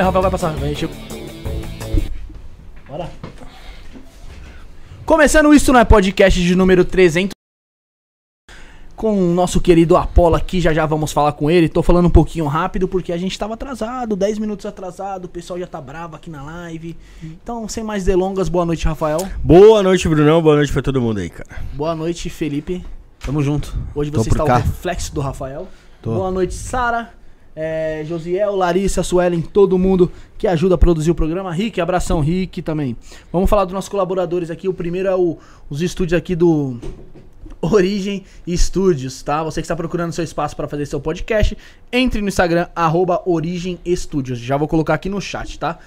Calma aí, Rafael vai passar. Vem, Chico. Bora. Começando isso no podcast de número 300. Com o nosso querido Apolo aqui, já já vamos falar com ele. Tô falando um pouquinho rápido porque a gente tava atrasado, 10 minutos atrasado, o pessoal já tá bravo aqui na live. Então, sem mais delongas, boa noite, Rafael. Boa noite, Brunão. Boa noite pra todo mundo aí, cara. Boa noite, Felipe. Tamo junto. Hoje Tô você está cá. o reflexo do Rafael. Tô. Boa noite, Sara, é, Josiel, Larissa, Suelen, todo mundo que ajuda a produzir o programa. Rick, abração, Rick também. Vamos falar dos nossos colaboradores aqui. O primeiro é o- os estúdios aqui do Origem Estúdios, tá? Você que está procurando seu espaço para fazer seu podcast, entre no Instagram, arroba Origem Estúdios. Já vou colocar aqui no chat, tá?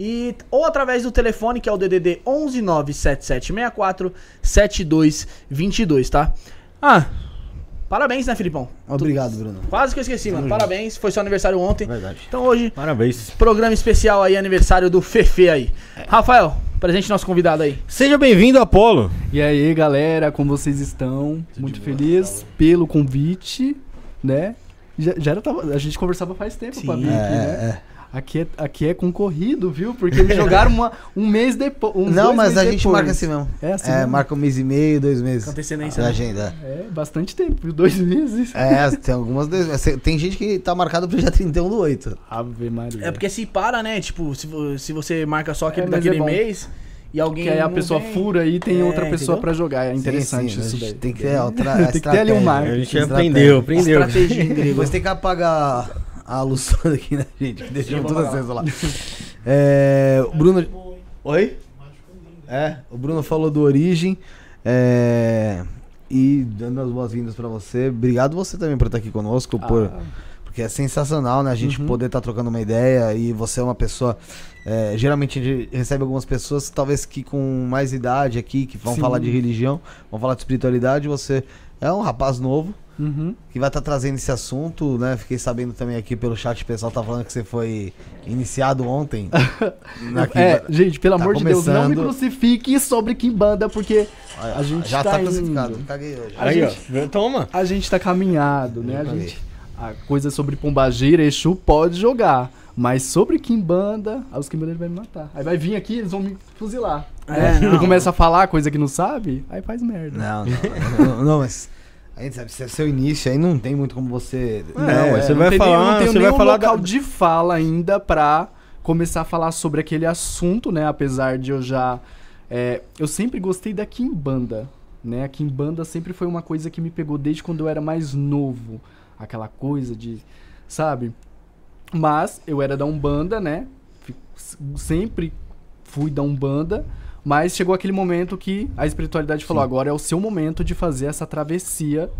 E, ou através do telefone, que é o DDD 1197764 7222, tá? Ah, parabéns, né, Filipão? Obrigado, Bruno. Quase que eu esqueci, mano. Parabéns, foi seu aniversário ontem. Verdade. Então hoje, Parabéns. programa especial aí, aniversário do Fefe aí. Rafael, presente nosso convidado aí. Seja bem-vindo, Apolo. E aí, galera, como vocês estão? Muito feliz pelo convite, né? Já, já era, a gente conversava faz tempo pra vir É, aqui, né? é, é. Aqui é, aqui é concorrido, viu? Porque me jogaram uma- um mês depois. Não, mas a gente marca assim mesmo. É assim É, mesmo? marca um mês e meio, dois meses. Antecedência, Na né? agenda. É, bastante tempo, dois meses. É, tem algumas. dois- Tem gente que tá marcado pro dia 31 do 8. Ave Maria. É porque se para, né? Tipo, se, se você marca só aquele É, daquele é mês e alguém. Porque aí a pessoa vem- fura e tem É, outra pessoa entendeu? pra jogar. É interessante Sim, sim, isso daí. Tem que ter outra. Tem que ter ali um marco. A gente aprendeu, aprendeu. Estratégia. Depois tem que apagar a toda aqui, né, gente? Que deixamos tudo aceso lá. É, o Bruno. Oi? É, o Bruno falou do Origem. É, e dando as boas-vindas pra você. Obrigado você também por estar aqui conosco. Por, Ah, Porque é sensacional, né? A gente Uhum. poder estar trocando uma ideia e você é uma pessoa. é, geralmente a gente recebe algumas pessoas, talvez que com mais idade aqui, que vão Sim. falar de religião, vão falar de espiritualidade. Você é um rapaz novo uhum. que vai estar trazendo esse assunto, né? Fiquei sabendo também aqui pelo chat, o pessoal tá falando que você foi iniciado ontem. É, gente, pelo tá amor de Deus, não me começando. crucifique sobre Kimbanda, porque Olha, a gente já tá tá, indo. crucificado. Caguei hoje. A Aí, gente- ó. Toma. a gente tá caminhado, né? A gente. A coisa sobre Pombagira, Exu pode jogar. Mas sobre Kimbanda, aí os Kimbandeiros vão me matar. Aí vai vir aqui, eles vão me fuzilar. É, né? não. Começa a falar coisa que não sabe, aí faz merda. Não, não, não, não, mas. A gente sabe, se é seu início, aí não tem muito como você. É, mas você não vai falar- nem- não tenho você vai um falar local da- de fala ainda pra começar a falar sobre aquele assunto, né? Apesar de eu já. é, eu sempre gostei da Kimbanda, né? A Kimbanda sempre foi uma coisa que me pegou desde quando eu era mais novo. Aquela coisa de. Sabe? Mas eu era da Umbanda, né? Sempre fui da Umbanda. Mas chegou aquele momento que a espiritualidade falou: agora é o seu momento de fazer essa travessia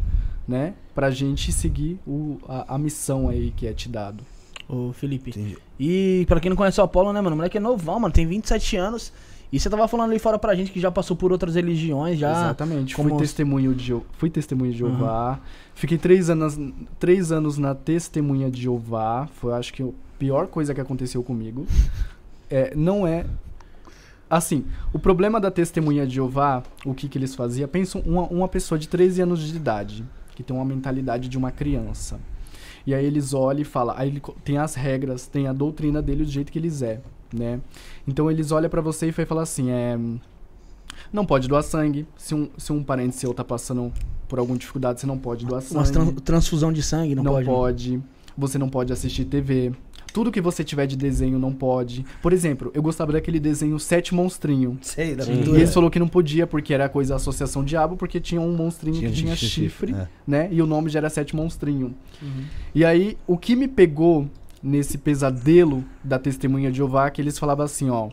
né? Pra gente seguir o, a, a missão aí que é te dado. Ô, Felipe. Entendi. E pra quem não conhece o Apolo, né, mano? O moleque é novão, mano. Tem 27 anos. E você tava falando ali fora pra gente que já passou por outras religiões, já. Exatamente. como Fui testemunho de fui testemunho de Jeová. Fiquei três anos, três anos na testemunha de Jeová. Foi, acho que, a pior coisa que aconteceu comigo. É, não é. Assim, o problema da testemunha de Jeová, o que, que eles faziam? Pensa uma, uma pessoa de 13 anos de idade, que tem uma mentalidade de uma criança. E aí eles olham e falam, aí ele tem as regras, tem a doutrina dele do jeito que eles é, né? Então eles olham pra você e vai falar assim, é, não pode doar sangue. Se um, se um parente seu tá passando por alguma dificuldade, você não pode doar sangue. Tran- transfusão de sangue, não, não pode. né? pode. Você não pode assistir TV. Tudo que você tiver de desenho não pode. Por exemplo, eu gostava daquele desenho Sete Monstrinho. Sei, da Sim. E pintura. eles falou que não podia porque era coisa Associação Diabo, porque tinha um monstrinho que tinha chifre, é. né? E o nome já era Sete Monstrinho. Uhum. E aí, o que me pegou nesse pesadelo da testemunha de Jeová, é que eles falavam assim, ó,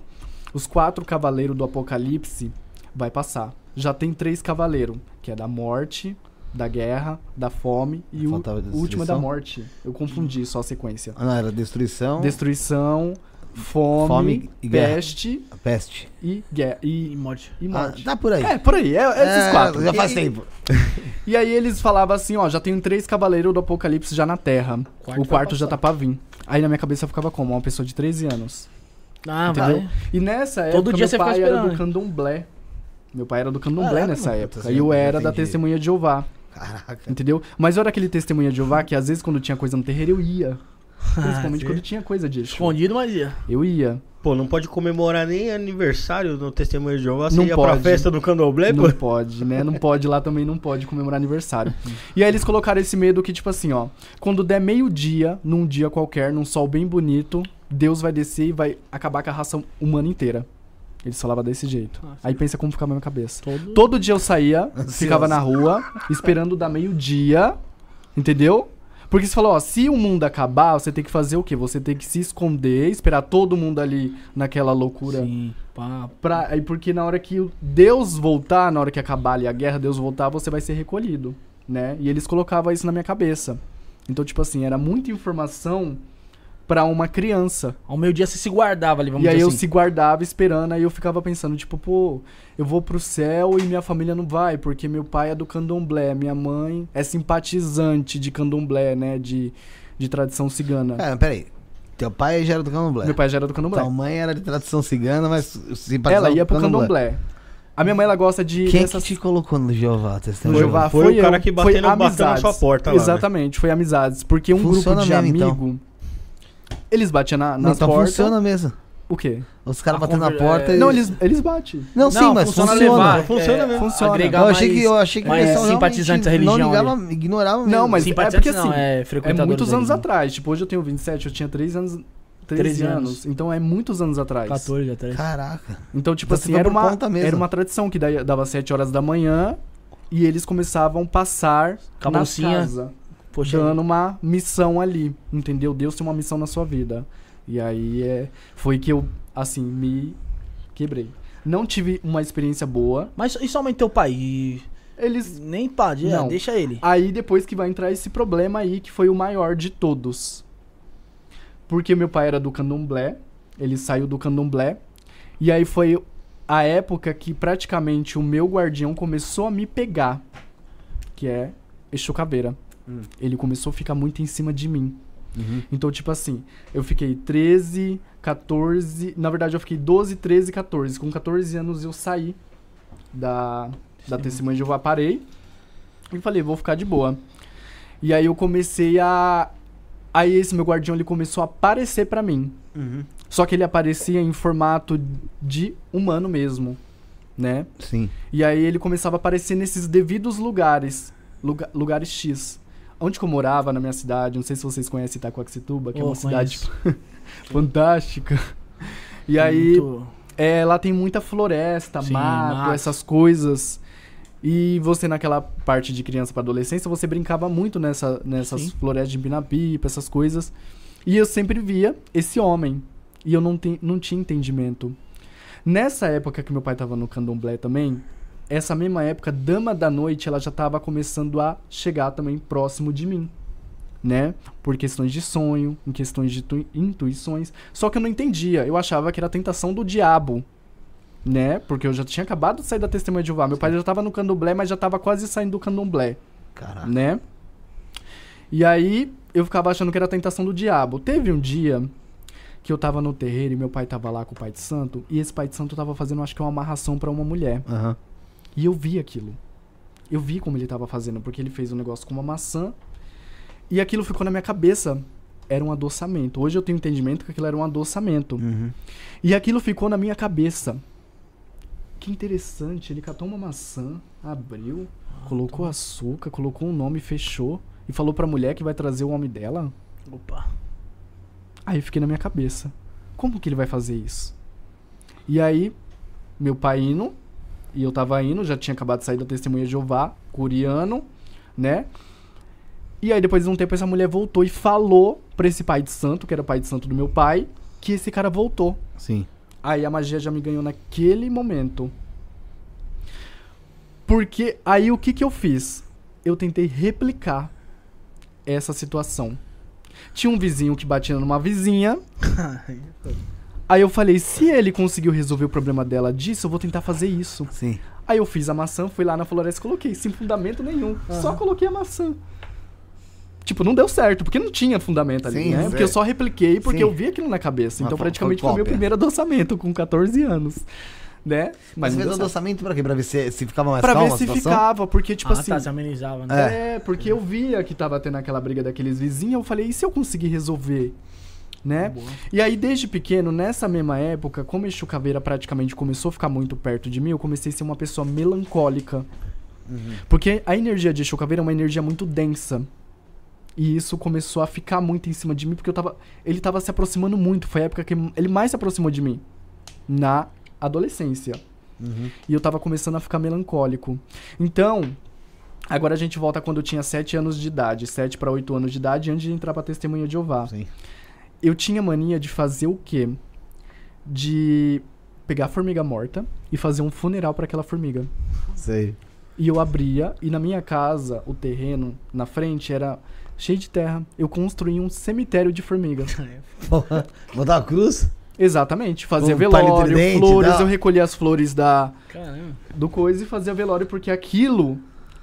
os quatro cavaleiros do Apocalipse vai passar. Já tem três cavaleiros, que é da morte, da guerra, da fome e o, último é da morte. Eu confundi só a sequência. Ah, não, era destruição, Destruição, fome, Fome e guerra. peste a peste. e, guerra, E e, morte. e Ah, morte. tá por aí. É, por aí, é, é esses É, quatro. Já faz E- tempo. E aí eles falavam assim, ó, já tem três cavaleiros do apocalipse já na Terra. Quarto o quarto já tá pra vir. Aí na minha cabeça ficava como? Uma pessoa de 13 anos. Ah, Entendeu? vai. E nessa época, Todo dia meu pai era do candomblé. Meu pai era do candomblé Caraca, nessa época. E eu era da testemunha de Jeová. Caraca. Entendeu? Mas eu era aquele testemunha de Jeová que às vezes quando tinha coisa no terreiro eu ia. Principalmente sim. quando tinha coisa de Exu. Escondido, mas ia. Eu ia. Pô, não pode comemorar nem aniversário no Testemunho de Jeová. Você Não ia pra pode. festa do candomblé, pô? Não pode, né? Não pode lá também, não pode comemorar aniversário. E aí eles colocaram esse medo que, tipo assim, ó. Quando der meio-dia, num dia qualquer, num sol bem bonito, Deus vai descer e vai acabar com a raça humana inteira. Eles falavam desse jeito. Nossa. Aí pensa como ficava na minha cabeça. Todo... Todo dia eu saía, Ansioso. ficava na rua, esperando dar meio-dia, entendeu? Porque você falou, ó, se o mundo acabar, você tem que fazer o quê? Você tem que se esconder, esperar todo mundo ali naquela loucura. Sim, pá. Pra, aí porque na hora que o Deus voltar, na hora que acabar ali a guerra, Deus voltar, você vai ser recolhido, né? E eles colocavam isso na minha cabeça. Então, tipo assim, era muita informação pra uma criança. Ao meio-dia você se guardava ali, vamos e aí dizer eu assim. se guardava esperando, aí eu ficava pensando, tipo, pô, eu vou pro céu e minha família não vai, porque meu pai é do candomblé, minha mãe é simpatizante de candomblé, né? De, de tradição cigana. É, peraí. Teu pai já era do candomblé. Meu pai já era do candomblé. Tua mãe era de tradição cigana, mas simpatizava Ela ia com pro candomblé. A minha mãe, ela gosta de. Quem dessas- que te colocou no Jeová, No? Jeová Foi foi, o cara eu, que foi bateu na sua porta lá, né? Exatamente, foi amizades. Porque um Funciona grupo de mesmo, então. Eles batiam na, Não, nas então portas. funciona mesmo. O quê? Os caras batendo na porta é, e... Não, eles, eles batem. Não, sim, mas funciona. levar, Funciona é, mesmo. Funciona. Agregar Eu achei mais- que, eu achei que mais eles são simpatizantes da religião Não ligava, ignorava mesmo. Não, mas é Simpatizantes porque não, assim, é É frequentadores muitos anos atrás. Tipo, hoje eu tenho 27, eu tinha 3 anos. 13, 13 anos. anos. Então é muitos anos atrás. 14 atrás. Caraca. Então, tipo Então assim, era uma, era uma tradição que dava 7 horas da manhã e eles começavam a passar na casa. Poxa, dando uma missão ali, entendeu? Deus tem uma missão na sua vida. E aí é, foi que eu, assim, me quebrei. Não tive uma experiência boa. mas e somente teu pai? Eles. Nem pode, é, Não. deixa ele. Aí depois que vai entrar esse problema aí, que foi o maior de todos. Porque meu pai era do candomblé, ele saiu do candomblé. E aí foi a época que praticamente o meu guardião começou a me pegar. Que é Exu Caveira. Hum. Ele começou a ficar muito em cima de mim. Uhum. Então, tipo assim, eu fiquei 13, 14. Na verdade, eu fiquei 12, 13, 14. Com 14 anos eu saí da, da testemunha de Jeová, parei. E falei, vou ficar de boa. E aí eu comecei a. Aí esse meu guardião ele começou a aparecer pra mim. Uhum. Só que ele aparecia em formato de humano mesmo, né? Sim. E aí ele começava a aparecer nesses devidos lugares, luga- lugares X. Onde que eu morava na minha cidade, não sei se vocês conhecem Itacoaxituba, que é Oh, uma cidade fantástica. E aí, Muito- é, lá tem muita floresta, Sim, mato, mato. essas coisas. E você naquela parte de criança para adolescência, você brincava muito nessa, nessas Sim. florestas de empina-pipa, essas coisas. E eu sempre via esse homem. E eu não, te, não tinha entendimento. Nessa época que meu pai tava no candomblé também, essa mesma época, Dama da Noite, ela já tava começando a chegar também próximo de mim. Né? Por questões de sonho, em questões de tu- intuições. Só que eu não entendia. Eu achava que era a tentação do diabo. Né? Porque eu já tinha acabado de sair da testemunha de Jeová. Meu pai já tava no candomblé, mas já tava quase saindo do candomblé Caraca. né? E aí eu ficava achando que era a tentação do diabo. Teve um dia que eu tava no terreiro e meu pai tava lá com o pai de santo, e esse pai de santo tava fazendo, acho que uma amarração pra uma mulher. Aham. E eu vi aquilo. Eu vi como ele tava fazendo, porque ele fez um negócio com uma maçã, e aquilo ficou na minha cabeça. Era um adoçamento. Hoje eu tenho entendimento que aquilo era um adoçamento. Uhum. E aquilo ficou na minha cabeça. Que interessante, ele catou uma maçã, abriu, colocou açúcar, colocou um nome, fechou e falou pra mulher que vai trazer o homem dela. Opa. Aí eu fiquei na minha cabeça. Como que ele vai fazer isso? E aí, meu pai indo, e eu tava indo, já tinha acabado de sair da testemunha de Jeová, coreano, né? E aí depois de um tempo essa mulher voltou e falou pra esse pai de santo, que era o pai de santo do meu pai, que esse cara voltou. Sim. Aí a magia já me ganhou naquele momento. Porque aí o que que eu fiz? Eu tentei replicar essa situação. Tinha um vizinho que batia numa vizinha. Aí eu falei, se ele conseguiu resolver o problema dela disso, eu vou tentar fazer isso. Sim. Aí eu fiz a maçã, fui lá na floresta e coloquei, sem fundamento nenhum. Só coloquei a maçã. Tipo, não deu certo, porque não tinha fundamento ali, Sim, né? sim. Porque eu só repliquei porque Sim. eu vi aquilo na cabeça. Uma então praticamente foi foi meu primeiro adoçamento com 14 anos, né? Mas você fez certo. adoçamento pra quê? Pra ver se, se ficava mais Pra calma ver a se ficava, porque tipo ah, assim... tá, se amenizava, né? É, porque eu via que tava tendo aquela briga daqueles vizinhos, eu falei, e se eu conseguir resolver? Né? Boa. E aí, desde pequeno, nessa mesma época, como esse Caveira praticamente começou a ficar muito perto de mim, eu comecei a ser uma pessoa melancólica. Porque a energia de Exu Caveira é uma energia muito densa. E isso começou a ficar muito em cima de mim, porque eu tava. Ele tava se aproximando muito. Foi a época que ele mais se aproximou de mim. Na adolescência. Uhum. E eu tava começando a ficar melancólico. Então, agora a gente volta quando eu tinha 7 anos de idade, 7 para 8 anos de idade, antes de entrar pra testemunha de Jeová. Sim. Eu tinha mania de fazer o quê? De pegar a formiga morta e fazer um funeral pra aquela formiga. Sei. E eu abria, e na minha casa, o terreno na frente era cheio de terra. Eu construí um cemitério de formiga. Porra, Botar uma cruz? Exatamente, fazia Um velório, dente, flores, dá- eu recolhia as flores da, Caramba. do coisa e fazia velório porque aquilo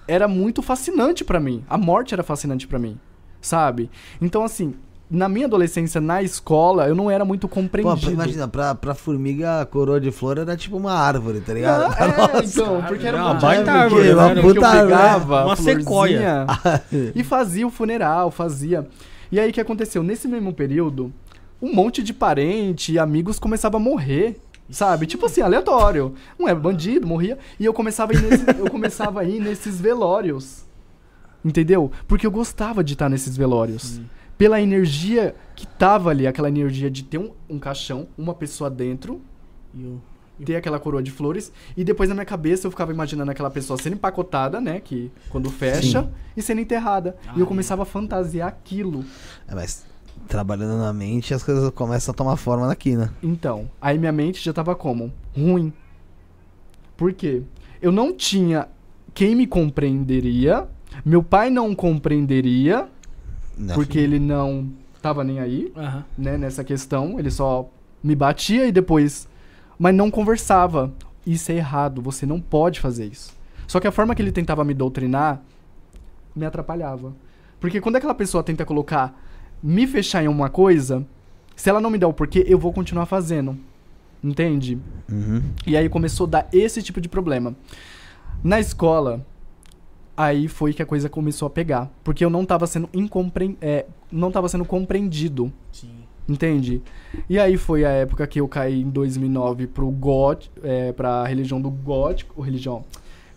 era muito fascinante pra mim. A morte era fascinante pra mim, sabe? Então assim, na minha adolescência na escola, eu não era muito Pô, compreendido. pra- imagina, pra, pra formiga a coroa de flor era tipo uma árvore, tá ligado? Ah, é, Nossa. então, porque era uma uma baita árvore, árvore, né? uma Que puta eu árvore, pegava, uma sequoia. e fazia o funeral, fazia. E aí o que aconteceu? Nesse mesmo período, um monte de parente e amigos começava a morrer. Sabe? Tipo assim, aleatório. Um é bandido, morria. E eu começava a ir, nesse- eu começava a ir nesses velórios. Entendeu? Porque eu gostava de estar nesses velórios. Pela energia que tava ali, aquela energia de ter um, um caixão, uma pessoa dentro, E o... ter aquela coroa de flores e depois na minha cabeça eu ficava imaginando aquela pessoa sendo empacotada, né, que quando fecha e sendo enterrada. e eu Ai. começava a fantasiar aquilo. É, mas trabalhando na mente, as coisas começam a tomar forma daqui, né? Então, aí minha mente já tava como? Ruim. Por quê? Eu não tinha quem me compreenderia, meu pai não compreenderia, Né? porque ele não tava nem aí. Aham. né, nessa questão. Ele só me batia e depois. Mas não conversava. Isso é errado, você não pode fazer isso. Só que a forma que ele tentava me doutrinar me atrapalhava. Porque quando aquela pessoa tenta colocar, me fechar em uma coisa, se ela não me dá o porquê, eu vou continuar fazendo. Entende? Uhum. E aí começou a dar esse tipo de problema. Na escola, aí foi que a coisa começou a pegar. Porque eu não tava sendo incompre... é, não tava sendo compreendido. Sim. Entende? E aí foi a época que eu caí em 2009 pro gótico, é, pra religião do gótico, ou religião,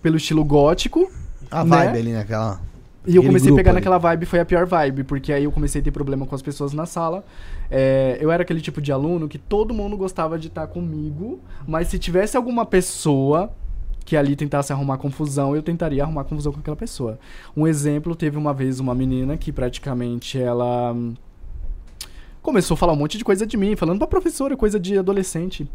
pelo estilo gótico, A Né? vibe ali naquela. e eu comecei a pegar ali. naquela vibe, foi a pior vibe, porque aí eu comecei a ter problema com as pessoas na sala. É, eu era aquele tipo de aluno que todo mundo gostava de estar comigo, mas se tivesse alguma pessoa que ali tentasse arrumar confusão, eu tentaria arrumar confusão com aquela pessoa. Um exemplo, teve uma vez uma menina que praticamente ela. hum, Começou a falar um monte de coisa de mim, falando pra professora, coisa de adolescente.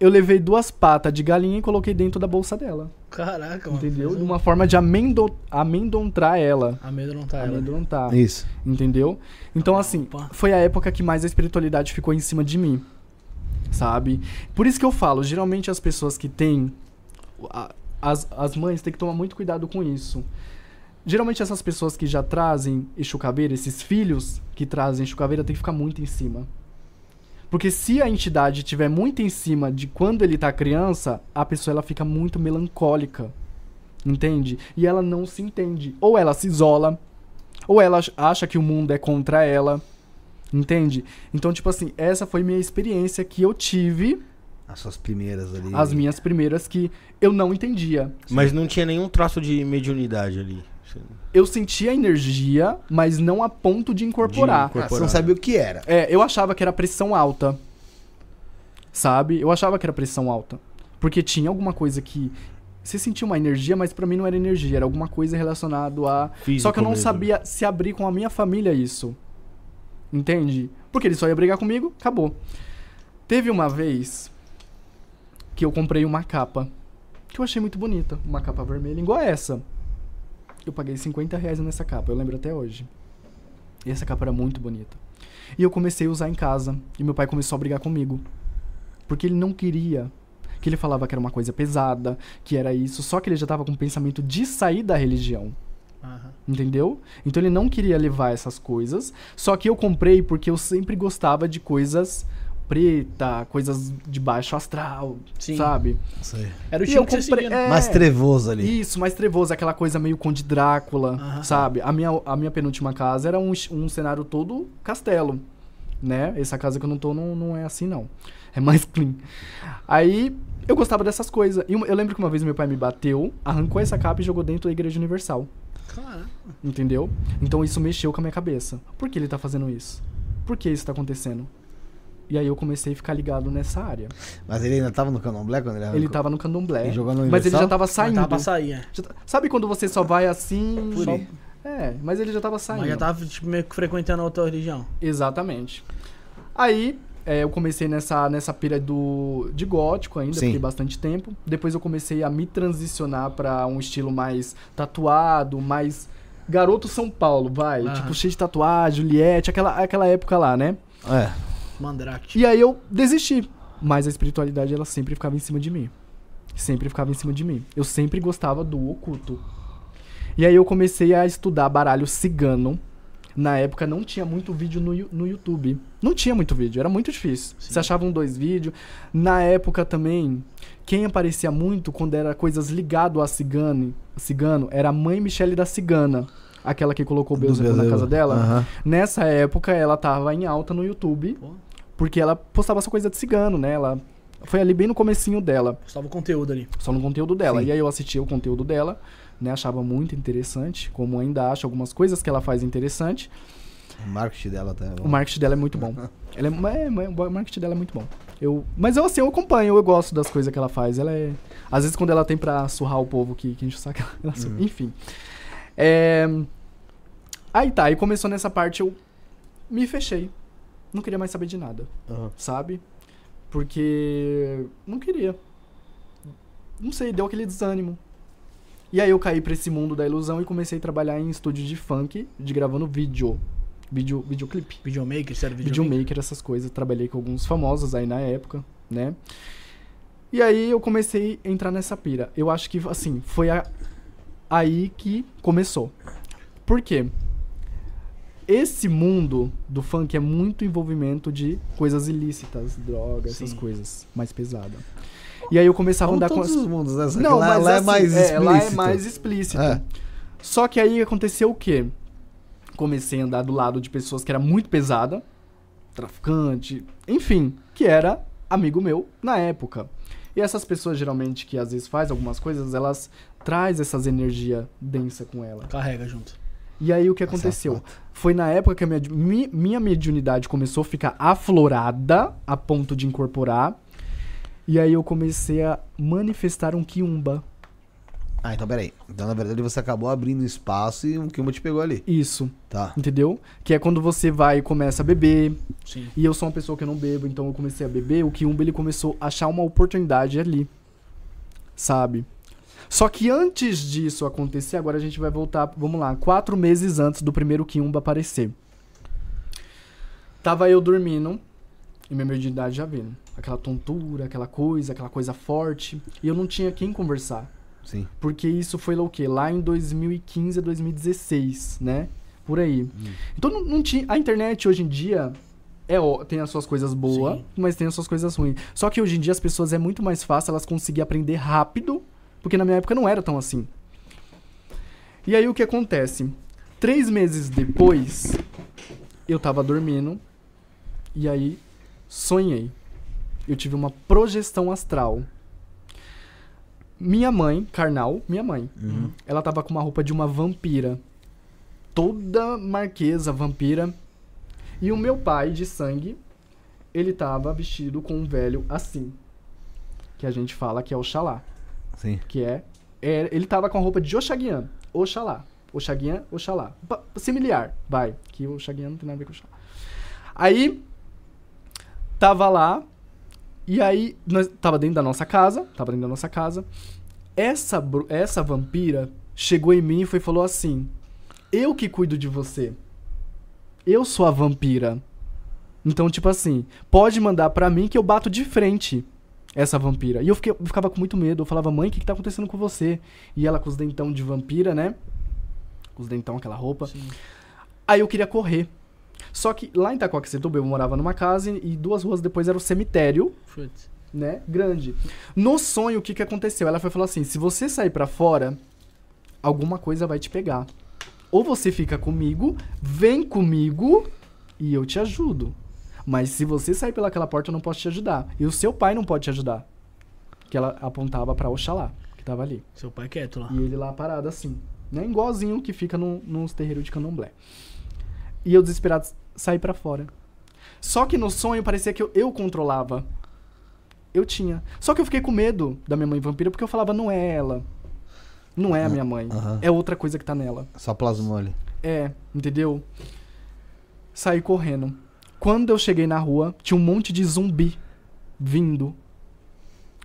Eu levei duas patas de galinha e coloquei dentro da bolsa dela. Caraca, mano. Entendeu? De uma forma de amendo amedrontar ela. Amedrontar ela. Amedrontar. Isso. Entendeu? Então, assim, foi a época que mais a espiritualidade ficou em cima de mim. Sabe? Por isso que eu falo, geralmente as pessoas que têm. As, as mães têm que tomar muito cuidado com isso. Geralmente essas pessoas que já trazem Exu-Caveira, esses filhos que trazem Exu-Caveira, tem que ficar muito em cima. Porque se a entidade estiver muito em cima de quando ele tá criança, a pessoa ela fica muito melancólica. Entende? E ela não se entende. Ou ela se isola, ou ela ach- acha que o mundo é contra ela. Entende? Então, tipo assim, essa foi minha experiência que eu tive, As suas primeiras ali. as minhas primeiras, que eu não entendia. Mas não tinha nenhum traço de mediunidade ali. Eu sentia energia, mas não a ponto de incorporar. De Ah, você não sabia o que era. É, eu achava que era pressão alta. Sabe? Eu achava que era pressão alta. Porque tinha alguma coisa que. Você sentia uma energia, mas pra mim não era energia, era alguma coisa relacionada a. Físico Só que eu não mesmo. sabia se abrir com a minha família isso. Entende? Porque ele só ia brigar comigo, acabou. Teve uma vez que eu comprei uma capa que eu achei muito bonita, uma capa vermelha igual essa. Eu paguei 50 reais nessa capa, eu lembro até hoje. E essa capa era muito bonita. E eu comecei a usar em casa. E meu pai começou a brigar comigo. Porque ele não queria. Que ele falava que era uma coisa pesada, que era isso. Só que ele já tava com o pensamento de sair da religião. Aham. Entendeu? Então ele não queria levar essas coisas. Só que eu comprei porque eu sempre gostava de coisas preta, coisas de baixo astral, Sim. sabe? Sei. Era o estilo que né? é, Mais trevoso ali. Isso, mais trevoso, aquela coisa meio Conde Drácula, sabe? A minha, a minha penúltima casa era um, um cenário todo castelo, né? Essa casa que eu não tô não, não é assim, não. É mais clean. Aí, eu gostava dessas coisas. E eu lembro que uma vez meu pai me bateu, arrancou essa capa e jogou dentro da Igreja Universal. Caraca. Entendeu? Então isso mexeu com a minha cabeça. Por que ele tá fazendo isso? Por que isso tá acontecendo? E aí eu comecei a ficar ligado nessa área. Mas ele ainda tava no candomblé quando ele arrancou? Ele tava no candomblé. Ele jogou no Mas ele já tava saindo. tava pra sair, é. Já Sabe quando você só vai assim. Por só-. É, mas ele já tava saindo. Mas já tava tipo, meio que frequentando a outra religião. Exatamente. Aí, é, eu comecei nessa, nessa pira do, de gótico ainda, Sim. fiquei bastante tempo. Depois eu comecei a me transicionar pra um estilo mais tatuado, mais garoto São Paulo, vai. Aham. Tipo, cheio de tatuagem, Juliette, aquela, aquela época lá, né? É. Mandrake. E aí eu desisti. Mas a espiritualidade, ela sempre ficava em cima de mim. Sempre ficava em cima de mim. Eu sempre gostava do oculto. E aí eu comecei a estudar baralho cigano. Na época não tinha muito vídeo no, no YouTube. Não tinha muito vídeo, era muito difícil. Sim. Você achava um, dois vídeos. Na época também, quem aparecia muito quando era coisas ligado a cigano, cigano era a mãe Michele da Cigana. Aquela que colocou o Beelzebub na casa dela. Aham. Nessa época, ela tava em alta no YouTube, Pô. Porque ela postava essa coisa de cigano, né? Ela foi ali bem no comecinho dela, Postava o conteúdo ali. só no conteúdo dela. Sim. E aí eu assistia o conteúdo dela, né? Achava muito interessante, como ainda acho algumas coisas que ela faz interessante. O marketing dela tá. O marketing dela é muito bom. Ela é, é, é, o marketing dela é muito bom. Eu, mas eu assim, eu acompanho, eu gosto das coisas que ela faz. Ela é. Às vezes quando ela tem pra surrar o povo que, que enche o saco, ela surra. Enfim. É, Aí tá, aí começou nessa parte, eu me fechei. Não queria mais saber de nada, Aham. sabe? Porque não queria. Não sei, deu aquele desânimo. E aí eu caí pra esse mundo da ilusão e comecei a trabalhar em estúdio de funk, de gravando vídeo. Vídeo, videoclipe. Videomaker, sério, videomaker. Videomaker, essas coisas. Trabalhei com alguns famosos aí na época, né? E aí eu comecei a entrar nessa pira. Eu acho que, assim, foi a- aí que começou. Por quê? Esse mundo do funk é muito envolvimento de coisas ilícitas, drogas, essas Sim. coisas mais pesadas. E aí eu começava a Como andar com... todos os mundos, né? Não, lá, mas lá é assim, mais explícito. lá é mais explícito. É. Só que aí aconteceu o quê? Comecei a andar do lado de pessoas que era muito pesada, traficante, enfim, que era amigo meu na época. E essas pessoas geralmente que às vezes faz algumas coisas, elas traz essas energia densa com ela. Carrega junto. E aí o que aconteceu? Foi na época que a minha, mi- minha mediunidade começou a ficar aflorada a ponto de incorporar. E aí eu comecei a manifestar um quiumba. Ah, então peraí. Então, na verdade, você acabou abrindo espaço e um Kimba te pegou ali. Isso, Tá. entendeu? Que é quando você vai e começa a beber. Sim. E eu sou uma pessoa que eu não bebo, então eu comecei a beber. O Kiumba ele começou a achar uma oportunidade ali. Sabe? Só que antes disso acontecer, agora a gente vai voltar, vamos lá, quatro meses antes do primeiro Kiumba aparecer. Tava eu dormindo e minha mediunidade já vindo. Aquela tontura, aquela coisa, aquela coisa forte. E eu não tinha quem conversar. Sim. Porque isso foi lá o quê? Lá em 2015 a 2016, né? Por aí. Então não, não tinha. A internet hoje em dia é, ó, tem as suas coisas boas, Sim. mas tem as suas coisas ruins. Só que hoje em dia as pessoas é muito mais fácil elas conseguirem aprender rápido, porque na minha época não era tão assim. E aí o que acontece? Três meses depois, eu tava dormindo e aí sonhei. Eu tive uma projeção astral. Minha mãe, carnal, minha mãe, Uhum. ela tava com uma roupa de uma vampira. Toda marquesa, vampira. E o meu pai, de sangue, ele tava vestido com um velho assim. Que a gente fala que é Oxalá. Sim. Que é. é ele tava com a roupa de Oxaguian. Oxalá. Oxaguian, Oxalá. Similar, vai. Que o Oxaguian não tem nada a ver com Oxalá. Aí. Tava lá. E aí. Nós, tava dentro da nossa casa. Tava dentro da nossa casa. Essa, essa vampira chegou em mim e foi, falou assim: Eu que cuido de você. Eu sou a vampira. Então, tipo assim, pode mandar pra mim que eu bato de frente essa vampira. E eu, fiquei, eu ficava com muito medo. Eu falava, mãe, o que, que tá acontecendo com você? E ela com os dentão de vampira, né? Com os dentão, aquela roupa. Sim. Aí eu queria correr. Só que lá em Itacoaxetuba eu morava numa casa e duas ruas depois era o cemitério Putz. né, grande. No sonho, o que que aconteceu? Ela foi falar assim: se você sair pra fora, alguma coisa vai te pegar. Ou você fica comigo, vem comigo e eu te ajudo. Mas se você sair pelaquela porta, eu não posso te ajudar. E o seu pai não pode te ajudar. Que ela apontava pra Oxalá, que tava ali. Seu pai quieto lá. E ele lá parado assim. Né? Igualzinho que fica no, nos terreiros de candomblé. E eu desesperado saí pra fora. Só que no sonho parecia que eu, eu controlava. Eu tinha. Só que eu fiquei com medo da minha mãe vampira porque eu falava, não é ela. Não é a minha mãe. Aham. É outra coisa que tá nela. Só plasmou ali. É, entendeu? Saí correndo. Quando eu cheguei na rua, tinha um monte de zumbi vindo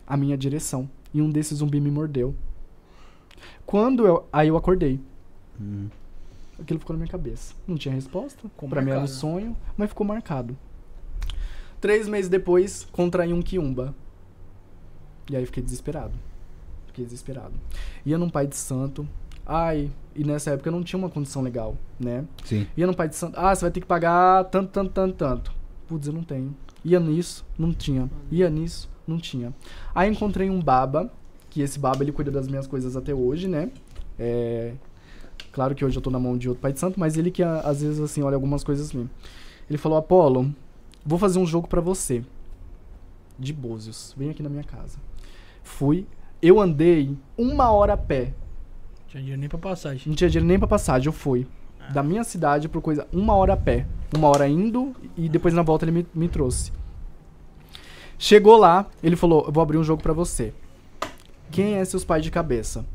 à minha direção. E um desses zumbi me mordeu. Quando eu. Aí eu acordei. Hum. Aquilo ficou na minha cabeça. Não tinha resposta. Ficou pra mim era um sonho, mas ficou marcado. Três meses depois, contraí um quiumba. E aí fiquei desesperado. Fiquei desesperado. Ia num pai de santo. Ai, e nessa época eu não tinha uma condição legal, né? Sim. Ia no pai de santo. Ah, você vai ter que pagar tanto, tanto, tanto, tanto. Putz, eu não tenho. Ia nisso, não tinha. Ia nisso, não tinha. Aí encontrei um baba, que esse baba ele cuida das minhas coisas até hoje, né? É... Claro que hoje eu tô na mão de outro pai de santo, mas ele que às vezes assim olha algumas coisas assim. Ele falou: Apolo, vou fazer um jogo pra você. De Búzios. Vem aqui na minha casa. Fui. Eu andei uma hora a pé. Tinha dinheiro nem pra passagem. Não tinha dinheiro nem pra passagem, eu fui. Da minha cidade por coisa, uma hora a pé. Uma hora indo e depois na volta ele me, me trouxe. Chegou lá, ele falou: Eu vou abrir um jogo pra você. Quem é seus pais de cabeça?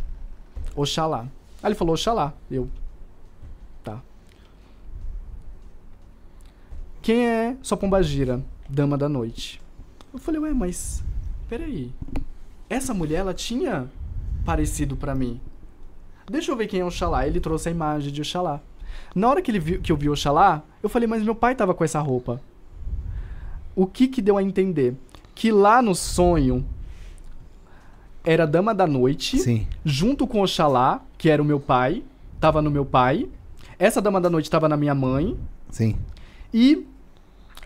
Oxalá. Aí ele falou: Oxalá. Eu. Tá. Quem é sua pombagira? Dama da noite. Eu falei: Ué, mas. Peraí. Essa mulher, ela tinha parecido pra mim. Deixa eu ver quem é Oxalá. Ele trouxe a imagem de Oxalá. Na hora que, ele viu, que eu vi Oxalá, eu falei, mas meu pai tava com essa roupa. O que que deu a entender? Que lá no sonho era a Dama da Noite, Sim. junto com Oxalá, que era o meu pai, tava no meu pai. Essa Dama da Noite tava na minha mãe. Sim. E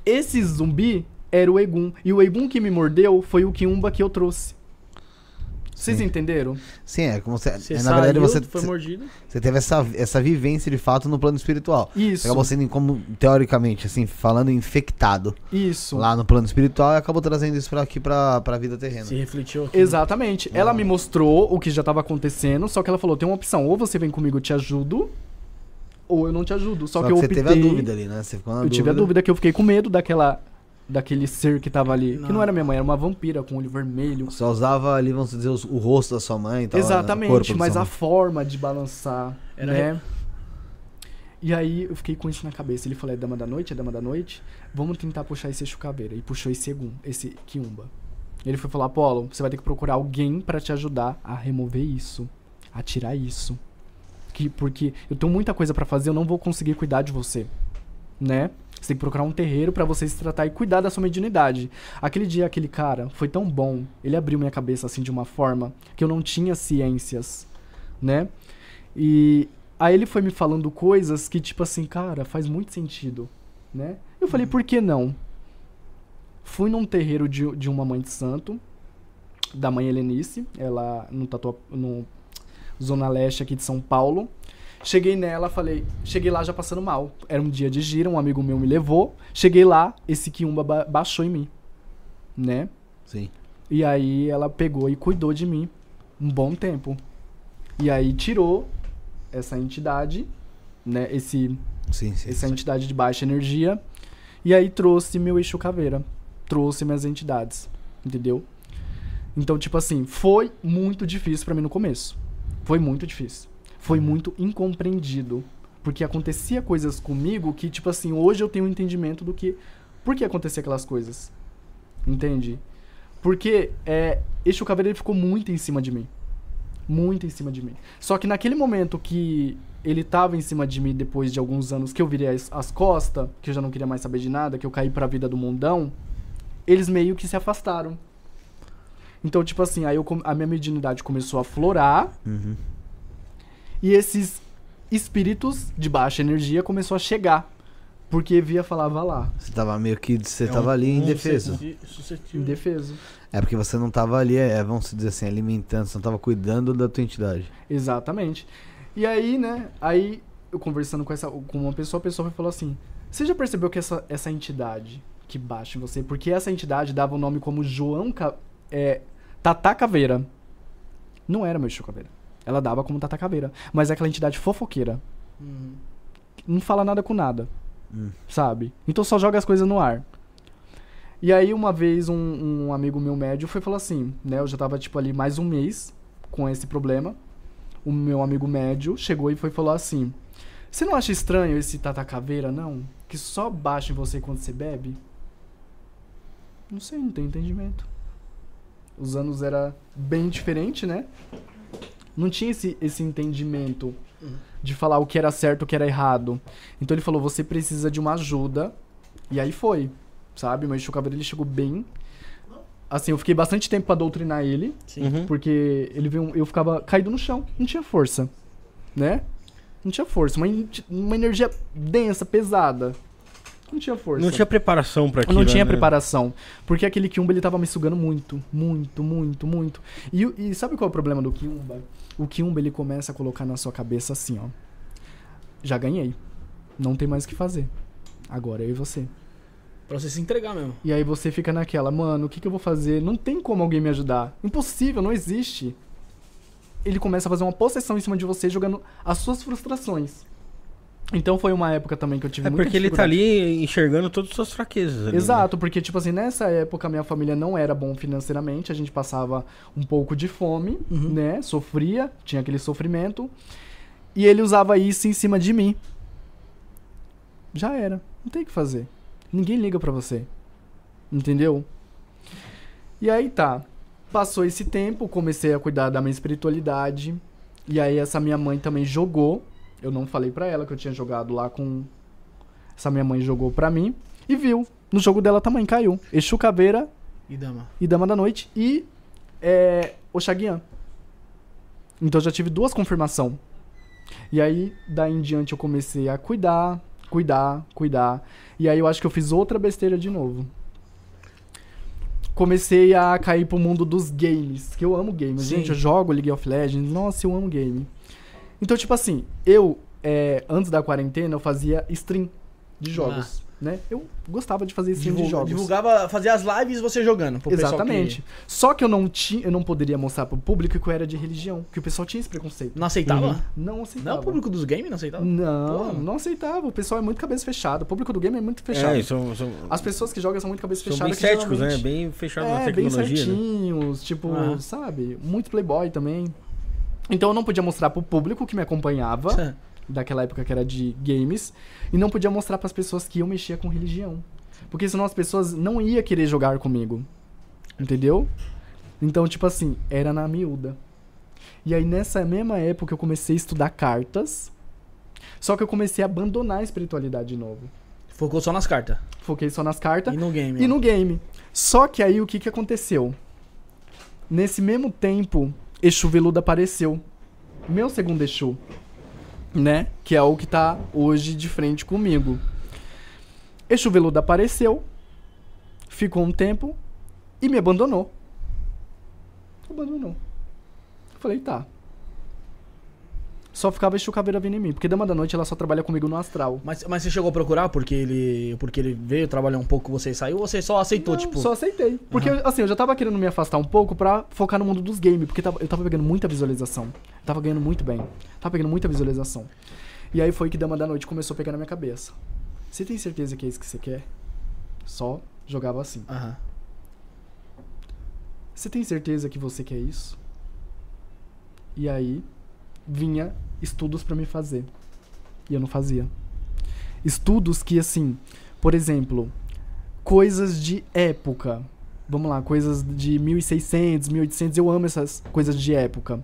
esse zumbi era o Egum. E o Egum que me mordeu foi o Kiumba que eu trouxe. Vocês Sim. entenderam? Sim, é como você. Você é, na saiu, verdade, você, foi mordido. você teve essa, essa vivência de fato no plano espiritual. Você Isso. acabou sendo, como, teoricamente, assim, falando, infectado Isso. lá no plano espiritual e acabou trazendo isso pra aqui pra, pra vida terrena. Se refletiu aqui. Exatamente. Ela me mostrou o que já tava acontecendo, só que ela falou: tem uma opção, ou você vem comigo, eu te ajudo, ou eu não te ajudo. Só, que, eu você optei. teve a dúvida ali, né? Você ficou na Eu tive a dúvida que eu fiquei com medo daquela daquele ser que tava ali. Que Não. não era minha mãe, era uma vampira com olho vermelho. Só usava ali, vamos dizer, o rosto da sua mãe e tal. né? Exatamente, mas a forma de balançar, Era né? E aí eu fiquei com isso na cabeça. Ele falou, é dama da noite, é dama da noite. Vamos tentar puxar esse Exu Caveira. E puxou esse Egum, esse Kiumba. Ele foi falar, Apolo, você vai ter que procurar alguém pra te ajudar a remover isso. A tirar isso. Que, porque eu tenho muita coisa pra fazer, eu não vou conseguir cuidar de você. Né? Você tem que procurar um terreiro pra você se tratar e cuidar da sua mediunidade. Aquele dia, aquele cara foi tão bom. Ele abriu minha cabeça assim de uma forma que eu não tinha ciências, né? E aí ele foi me falando coisas que, tipo assim, cara, faz muito sentido, né? Eu falei, por que não? Fui num terreiro de, de uma mãe de santo, da mãe Helenice, ela no, Tatua, no Zona Leste aqui de São Paulo. Cheguei nela, falei, cheguei lá já passando mal. Era um dia de gira, um amigo meu me levou. Cheguei lá, esse quiumba ba baixou em mim, né? Sim. E aí ela pegou e cuidou de mim um bom tempo. E aí tirou essa entidade, né, esse Sim, sim. essa sim. entidade de baixa energia, e aí trouxe meu eixo caveira, trouxe minhas entidades, entendeu? Então, tipo assim, foi muito difícil pra mim no começo. Foi muito difícil. Foi muito incompreendido, porque acontecia coisas comigo que tipo assim, hoje eu tenho um entendimento do que por que acontecia aquelas coisas. Entende? Porque é, caveira ele ficou muito em cima de mim. Muito em cima de mim. Só que naquele momento que ele tava em cima de mim depois de alguns anos que eu virei as, as costas, que eu já não queria mais saber de nada, que eu caí pra vida do mundão, eles meio que se afastaram. Então, tipo assim, aí eu a minha mediunidade começou a florar Uhum. E esses espíritos de baixa energia começou a chegar. Porque via falava lá, Você tava meio que. Você É tava um- ali um indefeso. Suscetível. indefeso. É porque você não tava ali, é, vamos dizer assim, alimentando, você não tava cuidando da tua entidade. Exatamente. E aí, né, aí eu conversando com, essa, com uma pessoa, a pessoa me falou assim: Você já percebeu que essa, essa entidade que baixa em você, porque essa entidade dava o nome como João Ca, é, Tata Caveira. Não era meu Exu Caveira. Ela dava como Tata Caveira. Mas é aquela entidade fofoqueira. Uhum. Não fala nada com nada. Hum. Sabe? Então só joga as coisas no ar. E aí, uma vez, um, um amigo meu médio foi falar assim, né? Eu já tava, tipo, ali mais um mês com esse problema. O meu amigo médio chegou e foi falar assim: Você não acha estranho esse Tata Caveira, não? Que só baixa em você quando você bebe? Não sei, não tenho entendimento. Os anos era bem diferente, né? Não tinha esse, esse entendimento de falar o que era certo, o que era errado. Então ele falou: você precisa de uma ajuda. E aí foi, sabe? Mas o Caveira ele chegou bem. Assim, eu fiquei bastante tempo pra doutrinar ele, Uhum. porque ele veio, eu ficava caído no chão, não tinha força, né? Não tinha força, uma, uma energia densa, pesada. Não tinha força. Não tinha preparação pra Eu aquilo. não tinha né? preparação. Porque aquele Kiumba ele tava me sugando muito, muito, muito, muito. E, e sabe qual é o problema do Kiumba? O Kiumba ele começa a colocar na sua cabeça assim, ó. Já ganhei. Não tem mais o que fazer. Agora eu e você. Pra você se entregar mesmo. E aí você fica naquela, mano, o que, que eu vou fazer? Não tem como alguém me ajudar. Impossível, não existe. Ele começa a fazer uma possessão em cima de você, jogando as suas frustrações. Então foi uma época também que eu tive É muita porque ele tá ali enxergando todas as suas fraquezas. ali, né? Exato, porque, tipo assim, nessa época minha família não era bom financeiramente, a gente passava um pouco de fome, Uhum. né? Sofria, tinha aquele sofrimento. E ele usava isso em cima de mim. Já era. Não tem o que fazer. Ninguém liga pra você. Entendeu? E aí tá. Passou esse tempo, comecei a cuidar da minha espiritualidade. E aí essa minha mãe também jogou. Eu não falei pra ela que eu tinha jogado lá com. Essa minha mãe jogou pra mim. E viu. No jogo dela também caiu. Exu Caveira E dama. e Dama da Noite e é, Oxaguian. Então eu já tive duas confirmação. E aí, daí em diante, eu comecei a cuidar, cuidar, cuidar. E aí eu acho que eu fiz outra besteira de novo. Comecei a cair pro mundo dos games, que eu amo games. Sim. Gente, eu jogo League of Legends. Nossa, eu amo game. Então, tipo assim, eu, é, antes da quarentena, eu fazia stream de jogos. né? Eu gostava de fazer stream de jogos. divulgava, fazia as lives você jogando. Exatamente. Só que eu não tinha, eu não poderia mostrar pro público que eu era de religião, que o pessoal tinha esse preconceito. Que não aceitava? Uhum. Não aceitava. Não, o público dos games não aceitava? Não, Pô. não aceitava. O pessoal é muito cabeça fechada. O público do game é muito fechado. É, são, são, As pessoas que jogam são muito cabeça são fechada. bem que céticos, né? geralmente- Bem fechados na É, bem tecnologia, né? certinhos, tipo, Ah. sabe? Muito playboy também. Então eu não podia mostrar pro público que me acompanhava, daquela época que era de games, e não podia mostrar pras pessoas que eu mexia com religião. Porque senão as pessoas não iam querer jogar comigo. Entendeu? Então, tipo assim, era na miúda. E aí nessa mesma época eu comecei a estudar cartas. Só que eu comecei a abandonar a espiritualidade de novo. Focou só nas cartas. Foquei só nas cartas E no game. e ó. no game. Só que aí o que, que aconteceu? Nesse mesmo tempo, Exu Veludo apareceu. Meu segundo Exu. Né? Que é o que tá hoje de frente comigo. Exu Veludo apareceu. Ficou um tempo. E me abandonou. Abandonou. Falei, tá. Só ficava Exu Caveira vindo em mim. Porque Dama da Noite ela só trabalha comigo no astral. Mas, mas você chegou a procurar porque ele, porque ele veio trabalhar um pouco com você e saiu? Ou você só aceitou, Não, tipo... Só aceitei. Porque, assim, eu já tava querendo me afastar um pouco pra focar no mundo dos games. Porque eu tava pegando muita visualização. Eu tava ganhando muito bem. Tava pegando muita visualização. E aí foi que Dama da Noite começou a pegar na minha cabeça. Você tem certeza que é isso que você quer? Só jogava assim. Aham. Você tem certeza que você quer isso? E aí vinha estudos pra me fazer. E eu não fazia. Estudos que assim, por exemplo, coisas de época. Vamos lá, coisas de 1600, 1800, eu amo essas coisas de época.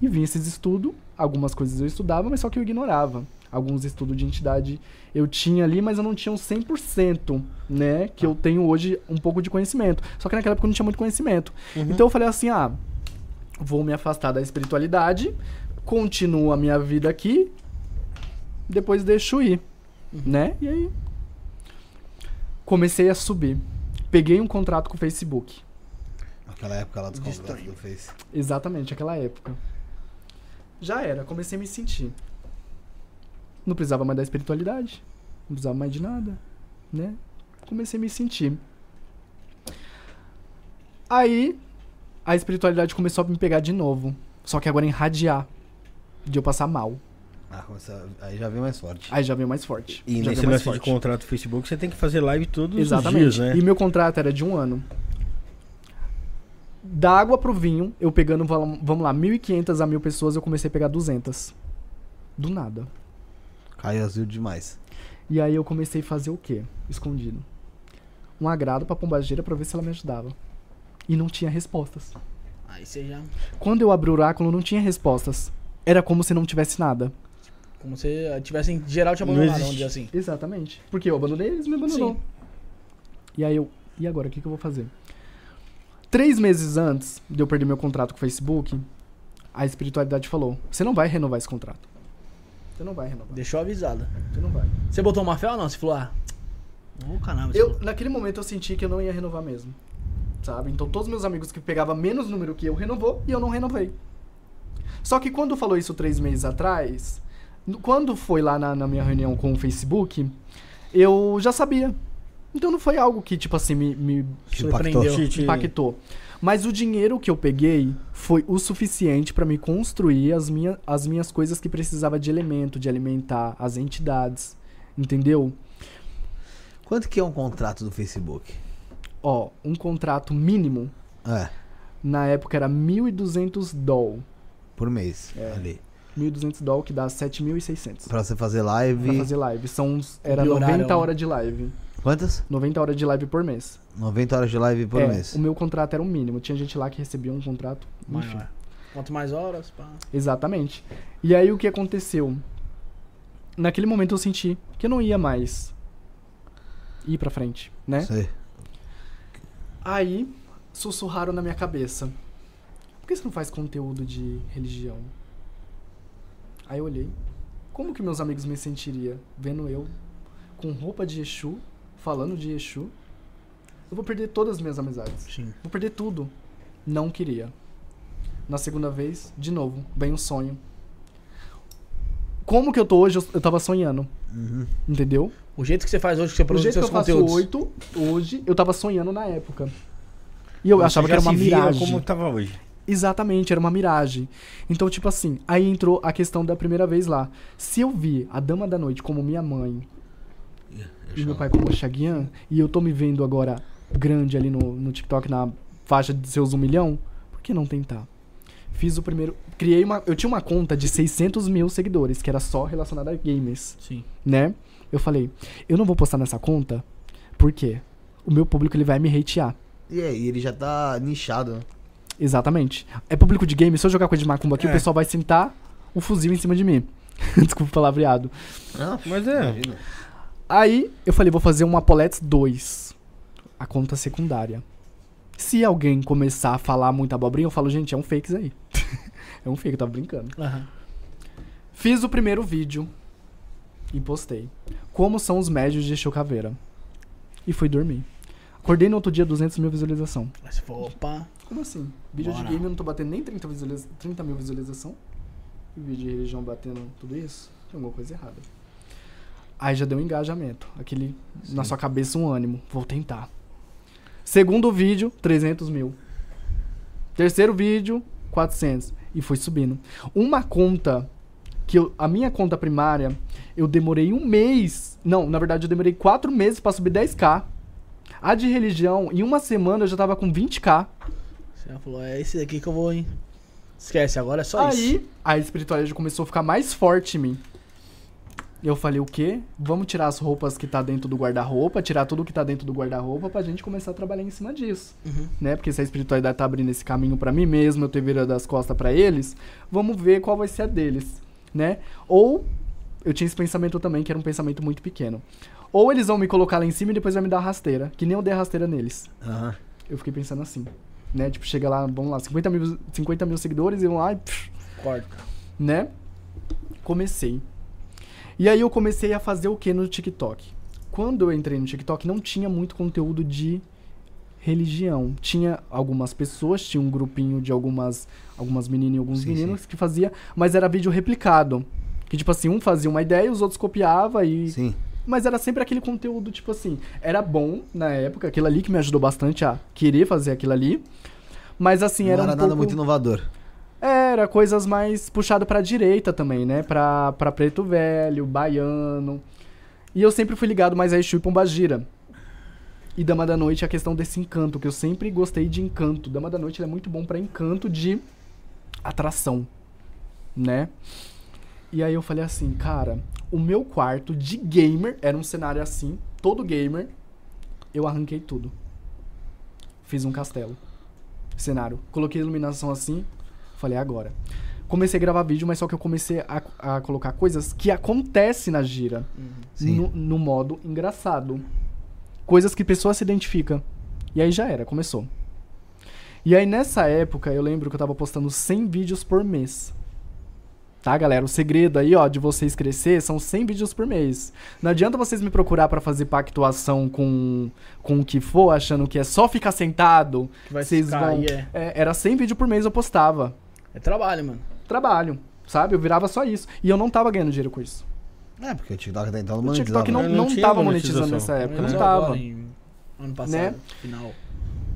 E vinha esses estudos, algumas coisas eu estudava, mas só que eu ignorava. Alguns estudos de entidade eu tinha ali, mas eu não tinha um 100%, né? Que eu tenho hoje um pouco de conhecimento. Só que naquela época eu não tinha muito conhecimento. Então eu falei assim: ah, vou me afastar da espiritualidade, continuo a minha vida aqui, depois deixo ir, né? E aí comecei a subir. Peguei um contrato com o Facebook. Naquela época lá dos contratos do Face. Exatamente, aquela época. Já era, comecei a me sentir. Não precisava mais da espiritualidade, não precisava mais de nada, né? Comecei a me sentir. Aí, a espiritualidade começou a me pegar de novo. Só que agora em radiar. De eu passar mal. Ah, aí já vem mais forte. Aí já veio mais forte. E já nesse veio lance de contrato do Facebook, você tem que fazer live todos Exatamente. os dias, né? E meu contrato era de um ano. Da água pro vinho, eu pegando, vamos lá, 1.500 a 1.000 pessoas, eu comecei a pegar 200. Do nada. Caiu azul demais. E aí eu comecei a fazer o quê? Escondido. Um agrado pra pombageira pra ver se ela me ajudava. E não tinha respostas. Aí você já... Quando eu abri o oráculo, não tinha respostas. Era como se não tivesse nada. Como se tivesse em geral te abandonado, vamos dizer assim. Exatamente. Porque eu abandonei, eles me abandonou. Sim. E aí eu, e agora, o que, que eu vou fazer? Três meses antes de eu perder meu contrato com o Facebook, a espiritualidade falou: você não vai renovar esse contrato. Você não vai renovar. Deixou avisada. Você não vai. Você botou uma fé ou não? Você falou, ah... Ô, caramba. Eu, naquele momento eu senti que eu não ia renovar mesmo. Sabe? Então todos meus amigos que pegavam menos número que eu renovou e eu não renovei. Só que quando falou isso três meses atrás, quando foi lá na, na minha reunião com o Facebook, eu já sabia. Então não foi algo que, tipo assim, me, me Surpreendeu. Te- te- impactou. Mas o dinheiro que eu peguei foi o suficiente pra me construir as, minha, as minhas coisas que precisava de elemento, de alimentar as entidades. Entendeu? Quanto que é um contrato do Facebook? Ó, um contrato mínimo É, Na época era 1.200 doll. Por mês. É. Ali. 1.200 doll que dá 7.600. Pra você fazer live. Pra fazer live. São, uns- era E horário, 90 né? horas de live. Quantas? 90 horas de live por mês. 90 horas de live por É, mês. O meu contrato era o mínimo. Tinha gente lá que recebia um contrato. Enfim. Maior. Quanto mais horas, pá. Exatamente. E aí o que aconteceu? Naquele momento eu senti que eu não ia mais ir pra frente, né? Sei. Aí sussurraram na minha cabeça. Por que você não faz conteúdo de religião? Aí eu olhei. Como que meus amigos me sentiria vendo eu com roupa de Exu, falando de Exu? Eu vou perder todas as minhas amizades. Sim. Vou perder tudo. Não queria. Na segunda vez, de novo, vem um sonho. como que eu tô hoje, eu, eu tava sonhando. Entendeu? O jeito que você faz hoje, que você O produz jeito que seus eu faço conteúdos. oito, hoje, eu tava sonhando na época. E eu achava que era uma miragem. como tava hoje. Exatamente, era uma miragem. Então, tipo assim, aí entrou a questão da primeira vez lá. Se eu vi a Dama da Noite como minha mãe e meu pai como Chaguian, e eu tô me vendo agora grande ali no, no TikTok na faixa de seus um milhão, por que não tentar? Fiz o primeiro. Criei uma. Eu tinha uma conta de 600 mil seguidores, que era só relacionada a gamers, Sim. né? Eu falei, eu não vou postar nessa conta, porque o meu público ele vai me hatear. E aí, ele já tá nichado, né? Exatamente. É público de game, se eu jogar coisa de macumba aqui, É. o pessoal vai sentar o fuzil em cima de mim. Desculpa o palavreado. Não, Mas é. imagina. Aí eu falei, vou fazer um Apoletes 2. A conta secundária. Se alguém começar a falar muita abobrinha, eu falo, gente, é um fake isso aí. é um fake, eu tava brincando. Aham. Fiz o primeiro vídeo e postei. Como são os médios de Exu Caveira. E fui dormir. Acordei no outro dia 200 mil visualização. Você falou, opa. Como assim? Vídeo Bora. de game eu não tô batendo nem 30, visualiza 30 mil visualização. E vídeo de religião batendo tudo isso? Tem alguma coisa errada. Aí já deu um engajamento. Aquele na sua cabeça um ânimo. Vou tentar. Segundo vídeo, 300 mil. Terceiro vídeo, 400. E foi subindo. Uma conta, que eu, a minha conta primária, eu demorei um mês. Não, na verdade eu demorei quatro meses pra subir 10k. A de religião, em uma semana eu já tava com 20k. Você falou, é esse daqui que eu vou, hein? Esquece, agora é só Aí, isso. a espiritualidade começou a ficar mais forte em mim. Eu falei, o quê? Vamos tirar as roupas que tá dentro do guarda-roupa, tirar tudo que tá dentro do guarda-roupa pra gente começar a trabalhar em cima disso. Uhum. Né? Porque se a espiritualidade tá abrindo esse caminho pra mim mesmo, eu ter virado as costas pra eles, vamos ver qual vai ser a deles, né? Ou eu tinha esse pensamento também, que era um pensamento muito pequeno. Ou eles vão me colocar lá em cima e depois vai me dar rasteira, que nem eu dei rasteira neles. Aham. Eu fiquei pensando assim, né? Tipo, chega lá, vamos lá, 50 mil, 50 mil seguidores e vão lá e... pff, Corta. né? Comecei. E aí eu comecei a fazer o que no TikTok? Quando eu entrei no TikTok, não tinha muito conteúdo de religião. Tinha algumas pessoas, tinha um grupinho de algumas, algumas meninas e alguns Sim, meninos que fazia, mas era vídeo replicado. Que tipo assim, um fazia uma ideia e os outros copiava e Sim. Mas era sempre aquele conteúdo, tipo assim, era bom na época, aquilo ali que me ajudou bastante a querer fazer aquilo ali. Mas assim, Não era era um nada pouco... muito inovador. Era coisas mais puxado pra direita também, né? Pra, pra preto velho, baiano. E eu sempre fui ligado mais a Exu e Pombagira. E Dama da Noite é a questão desse encanto, que eu sempre gostei de encanto. Dama da Noite é muito bom pra encanto de atração, né? E aí eu falei assim, cara, o meu quarto de gamer era um cenário assim, todo gamer. Eu arranquei tudo. Fiz um castelo. Cenário. Coloquei iluminação assim. Falei, agora. Comecei a gravar vídeo, mas só que eu comecei a, a colocar coisas que acontecem na gira. Sim. No, no modo engraçado. Coisas que pessoas se identificam. E aí já era, começou. E aí nessa época, eu lembro que eu tava postando 100 vídeos por mês. Tá, galera? O segredo aí, ó, de vocês crescer são 100 vídeos por mês. Não adianta vocês me procurar pra fazer pactuação com, com o que for, achando que é só ficar sentado. Que vai vocês ficar vão. é. É, era 100 vídeos por mês eu postava. É trabalho, mano. Trabalho, sabe? Eu virava só isso. E eu não tava ganhando dinheiro com isso. É, porque o TikTok até então não O. TikTok não, não, Não tava monetizando nessa época, não Começou tava. agora, em Ano passado, Né? final.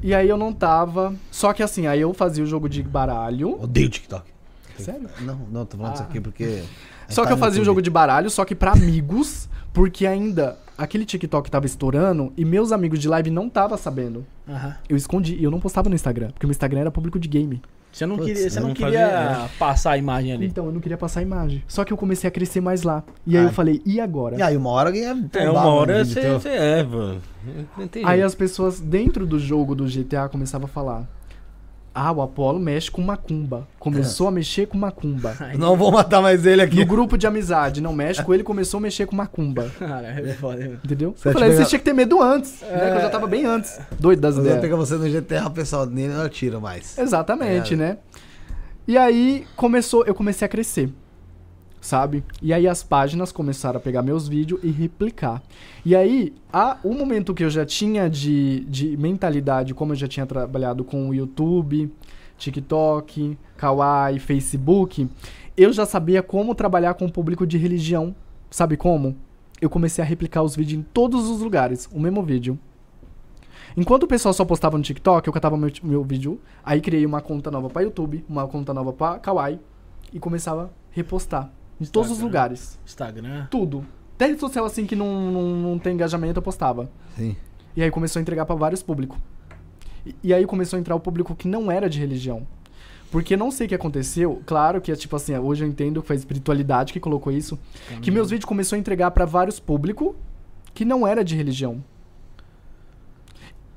E aí eu não tava. Só que assim, aí eu fazia o jogo de baralho. Odeio TikTok. Sério? Não, não, tô falando isso Ah. aqui porque. Só tá que eu fazia o jogo de baralho, só que pra amigos, porque ainda aquele TikTok tava estourando e meus amigos de live não tava sabendo. Eu escondi e eu não postava no Instagram, porque meu Instagram era público de game. Você não Putz, queria, você não não queria fazia- passar a imagem ali. Então eu não queria passar a imagem. Só que eu comecei a crescer mais lá. E aí Ah. eu falei, e agora? E aí, uma hora ia É, uma hora você você é, mano. Aí as pessoas dentro do jogo do GTA começavam a falar: Ah, o Apollo mexe com macumba. Começou a mexer com macumba. Aí, Não vou matar mais ele aqui. No grupo de amizade, não mexe com ele, começou a mexer com macumba. Cara, é foda, mano. Entendeu? Você eu falei, pega- vocês tinham que ter medo antes, né? Que eu já tava bem antes. Doido das vou ideias. pegar você no GTA, o pessoal nele não atira mais. Exatamente, É. né? E aí começou, eu comecei a crescer. Sabe? E aí as páginas começaram a pegar meus vídeos e replicar. E aí, a, o momento que eu já tinha de, de mentalidade, como eu já tinha trabalhado com o YouTube, TikTok, Kawaii, Facebook, eu já sabia como trabalhar com o público de religião. Sabe como? Eu comecei a replicar os vídeos em todos os lugares, o mesmo vídeo. Enquanto o pessoal só postava no TikTok, eu catava meu, meu vídeo, aí criei uma conta nova pra YouTube, uma conta nova pra Kawaii e começava a repostar em todos os lugares. Instagram. Tudo. Até rede social assim que não, não, não tem engajamento, eu postava. Sim. E aí começou a entregar pra vários públicos. E, e aí começou a entrar o público que não era de religião. Porque não sei o que aconteceu, claro que é tipo assim, hoje eu entendo que foi a espiritualidade que colocou isso, que meus vídeos começou a entregar pra vários públicos que não era de religião.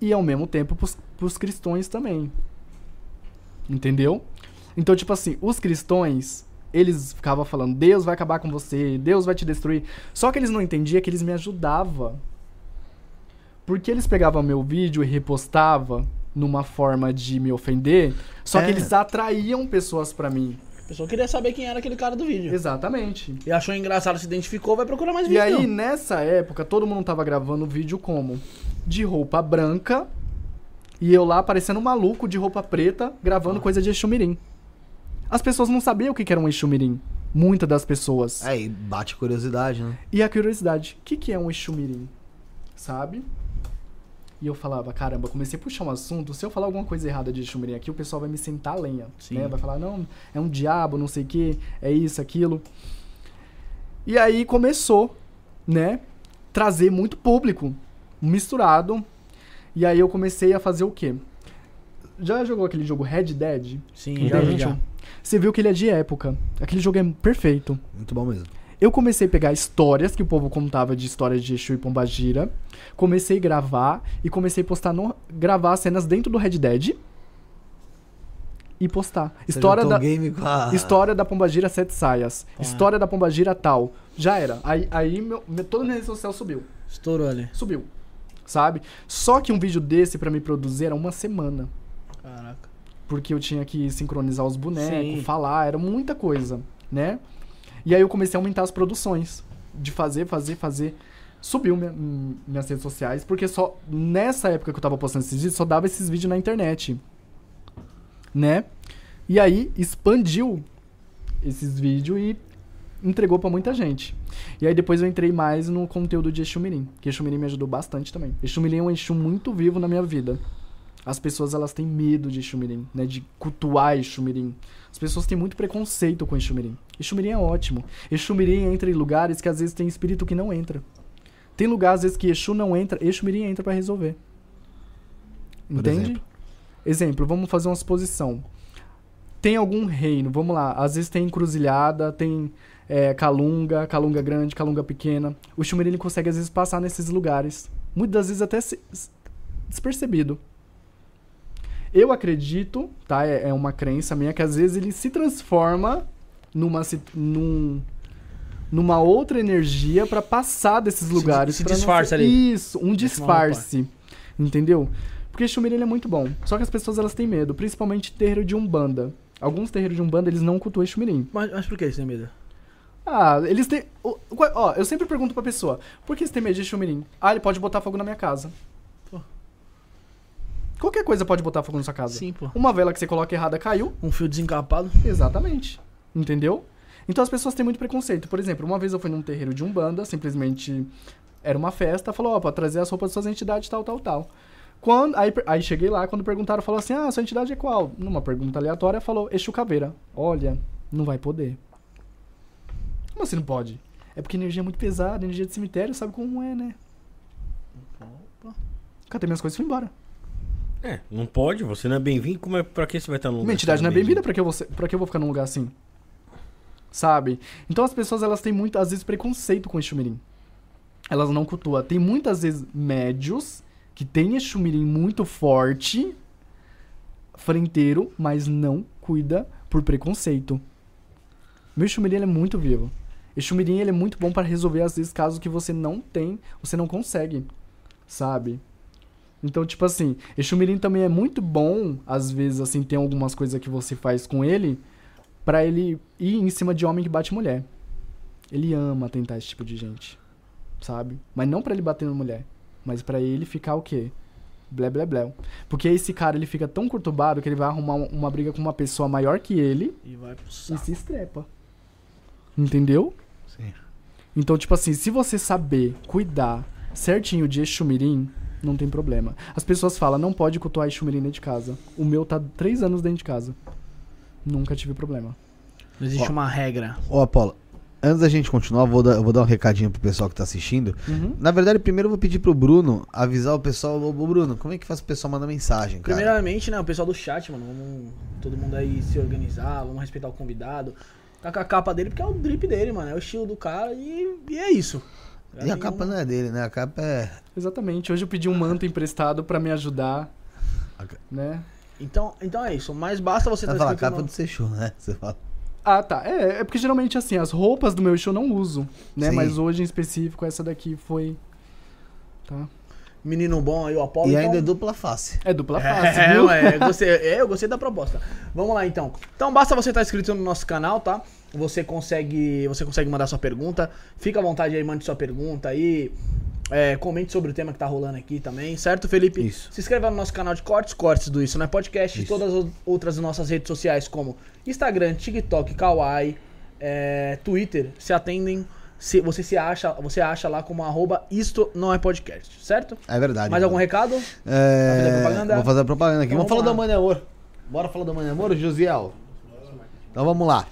E ao mesmo tempo pros, pros cristãos também. Entendeu? Então, tipo assim, os cristãos, eles ficavam falando, Deus vai acabar com você, Deus vai te destruir. Só que eles não entendiam que eles me ajudavam. Porque eles pegavam meu vídeo e repostavam numa forma de me ofender, só É. que eles atraíam pessoas pra mim. A pessoa queria saber quem era aquele cara do vídeo. Exatamente. E achou engraçado, se identificou, vai procurar mais E vídeo. aí, não. nessa época, todo mundo tava gravando vídeo como? De roupa branca e eu lá parecendo um maluco de roupa preta gravando coisa de Exumirim. As pessoas não sabiam o que era um Exumirim. Muitas das pessoas. Aí bate curiosidade, né? E a curiosidade, o que, que é um Exumirim? Sabe? E eu falava, caramba, comecei a puxar um assunto, se eu falar alguma coisa errada de Exumirim aqui, o pessoal vai me sentar a lenha. Sim. Né? Vai falar, não, é um diabo, não sei o que, é isso, aquilo. E aí começou, né? Trazer muito público, misturado. E aí eu comecei a fazer o quê? Já jogou aquele jogo Red Dead? Sim, já, já. Você viu que ele é de época. Aquele jogo é perfeito. Muito bom mesmo. Eu comecei a pegar histórias que o povo contava de histórias de Exu e Pombagira. Comecei a gravar e comecei a postar no, gravar cenas dentro do Red Dead e postar. História Você juntou da game com a... história da Pombagira sete saias. Ah. História da Pombagira tal. Já era. Aí, aí meu, meu, toda a minha rede social subiu. Estourou ali. Subiu. Sabe? Só que um vídeo desse pra me produzir era uma semana. Caraca. Porque eu tinha que sincronizar os bonecos, Sim. falar, era muita coisa, né? E aí eu comecei a aumentar as produções. De fazer, fazer, fazer. Subiu minha, minhas redes sociais, porque só nessa época que eu tava postando esses vídeos, só dava esses vídeos na internet. Né? E aí expandiu esses vídeos e entregou pra muita gente. E aí depois eu entrei mais no conteúdo de Exumirim, que Exumirim me ajudou bastante também. Exumirim é um Exu muito vivo na minha vida. As pessoas elas têm medo de Exumirim, né? De cultuar Exumirim. As pessoas têm muito preconceito com Exumirim. Exumirim é ótimo. Exumirim entra em lugares que às vezes tem espírito que não entra. Tem lugar às vezes que Exu não entra, Exumirim entra pra resolver. Entende? exemplo? Exemplo, vamos fazer uma suposição. Tem algum reino, vamos lá, às vezes tem encruzilhada, tem é, calunga, calunga grande, calunga pequena. O Exumirim ele consegue às vezes passar nesses lugares. Muitas das vezes até despercebido. Eu acredito, tá? É, é uma crença minha que às vezes ele se transforma numa num, numa outra energia pra passar desses Se lugares. se pra não disfarça ser- ali. Isso, um disfarce. Entendeu? Porque Exumirim ele é muito bom. Só que as pessoas elas têm medo, principalmente terreiro de Umbanda. Alguns terreiros de Umbanda eles não cultuam Exumirim. Mas, mas por que você tem medo? Ah, eles têm. Ó, eu sempre pergunto pra pessoa: por que você tem medo de Exumirim? Ah, ele pode botar fogo na minha casa. Qualquer coisa pode botar fogo na sua casa. Sim, pô. Uma vela que você coloca errada caiu. Um fio desencapado. Exatamente. Entendeu? Então as pessoas têm muito preconceito. Por exemplo, uma vez eu fui num terreiro de Umbanda, simplesmente era uma festa, falou, ó, pra trazer as roupas das suas entidades, tal, tal, tal. Quando, aí, aí cheguei lá, quando perguntaram, falou assim, ah, sua entidade é qual? Numa pergunta aleatória, falou, Exu Caveira. Olha, não vai poder. Como assim não pode? É porque energia é muito pesada, energia de cemitério, sabe como é, né? Opa. Catei minhas coisas e fui embora. É, não pode, você não é bem-vindo, como é, pra que você vai estar no lugar? Minha entidade não é bem-vinda, pra que, eu vou ser- pra que eu vou ficar num lugar assim? Sabe? Então as pessoas, elas têm muito, às vezes, preconceito com Exumirim. Elas não cultuam. Tem muitas vezes médios que têm Exumirim muito forte, frenteiro, mas não cuida por preconceito. Meu Exumirim, ele é muito vivo. Exumirim, ele é muito bom para resolver, às vezes, casos que você não tem, você não consegue, sabe? Então, tipo assim, Exumirim também é muito bom, às vezes, assim, tem algumas coisas que você faz com ele pra ele ir em cima de homem que bate mulher. Ele ama tentar esse tipo de gente, sabe? Mas não pra ele bater na mulher, mas pra ele ficar o quê? Blé, blé, blé. Porque esse cara, ele fica tão conturbado que ele vai arrumar um- uma briga com uma pessoa maior que ele E vai pro e saco. se estrepa. Entendeu? Sim. Então, tipo assim, se você saber cuidar certinho de Exumirim, não tem problema. As pessoas falam, não pode cultuar Exumirim dentro de casa. O meu tá três anos dentro de casa. Nunca tive problema. Não existe Ó. uma regra. Ô, Apolo, antes da gente continuar, eu vou dar, eu vou dar um recadinho pro pessoal que tá assistindo. Uhum. Na verdade, primeiro eu vou pedir pro Bruno avisar o pessoal. Ô, Bruno, como é que faz o pessoal mandar mensagem, cara? Primeiramente, né, o pessoal do chat, mano, vamos todo mundo aí se organizar, vamos respeitar o convidado. Tá com a capa dele, porque é o drip dele, mano, é o estilo do cara e, e é isso. E a capa não é dele, né? A capa é. Exatamente. Hoje eu pedi um manto emprestado pra me ajudar, A ca- né? Então, então é isso, mas basta você fala escrito capa do Seixu, né? Você fala. Ah, tá. É, é porque geralmente, assim, as roupas do meu show eu não uso, né? Sim. Mas hoje, em específico, essa daqui foi... Tá? menino bom aí, o Apolo. E então- ainda é dupla face. É dupla face, É, viu? ué, eu gostei, é, eu gostei da proposta. Vamos lá então. Então basta você estar inscrito no nosso canal, tá? Você consegue, você consegue mandar sua pergunta. Fica à vontade aí, mande sua pergunta aí. É, comente sobre o tema que tá rolando aqui também, certo, Felipe? Isso. Se inscreva no nosso canal de cortes, cortes do Isso Não é Podcast, e Isso. todas as outras nossas redes sociais como Instagram, TikTok, Kawaii, é, Twitter, se atendem. Se, você se acha, você acha lá como arroba Isto Não é Podcast, certo? É verdade. Mais algum recado? É... Vai fazer propaganda? Vou fazer a propaganda aqui. Então vamos falar vamos da lá. Mãe Amor. Bora falar da Mãe Amor, Josiel? Então vamos lá.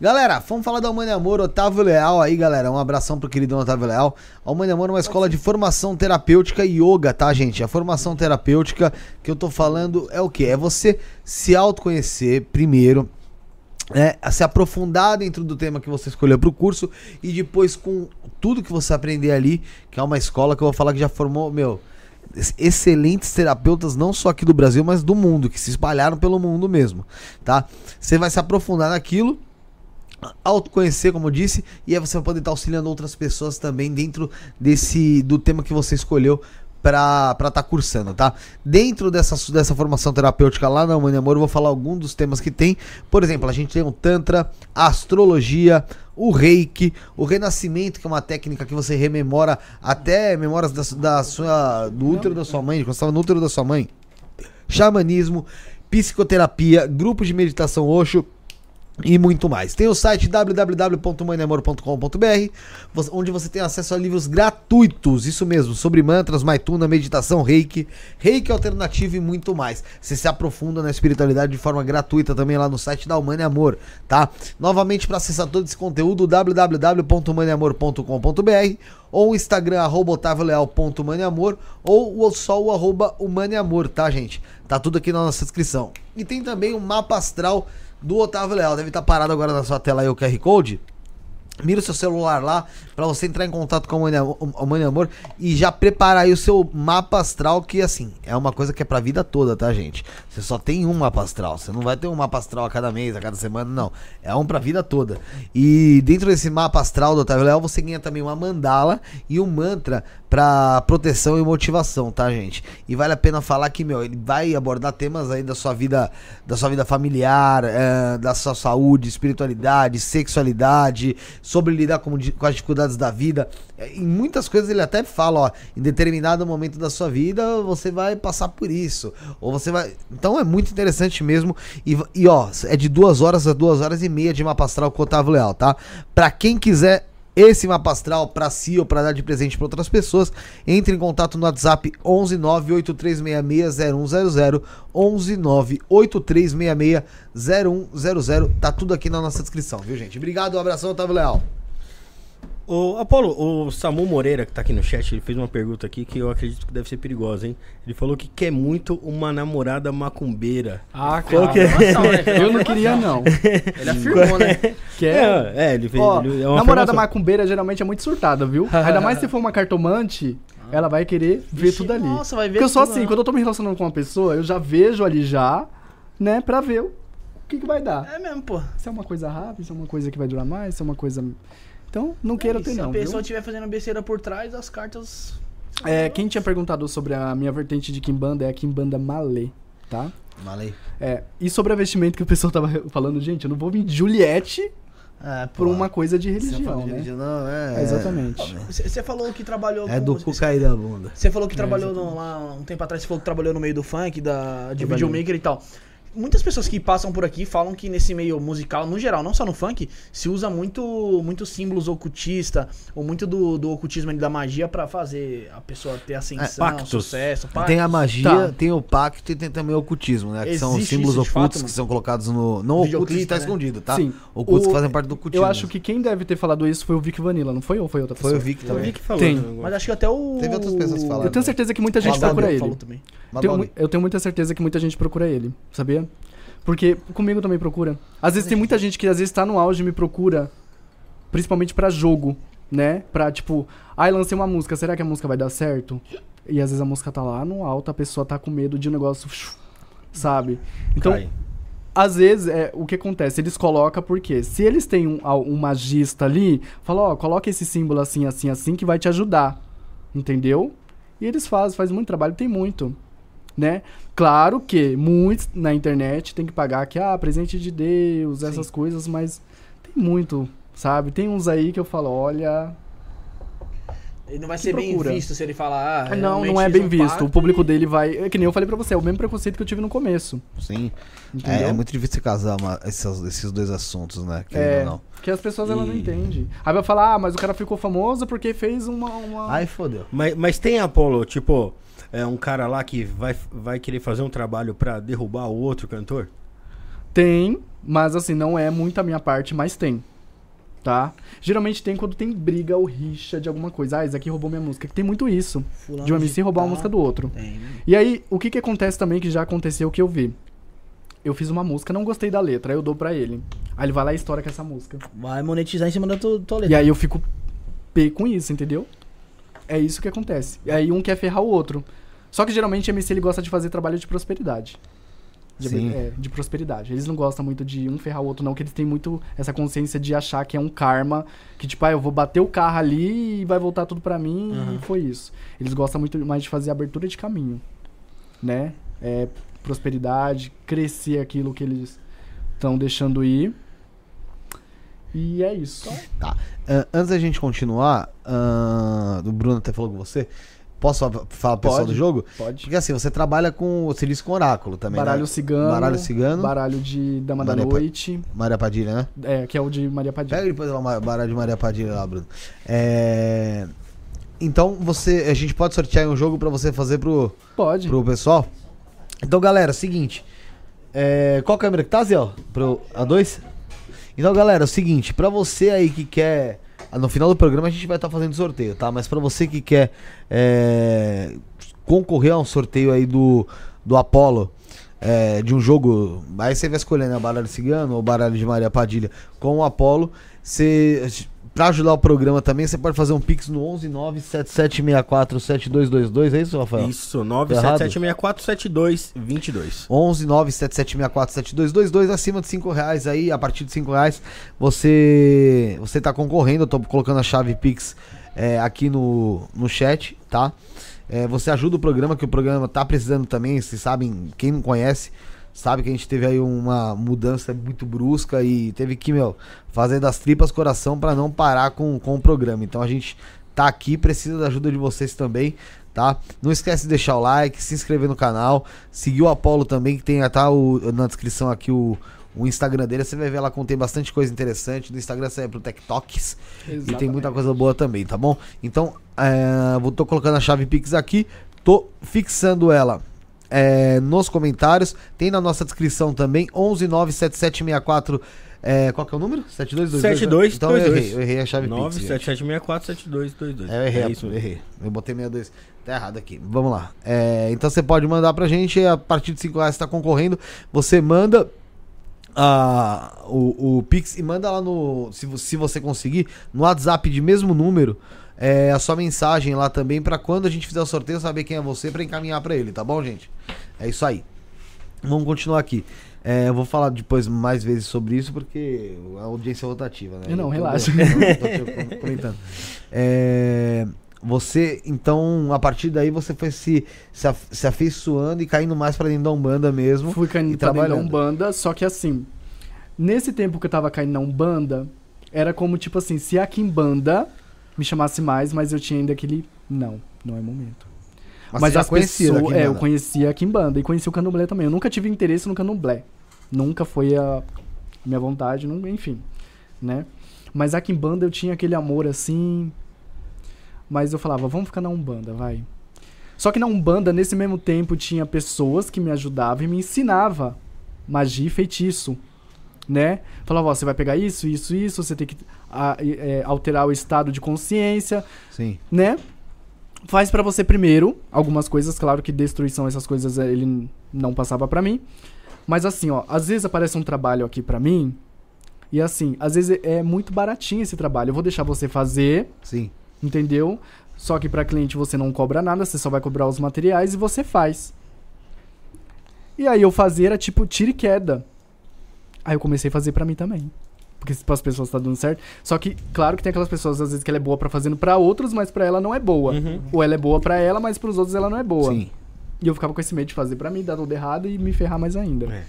Galera, vamos falar da Mãe Amor, Otávio Leal aí, galera. Um abração pro querido Otávio Leal. A Amor é uma escola de formação terapêutica e yoga, tá, gente? A formação terapêutica que eu tô falando é o quê? É você se autoconhecer primeiro, a se aprofundar dentro do tema que você escolheu pro curso e depois com tudo que você aprender ali, que é uma escola que eu vou falar que já formou, meu, excelentes terapeutas não só aqui do Brasil, mas do mundo, que se espalharam pelo mundo mesmo, tá? Você vai se aprofundar naquilo, autoconhecer, como eu disse, e aí você vai poder estar auxiliando outras pessoas também dentro desse do tema que você escolheu pra estar cursando, tá? Dentro dessa, dessa formação terapêutica lá na Mãe Amor, eu vou falar alguns dos temas que tem. Por exemplo, a gente tem o Tantra, a astrologia, o reiki, o renascimento, que é uma técnica que você rememora até memórias da, da sua, do útero da sua mãe, quando você estava no útero da sua mãe. Xamanismo, psicoterapia, grupo de meditação Osho, e muito mais. Tem o site www.mãeamor.com.br, vo- onde você tem acesso a livros gratuitos, isso mesmo, sobre mantras, maituna, meditação, reiki, reiki alternativo e muito mais. Você se aprofunda na espiritualidade de forma gratuita também lá no site da Humane Amor, tá? Novamente, para acessar todo esse conteúdo, www.humaneamor.com.br ou o Instagram, arroba ou o- só o arroba humaneamor, tá, gente? Tá tudo aqui na nossa descrição. E tem também o mapa astral do Otávio Leal. Deve estar parado agora na sua tela aí o QR Code. Mira o seu celular lá pra você entrar em contato com a Mãe Amor e já preparar aí o seu mapa astral, que assim, é uma coisa que é pra vida toda, tá, gente? Você só tem um mapa astral, você não vai ter um mapa astral a cada mês, a cada semana, não. É um pra vida toda. E dentro desse mapa astral do Otávio Leal, você ganha também uma mandala e um mantra pra proteção e motivação, tá, gente? E vale a pena falar que, meu, ele vai abordar temas aí da sua vida, da sua vida familiar, eh, da sua saúde, espiritualidade, sexualidade, sobre lidar com, com as dificuldades da vida. Eh, Em muitas coisas ele até fala, ó, em determinado momento da sua vida você vai passar por isso, ou você vai. Então é muito interessante mesmo. E, e ó, é de duas horas a duas horas e meia de mapa astral com o Otávio Leal, tá? Pra quem quiser esse mapa astral pra si ou pra dar de presente pra outras pessoas, entre em contato no WhatsApp 11 983660100, 11 983660100, tá tudo aqui na nossa descrição, viu, gente? Obrigado, um abração, Otávio Leal. O Apolo, o Samu Moreira, que tá aqui no chat, ele fez uma pergunta aqui que eu acredito que deve ser perigosa, hein? Ele falou que quer muito uma namorada macumbeira. Ah, cara. que né? Eu não queria, não. Ele afirmou, né? Quer... É, é, ele fez. Ó, ele- é namorada afirmação. macumbeira geralmente é muito surtada, viu? Ainda mais se for uma cartomante, ela vai querer ver Vixe, tudo ali. nossa, vai ver Porque eu sou assim, né? quando eu tô me relacionando com uma pessoa, eu já vejo ali já, né, pra ver o que, que vai dar. É mesmo, pô. Se é uma coisa rápida, se é uma coisa que vai durar mais, se é uma coisa. Então, não queira E ter, se não. a viu? pessoa estiver fazendo besteira por trás, as cartas. É, quem tinha perguntado sobre a minha vertente de Kimbanda é a Kimbanda Malê, tá? Malei. É, e sobre a vestimenta que o pessoal tava falando, gente, eu não vou vir de Juliette É, por uma coisa de religião, de né? religião, não, é, É, exatamente. Você falou que trabalhou É com- do cu cair da bunda. Você falou que É, trabalhou no- lá um tempo atrás, você falou que trabalhou no meio do funk, da, de videomaker e tal. Muitas pessoas que passam por aqui falam que nesse meio musical, no geral, não só no funk, se usa muito, muito símbolos ocultista, ou muito do, do ocultismo ali da magia pra fazer a pessoa ter ascensão, pactos. sucesso, pactos. Tem a magia, Tá. tem o pacto e tem também o ocultismo, né? Que são os Existe símbolos isso de ocultos fato, que são colocados no. Não ocultos Videoclipe, que tá né? escondido, tá? Sim. Ocultos O- que fazem parte do ocultismo. Eu acho que quem deve ter falado isso foi o Vic Vanilla, não foi? Ou foi outra Foi pessoa? o Vic também. vi que falou. Tem. né. Mas acho que até o. Teve outras pessoas que falaram. Eu tenho certeza que muita gente procura ele. falou também. Tenho eu tenho muita certeza que muita gente procura ele, sabia? Porque comigo também procura. Às vezes tem muita gente que às vezes tá no auge e me procura, principalmente pra jogo, né? Pra tipo, ai, lancei uma música, será que a música vai dar certo? E às vezes a música tá lá no alto, a pessoa tá com medo de um negócio, sabe? Então, Cai. às vezes, é, o que acontece? Eles colocam porque se eles têm um, um magista ali, fala, ó, coloca esse símbolo assim, assim, assim, que vai te ajudar. Entendeu? E eles fazem, faz muito trabalho, tem muito. Né? Claro que muitos na internet tem que pagar que, ah, presente de Deus, essas coisas, mas tem muito, sabe? Tem uns aí que eu falo, olha. Ele não vai Que ser bem procura. visto se ele falar. Ah, não, realmente não é bem um visto. O público e- dele vai. É que nem eu falei pra você, é o mesmo preconceito que eu tive no começo. Sim. É, é muito difícil você casar uma- esses, esses dois assuntos, né? Querendo É, não. porque as pessoas elas não E- entendem. Aí vai falar, ah, mas o cara ficou famoso porque fez uma. uma... Ai, fodeu. Mas, mas tem, Apolo, tipo, é um cara lá que vai, vai querer fazer um trabalho pra derrubar o outro cantor? Tem, mas assim, não é muito a minha parte, mas tem. Tá? Geralmente tem quando tem briga ou rixa de alguma coisa. Ah, esse aqui roubou minha música. Que tem muito isso. Fulano De um MC roubar tal. uma música do outro. Tem. E aí, o que que acontece também que já aconteceu que eu vi? Eu fiz uma música, não gostei da letra, aí eu dou pra ele. Aí ele vai lá e estoura com essa música. Vai monetizar em cima da tua, tua E letra. aí eu fico P com isso, entendeu? É isso que acontece. E aí um quer ferrar o outro. Só que geralmente MC ele gosta de fazer trabalho de prosperidade. De, é, de prosperidade. Eles não gostam muito de um ferrar o outro, não, que eles têm muito essa consciência de achar que é um karma, que tipo, ah, eu vou bater o carro ali e vai voltar tudo pra mim Aham. e foi isso. Eles gostam muito mais de fazer abertura de caminho, né? É, prosperidade, crescer aquilo que eles estão deixando ir. E é isso. Tá. Ah, antes da gente continuar, ah, o Bruno até falou com você. Posso fa- falar pro pessoal do jogo? Pode. Porque assim, você trabalha com. Você disse com oráculo também. Baralho né? cigano. Baralho cigano. Baralho de Dama Maria da Pa- Noite. Maria Padilha, né? É, que é o de Maria Padilha. Pega depois o baralho de Maria Padilha lá, Bruno. É. Então você, a gente pode sortear um jogo pra você fazer pro, Pode. pro pessoal. Então, galera, é o seguinte. É, qual câmera que tá, Zé? Pro A2? Então, galera, é o seguinte. Pra você aí que quer... No final do programa a gente vai estar fazendo sorteio, tá? Mas pra você que quer é, concorrer a um sorteio aí do, do Apollo... é, de um jogo, aí você vai escolher, né, baralho cigano ou baralho de Maria Padilha com o Apollo. Você, pra ajudar o programa também, você pode fazer um pix no 11977647222, é isso, Rafael? Isso, errado? 977647222. 11 977647222 acima de 5 reais aí, a partir de 5 reais você você tá concorrendo, eu tô colocando a chave Pix é, aqui no, no chat, tá? É, você ajuda o programa, que o programa tá precisando também, vocês sabem, quem não conhece, sabe que a gente teve aí uma mudança muito brusca e teve que, meu, fazer das tripas coração para não parar com, com o programa. Então a gente tá aqui, precisa da ajuda de vocês também, tá? Não esquece de deixar o like, se inscrever no canal, seguir o Apolo também, que tem tá o, na descrição aqui o, o Instagram dele, você vai ver lá contém bastante coisa interessante. No Instagram você vai pro TikToks e tem muita coisa boa também, tá bom? Então, é, vou tô colocando a chave Pix aqui, tô fixando ela é, nos comentários, tem na nossa descrição também, 1197764 é, qual que é o número? 7222? 7222. Então eu errei, eu errei a chave Pix. gente. 977647222. É, eu errei, É eu isso mesmo. errei. Eu botei 62. Tá errado aqui. Vamos lá. É, então você pode mandar pra gente. A partir de 5 reais você tá concorrendo. Você manda ah, o, o Pix e manda lá no. Se, se você conseguir, no WhatsApp de mesmo número. É, a sua mensagem lá também pra quando a gente fizer o sorteio saber quem é você pra encaminhar pra ele, tá bom, gente? É isso aí. Vamos continuar aqui. É, eu vou falar depois mais vezes sobre isso porque a audiência é rotativa, né? Não, Eu tô- relaxa. tô- tô comentando. É, você, então, a partir daí você foi se, se, se afeiçoando e caindo mais pra dentro da Umbanda mesmo. Fui caindo pra dentro da trabalhando. Umbanda, só que assim, nesse tempo que eu tava caindo na Umbanda, era como tipo assim, se a Kimbanda me chamasse mais, mas eu tinha ainda aquele. Não, não é momento. Mas Mas, as pessoas. É, eu conhecia a Kimbanda e conheci o candomblé também. Eu nunca tive interesse no candomblé. Nunca foi a minha vontade, não, enfim, né? Mas a Kimbanda eu tinha aquele amor assim. Mas eu falava, vamos ficar na Umbanda, vai. Só que na Umbanda, nesse mesmo tempo, tinha pessoas que me ajudavam e me ensinava magia e feitiço, né? Falava, ó, você vai pegar isso, isso, isso, você tem que a- é, alterar o estado de consciência, Sim. né? Faz pra você primeiro algumas coisas, claro que destruição, essas coisas eh, ele não passava pra mim. Mas assim, ó, às vezes aparece um trabalho aqui pra mim e assim, às vezes é muito baratinho esse trabalho. Eu vou deixar você fazer, Sim. entendeu? Só que pra cliente você não cobra nada, você só vai cobrar os materiais e você faz. E aí eu fazia era tipo tira e queda. Aí eu comecei a fazer pra mim também. Porque para as pessoas tá dando certo. Só que, claro que tem aquelas pessoas, às vezes, que ela é boa pra fazendo pra outros, mas pra ela não é boa. Uhum. Ou ela é boa pra ela, mas pros outros ela não é boa. Sim. E eu ficava com esse medo de fazer pra mim, dar tudo errado e me ferrar mais ainda. É.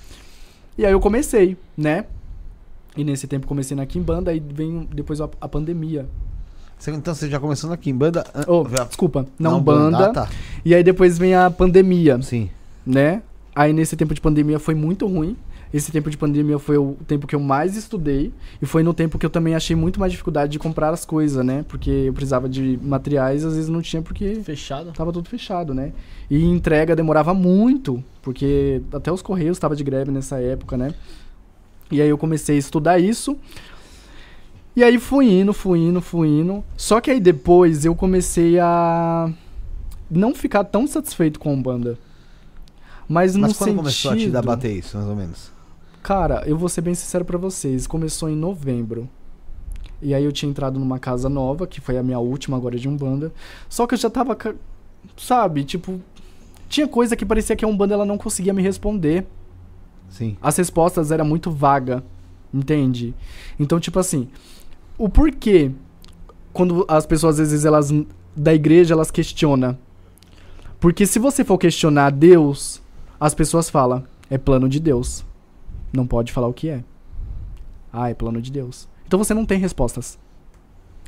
E aí eu comecei, né? E nesse tempo comecei na Kimbanda, aí vem depois a, a pandemia. Então você já começou na Kimbanda? an- Oh, já- desculpa, na na Umbanda. Ah, tá. E aí depois vem a pandemia, Sim. né? Aí nesse tempo de pandemia foi muito ruim. Esse tempo de pandemia foi o tempo que eu mais estudei. E foi no tempo que eu também achei muito mais dificuldade de comprar as coisas, né? Porque eu precisava de materiais, às vezes não tinha porque Fechado. tava tudo fechado, né? E entrega demorava muito, porque até os correios estavam de greve nessa época, né? E aí eu comecei a estudar isso. E aí fui indo, fui indo, fui indo. Só que aí depois eu comecei a não ficar tão satisfeito com a Umbanda. Mas, no Mas quando sentido... começou a te dar bater isso, mais ou menos? Cara, eu vou ser bem sincero pra vocês. Começou em novembro. E aí eu tinha entrado numa casa nova, que foi a minha última agora de Umbanda. Só que eu já tava, sabe, tipo, tinha coisa que parecia que a Umbanda ela não conseguia me responder. Sim. As respostas eram muito vaga, entende? Então, tipo assim, o porquê quando as pessoas às vezes elas da igreja elas questionam. Porque se você for questionar Deus, as pessoas falam, é plano de Deus. Não pode falar o que é. Ah, é plano de Deus. Então você não tem respostas.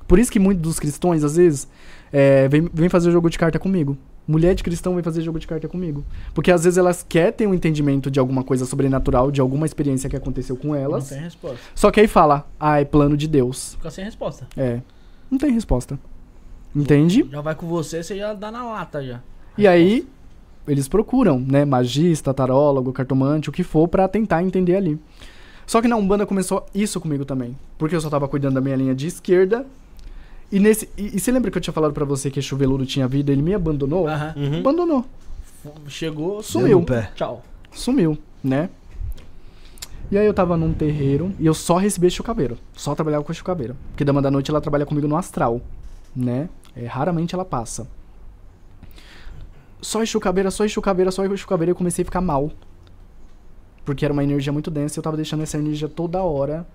Por isso que muitos dos cristãos, às vezes, é, vem, vem fazer jogo de carta comigo. Mulher de cristão vem fazer jogo de carta comigo. Porque às vezes elas querem ter um entendimento de alguma coisa sobrenatural, de alguma experiência que aconteceu com Não elas. tem resposta. Só que aí fala, ah, é plano de Deus. Fica sem resposta. É. Não tem resposta. Entende? Já vai com você, você já dá na lata já. E aí, eles procuram, né? Magista, tarólogo, cartomante, o que for, pra tentar entender ali. Só que na Umbanda começou isso comigo também. Porque eu só tava cuidando da minha linha de esquerda. E nesse. E, e você lembra que eu tinha falado pra você que Chuveludo tinha vida? Ele me abandonou? Aham. Uhum. Abandonou. Chegou, Sumiu. Tchau. Sumiu, né? E aí eu tava num terreiro e eu só recebia chucaveiro. Só trabalhava com chucaveiro. Porque dama da noite ela trabalha comigo no astral, né? É, raramente ela passa. Só chucaveira, só chucaveira, só chucaveira. Eu comecei a ficar mal. Porque era uma energia muito densa e eu tava deixando essa energia toda hora,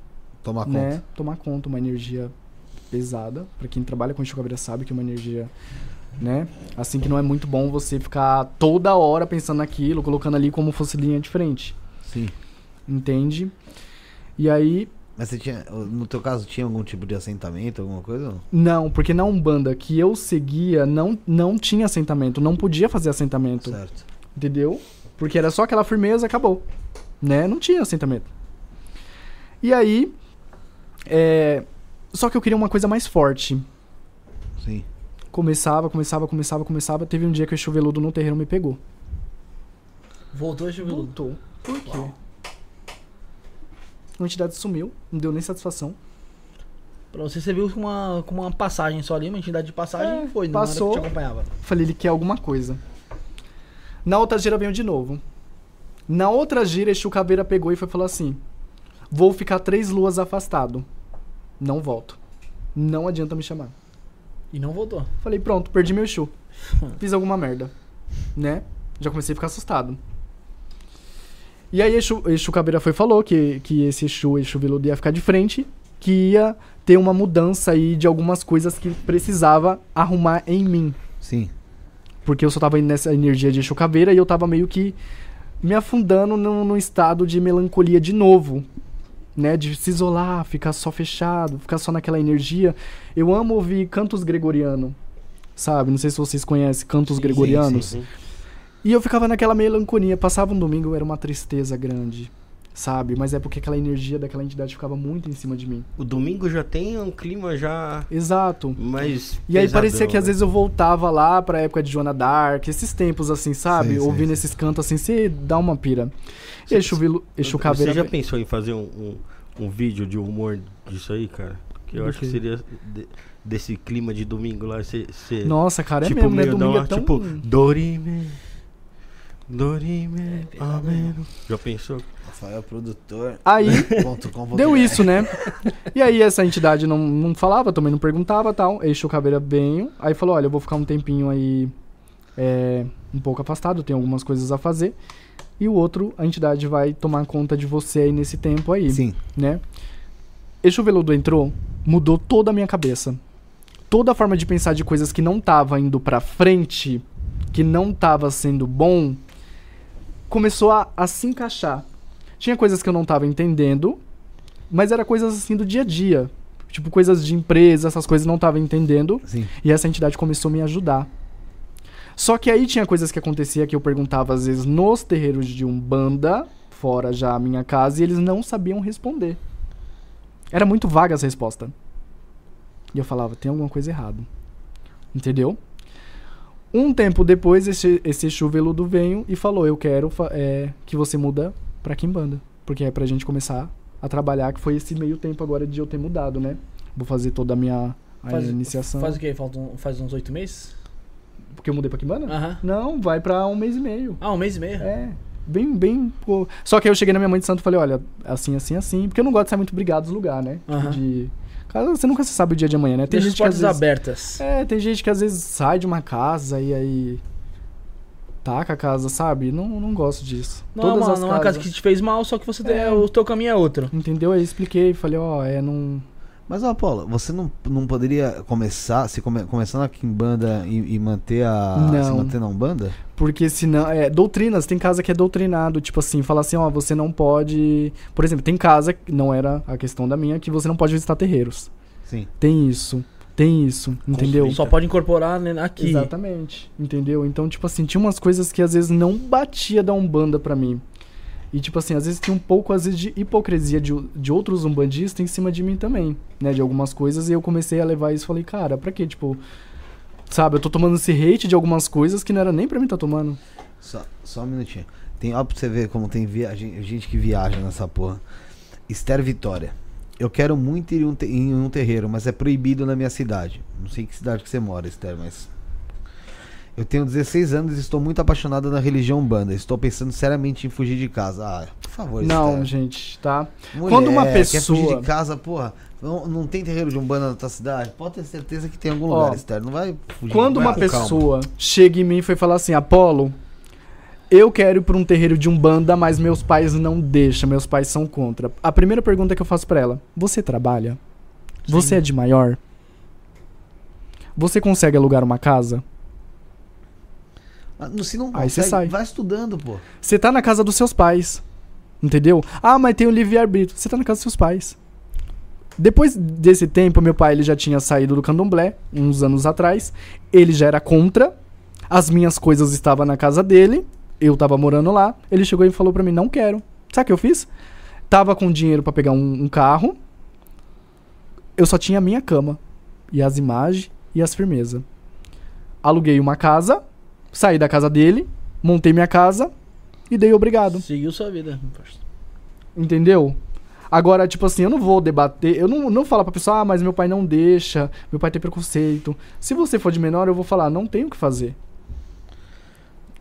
Toma né? conta. Tomar conta. Uma energia pesada. Pra quem trabalha com chucaveira sabe que é uma energia, né? Assim que não é muito bom você ficar toda hora pensando naquilo, colocando ali como fosse linha de frente. Sim. Entende? E aí, Mas você tinha. No teu caso, tinha algum tipo de assentamento, alguma coisa? não? não, porque na Umbanda que eu seguia não, não tinha assentamento, não podia fazer assentamento, Certo. entendeu? Porque era só aquela firmeza e acabou, né? Não tinha assentamento. E aí, é, só que eu queria uma coisa mais forte. Sim. Começava, começava, começava, começava. Teve um dia que o chuveludo no terreiro me pegou. Voltou a chover. Voltou. Por quê? A entidade sumiu, não deu nem satisfação. Pra você, você viu com uma, com uma passagem só ali, uma entidade de passagem É, e foi, não passou. era que te acompanhava. Falei, ele quer alguma coisa. Na outra gira veio de novo. Na outra gira, Exu Caveira pegou e foi falou assim: Vou ficar três luas afastado. Não volto. Não adianta me chamar. E não voltou. Falei, pronto, perdi meu Exu. Fiz alguma merda. Né? Já comecei a ficar assustado. E aí Exu, Exu Caveira foi falou que, que esse Exu, Exu Veludo ia ficar de frente, que ia ter uma mudança aí de algumas coisas que precisava arrumar em mim. Sim. Porque eu só tava indo nessa energia de Exu Caveira e eu tava meio que me afundando num, num estado de melancolia de novo. Né? De se isolar, ficar só fechado, ficar só naquela energia. Eu amo ouvir cantos gregoriano. sabe? Não sei se vocês conhecem cantos gregorianos. sim, sim. E eu ficava naquela melancolia. Passava um domingo, era uma tristeza grande, sabe? Mas é porque aquela energia daquela entidade ficava muito em cima de mim. O domingo já tem um clima já Exato. mais. E aí parecia que às né? vezes eu voltava lá pra época de Joana Dark, esses tempos assim, sabe? Sei, Ouvindo sei. esses cantos assim, você dá uma pira. E Exu, Vilu- Exu Você Caveira... já pensou em fazer um, um, um vídeo de humor disso aí, cara? Que eu Do acho que seria de- desse clima de domingo lá, você. você- Nossa, cara, é tipo, mesmo, né? Domingo uma- é tão... Tipo, Dorime. Dorime. amém. Já pensou? Rafael Produtor. Aí, Deu isso, né? E aí essa entidade não, não falava, também não perguntava tal. Eixo Caveira veio, aí falou, olha, eu vou ficar um tempinho aí é, um pouco afastado, tenho algumas coisas a fazer. E o outro, a entidade vai tomar conta de você aí nesse tempo aí, Sim. né? Eixo Veludo entrou, mudou toda a minha cabeça. Toda a forma de pensar de coisas que não tava indo pra frente, que não tava sendo bom, começou a, a se encaixar. Tinha coisas que eu não tava entendendo, mas era coisas assim do dia a dia. Tipo, coisas de empresa, essas coisas eu não tava entendendo. Sim. E essa entidade começou a me ajudar. Só que aí tinha coisas que acontecia que eu perguntava às vezes nos terreiros de Umbanda, fora já a minha casa, e eles não sabiam responder. Era muito vaga essa resposta. E eu falava, tem alguma coisa errada. Entendeu? Um tempo depois, esse, esse Exu veludo veio e falou, eu quero é, que você muda pra Kimbanda. Porque é pra gente começar a trabalhar, que foi esse meio tempo agora de eu ter mudado, né? Vou fazer toda a minha a Faz, iniciação. faz o quê? Falta um- faz uns oito meses? Porque eu mudei pra Kimbanda? Não, vai pra um mês e meio. Ah, um mês e meio? É. Bem, bem. Pô. Só que aí eu cheguei na minha mãe de santo e falei, olha, assim, assim, assim. Porque eu não gosto de ser muito brigado dos lugares, né? Aham. De. Você nunca sabe o dia de amanhã, né? Tem Deixa gente que às portas vezes. abertas. É, tem gente que às vezes sai de uma casa e aí. Taca a casa, sabe? Não, não gosto disso. Não, é uma, não é uma casa que te fez mal, só que você tem, É. o teu caminho é outro. Entendeu? Aí expliquei, falei, ó, é, não. Mas, ó, Apolo, você não, não poderia começar, se come, começar na Kimbanda e, e manter a. Se Não. manter na Umbanda? Porque senão. É, doutrinas, tem casa que é doutrinado, tipo assim, fala assim, ó, você não pode. Por exemplo, tem casa, que não era a questão da minha, que você não pode visitar terreiros. Sim. Tem isso, tem isso, entendeu? Só pode incorporar né, aqui. Exatamente, entendeu? Então, tipo assim, tinha umas coisas que às vezes não batia da Umbanda pra mim. E, tipo assim, às vezes tinha um pouco, às vezes, de hipocrisia de, de outros umbandistas em cima de mim também, né? De algumas coisas, e eu comecei a levar isso e falei, cara, pra quê? Tipo, sabe, eu tô tomando esse hate de algumas coisas que não era nem pra mim tá tomando. Só, só um minutinho. Tem, ó, pra você ver como tem via, gente, que viaja nessa porra. Esther Vitória. Eu quero muito ir em um, em um terreiro, mas é proibido na minha cidade. Não sei que cidade que você mora, Esther, mas. Eu tenho 16 anos e estou muito apaixonada na religião Umbanda. Estou pensando seriamente em fugir de casa. Ah, por favor, não, Esther. gente, tá? Mulher, Quando uma Quer fugir pessoa- de casa, porra. Não, não tem terreiro de Umbanda na tua cidade? Pode ter certeza que tem em algum Ó, lugar, Esther. Não vai fugir. Quando vai uma com calma. pessoa chega em mim e foi falar assim, Apolo, eu quero ir pra um terreiro de Umbanda, mas meus pais não deixam, meus pais são contra. A primeira pergunta que eu faço pra ela, você trabalha? Você é de maior? Você consegue alugar uma casa? Ah, não- Se não Aí você consegue, sai. vai estudando, pô. Você tá na casa dos seus pais. Entendeu? Ah, mas tem o livre-arbítrio. Você tá na casa dos seus pais. Depois desse tempo, meu pai ele já tinha saído do candomblé, uns anos atrás. Ele já era contra. As minhas coisas estavam na casa dele. Eu tava morando lá. Ele chegou e falou pra mim: Não quero. Sabe o que eu fiz? Tava com dinheiro pra pegar um, um carro. Eu só tinha a minha cama. E as imagens e as firmeza. Aluguei uma casa. Saí da casa dele. Montei minha casa. E dei obrigado. Seguiu sua vida. Entendeu? Agora, tipo assim, eu não vou debater, eu não, não falar pra pessoa, ah, mas meu pai não deixa, meu pai tem preconceito. Se você for de menor, eu vou falar, não tenho o que fazer.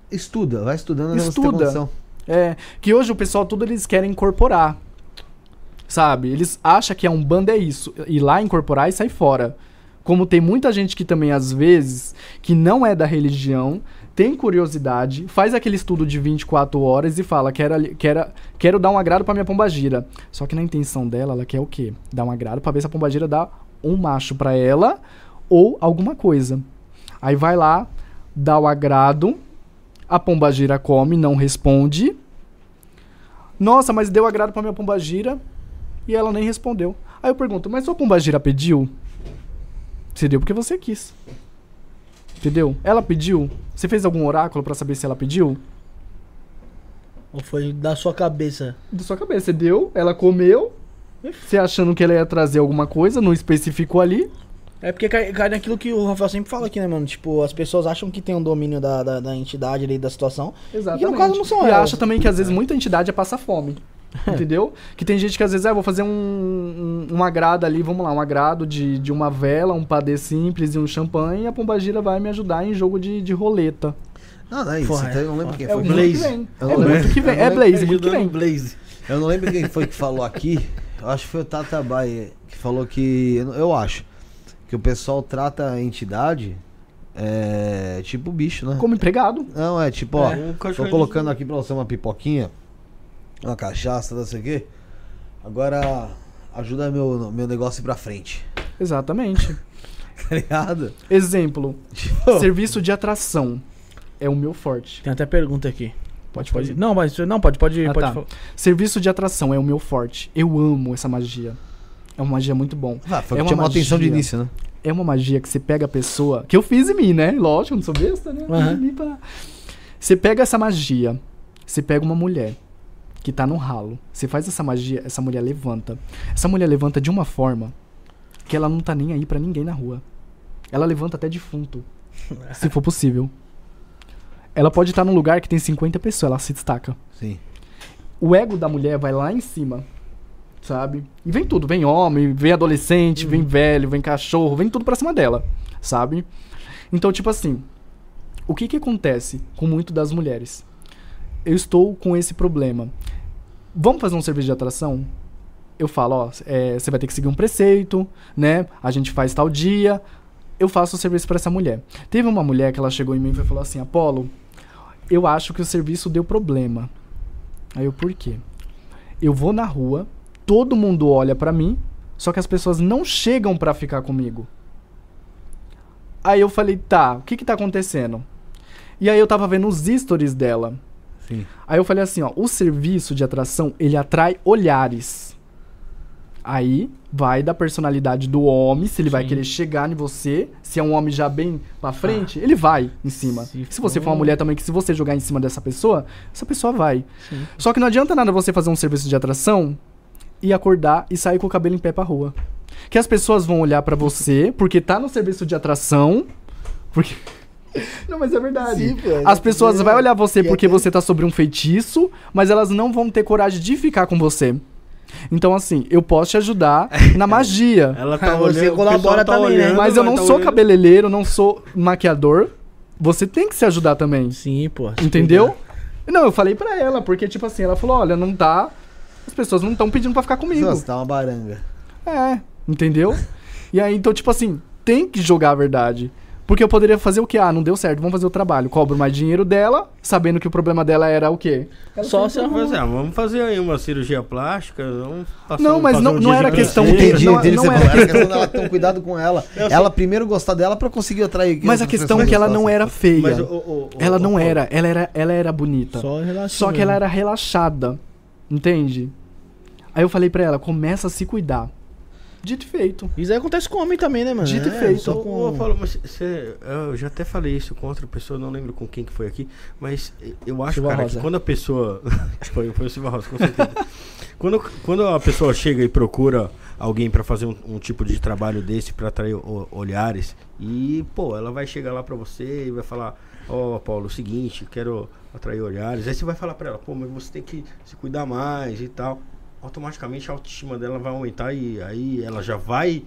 Estuda, vai estudando ter Estuda. É, que hoje o pessoal tudo eles querem incorporar. Sabe? Eles acham que a Umbanda é isso, ir lá incorporar e sair fora. Como tem muita gente que também às vezes que não é da religião, tem curiosidade, faz aquele estudo de 24 horas e fala, quero, quero, quero dar um agrado pra minha pombagira. Só que na intenção dela, ela quer o quê? Dar um agrado pra ver se a pombagira dá um macho pra ela ou alguma coisa. Aí vai lá, dá o agrado, a pombagira come, não responde. Nossa, mas deu agrado pra minha pombagira e ela nem respondeu. Aí eu pergunto, mas sua pombagira pediu? Você deu porque você quis. Entendeu? Ela pediu. Você fez algum oráculo pra saber se ela pediu? Ou foi da sua cabeça? Da sua cabeça. Você deu, ela comeu. Você achando que ela ia trazer alguma coisa, não especificou ali. É porque cai, cai naquilo que o Rafael sempre fala aqui, né, mano? Tipo, as pessoas acham que tem um domínio da, da, da entidade ali, da situação. Exatamente. E no caso não são E elas. acha também que às vezes muita entidade é passar fome. Entendeu? Que tem gente que às vezes, ah, vou fazer um, um, um agrado ali, vamos lá, um agrado de, de uma vela, um padê simples e um champanhe, e a Pombagira vai me ajudar em jogo de, de roleta. Não, não é isso. Porra, até eu não lembro quem É foi o. Eu É muito que vem. É. Blaze, muito que vem. o Blaze. Eu não lembro quem foi que falou aqui. Eu acho que foi o Tata Baia que falou que. eu acho. Que o pessoal trata a entidade. É. Tipo bicho, né? Como empregado. Não, é tipo, ó. Um Tô colocando aqui pra você uma pipoquinha. Uma cachaça, não sei o quê. Agora. Ajuda meu, meu negócio a ir pra frente. Exatamente. Tá ligado? Exemplo: Tipo, serviço de atração. É o meu forte. Tem até pergunta aqui. Pode Pode. Não, mas não, pode, pode, Ah, pode tá. Serviço de atração é o meu forte. Eu amo essa magia. É uma magia muito bom. ah, foi É que uma chamou a atenção de magia. início, né? É uma magia que você pega a pessoa. Que eu fiz em mim, né? Lógico, eu não sou besta, né? Pra- Você pega essa magia. Você pega uma mulher que tá no ralo. Você faz essa magia, essa mulher levanta. Essa mulher levanta de uma forma que ela não tá nem aí pra ninguém na rua. Ela levanta até defunto. se for possível. Ela pode estar num lugar que tem 50 pessoas, ela se destaca. Sim. O ego da mulher vai lá em cima. Sabe? E vem tudo, vem homem, vem adolescente, vem velho, vem cachorro, vem tudo pra cima dela, sabe? Então, tipo assim, o que que acontece com muito das mulheres? Eu estou com esse problema. Vamos fazer um serviço de atração? Eu falo, ó, é, você vai ter que seguir um preceito, né? A gente faz tal dia. Eu faço o serviço pra essa mulher. Teve uma mulher que ela chegou em mim e falou assim: Apolo, eu acho que o serviço deu problema. Aí eu, por quê? Eu vou na rua, todo mundo olha pra mim, só que as pessoas não chegam pra ficar comigo. Aí eu falei, tá, o que que tá acontecendo? E aí eu tava vendo os stories dela. Sim. Aí eu falei assim, ó, o serviço de atração, ele atrai olhares. Aí vai da personalidade do homem, se ele vai Sim. querer chegar em você, se é um homem já bem pra frente, ele vai em cima. Se Se, você for- uma mulher também, que se você jogar em cima dessa pessoa, essa pessoa vai. Sim. Só que não adianta nada você fazer um serviço de atração e acordar e sair com o cabelo em pé pra rua. Que as pessoas vão olhar pra você, porque tá no serviço de atração, porque... Não, mas é verdade. Sim, pô, As pessoas vão olhar você E porque até- você tá sobre um feitiço, mas elas não vão ter coragem de ficar com você. Então, assim, eu posso te ajudar na magia. Ela tá Você olhando, o colabora tá também, né? olhando, Mas eu não tá sou olhando. cabeleireiro, não sou maquiador. Você tem que se ajudar também. Sim, pô. Entendeu? Não, eu falei pra ela, porque, tipo assim, ela falou: olha, não tá. As pessoas não estão pedindo pra ficar comigo. Nossa, tá uma baranga. É, entendeu? E aí, então, tipo assim, tem que jogar a verdade. Porque eu poderia fazer o quê? Ah, não deu certo, vamos fazer o trabalho. Cobro mais dinheiro dela, sabendo que o problema dela era o quê? Ela Só se Vamos fazer, ah, vamos fazer aí uma cirurgia plástica, vamos passar Não, um- mas fazer não- um não dia era de questão câncer. de- Entendi, não- entendi. não você era- era questão dela ter um cuidado com ela. Ela primeiro gostar dela pra conseguir atrair. Mas a questão é que ela não era feia. Mas o- o- o- ela não era, ela era, ela era bonita. Só. Só que ela era relaxada. Entende? Aí eu falei pra ela, começa a se cuidar. Dito e feito. Isso aí acontece com homem também, né, mano? Dito e É, feito. só Ô, com- ô, Paulo, mas cê- eu já até falei isso com outra pessoa, não lembro com quem que foi aqui, mas eu acho, Silva cara, Rosa. que quando a pessoa. foi, foi o Silva Rosa, com certeza. quando, quando a pessoa chega e procura alguém pra fazer um, um tipo de trabalho desse, pra atrair o- olhares, e, pô, ela vai chegar lá pra você e vai falar: Ó, Paulo, é o seguinte, quero atrair olhares. Aí você vai falar pra ela: pô, mas você tem que se cuidar mais e tal. Automaticamente a autoestima dela vai aumentar e aí ela já vai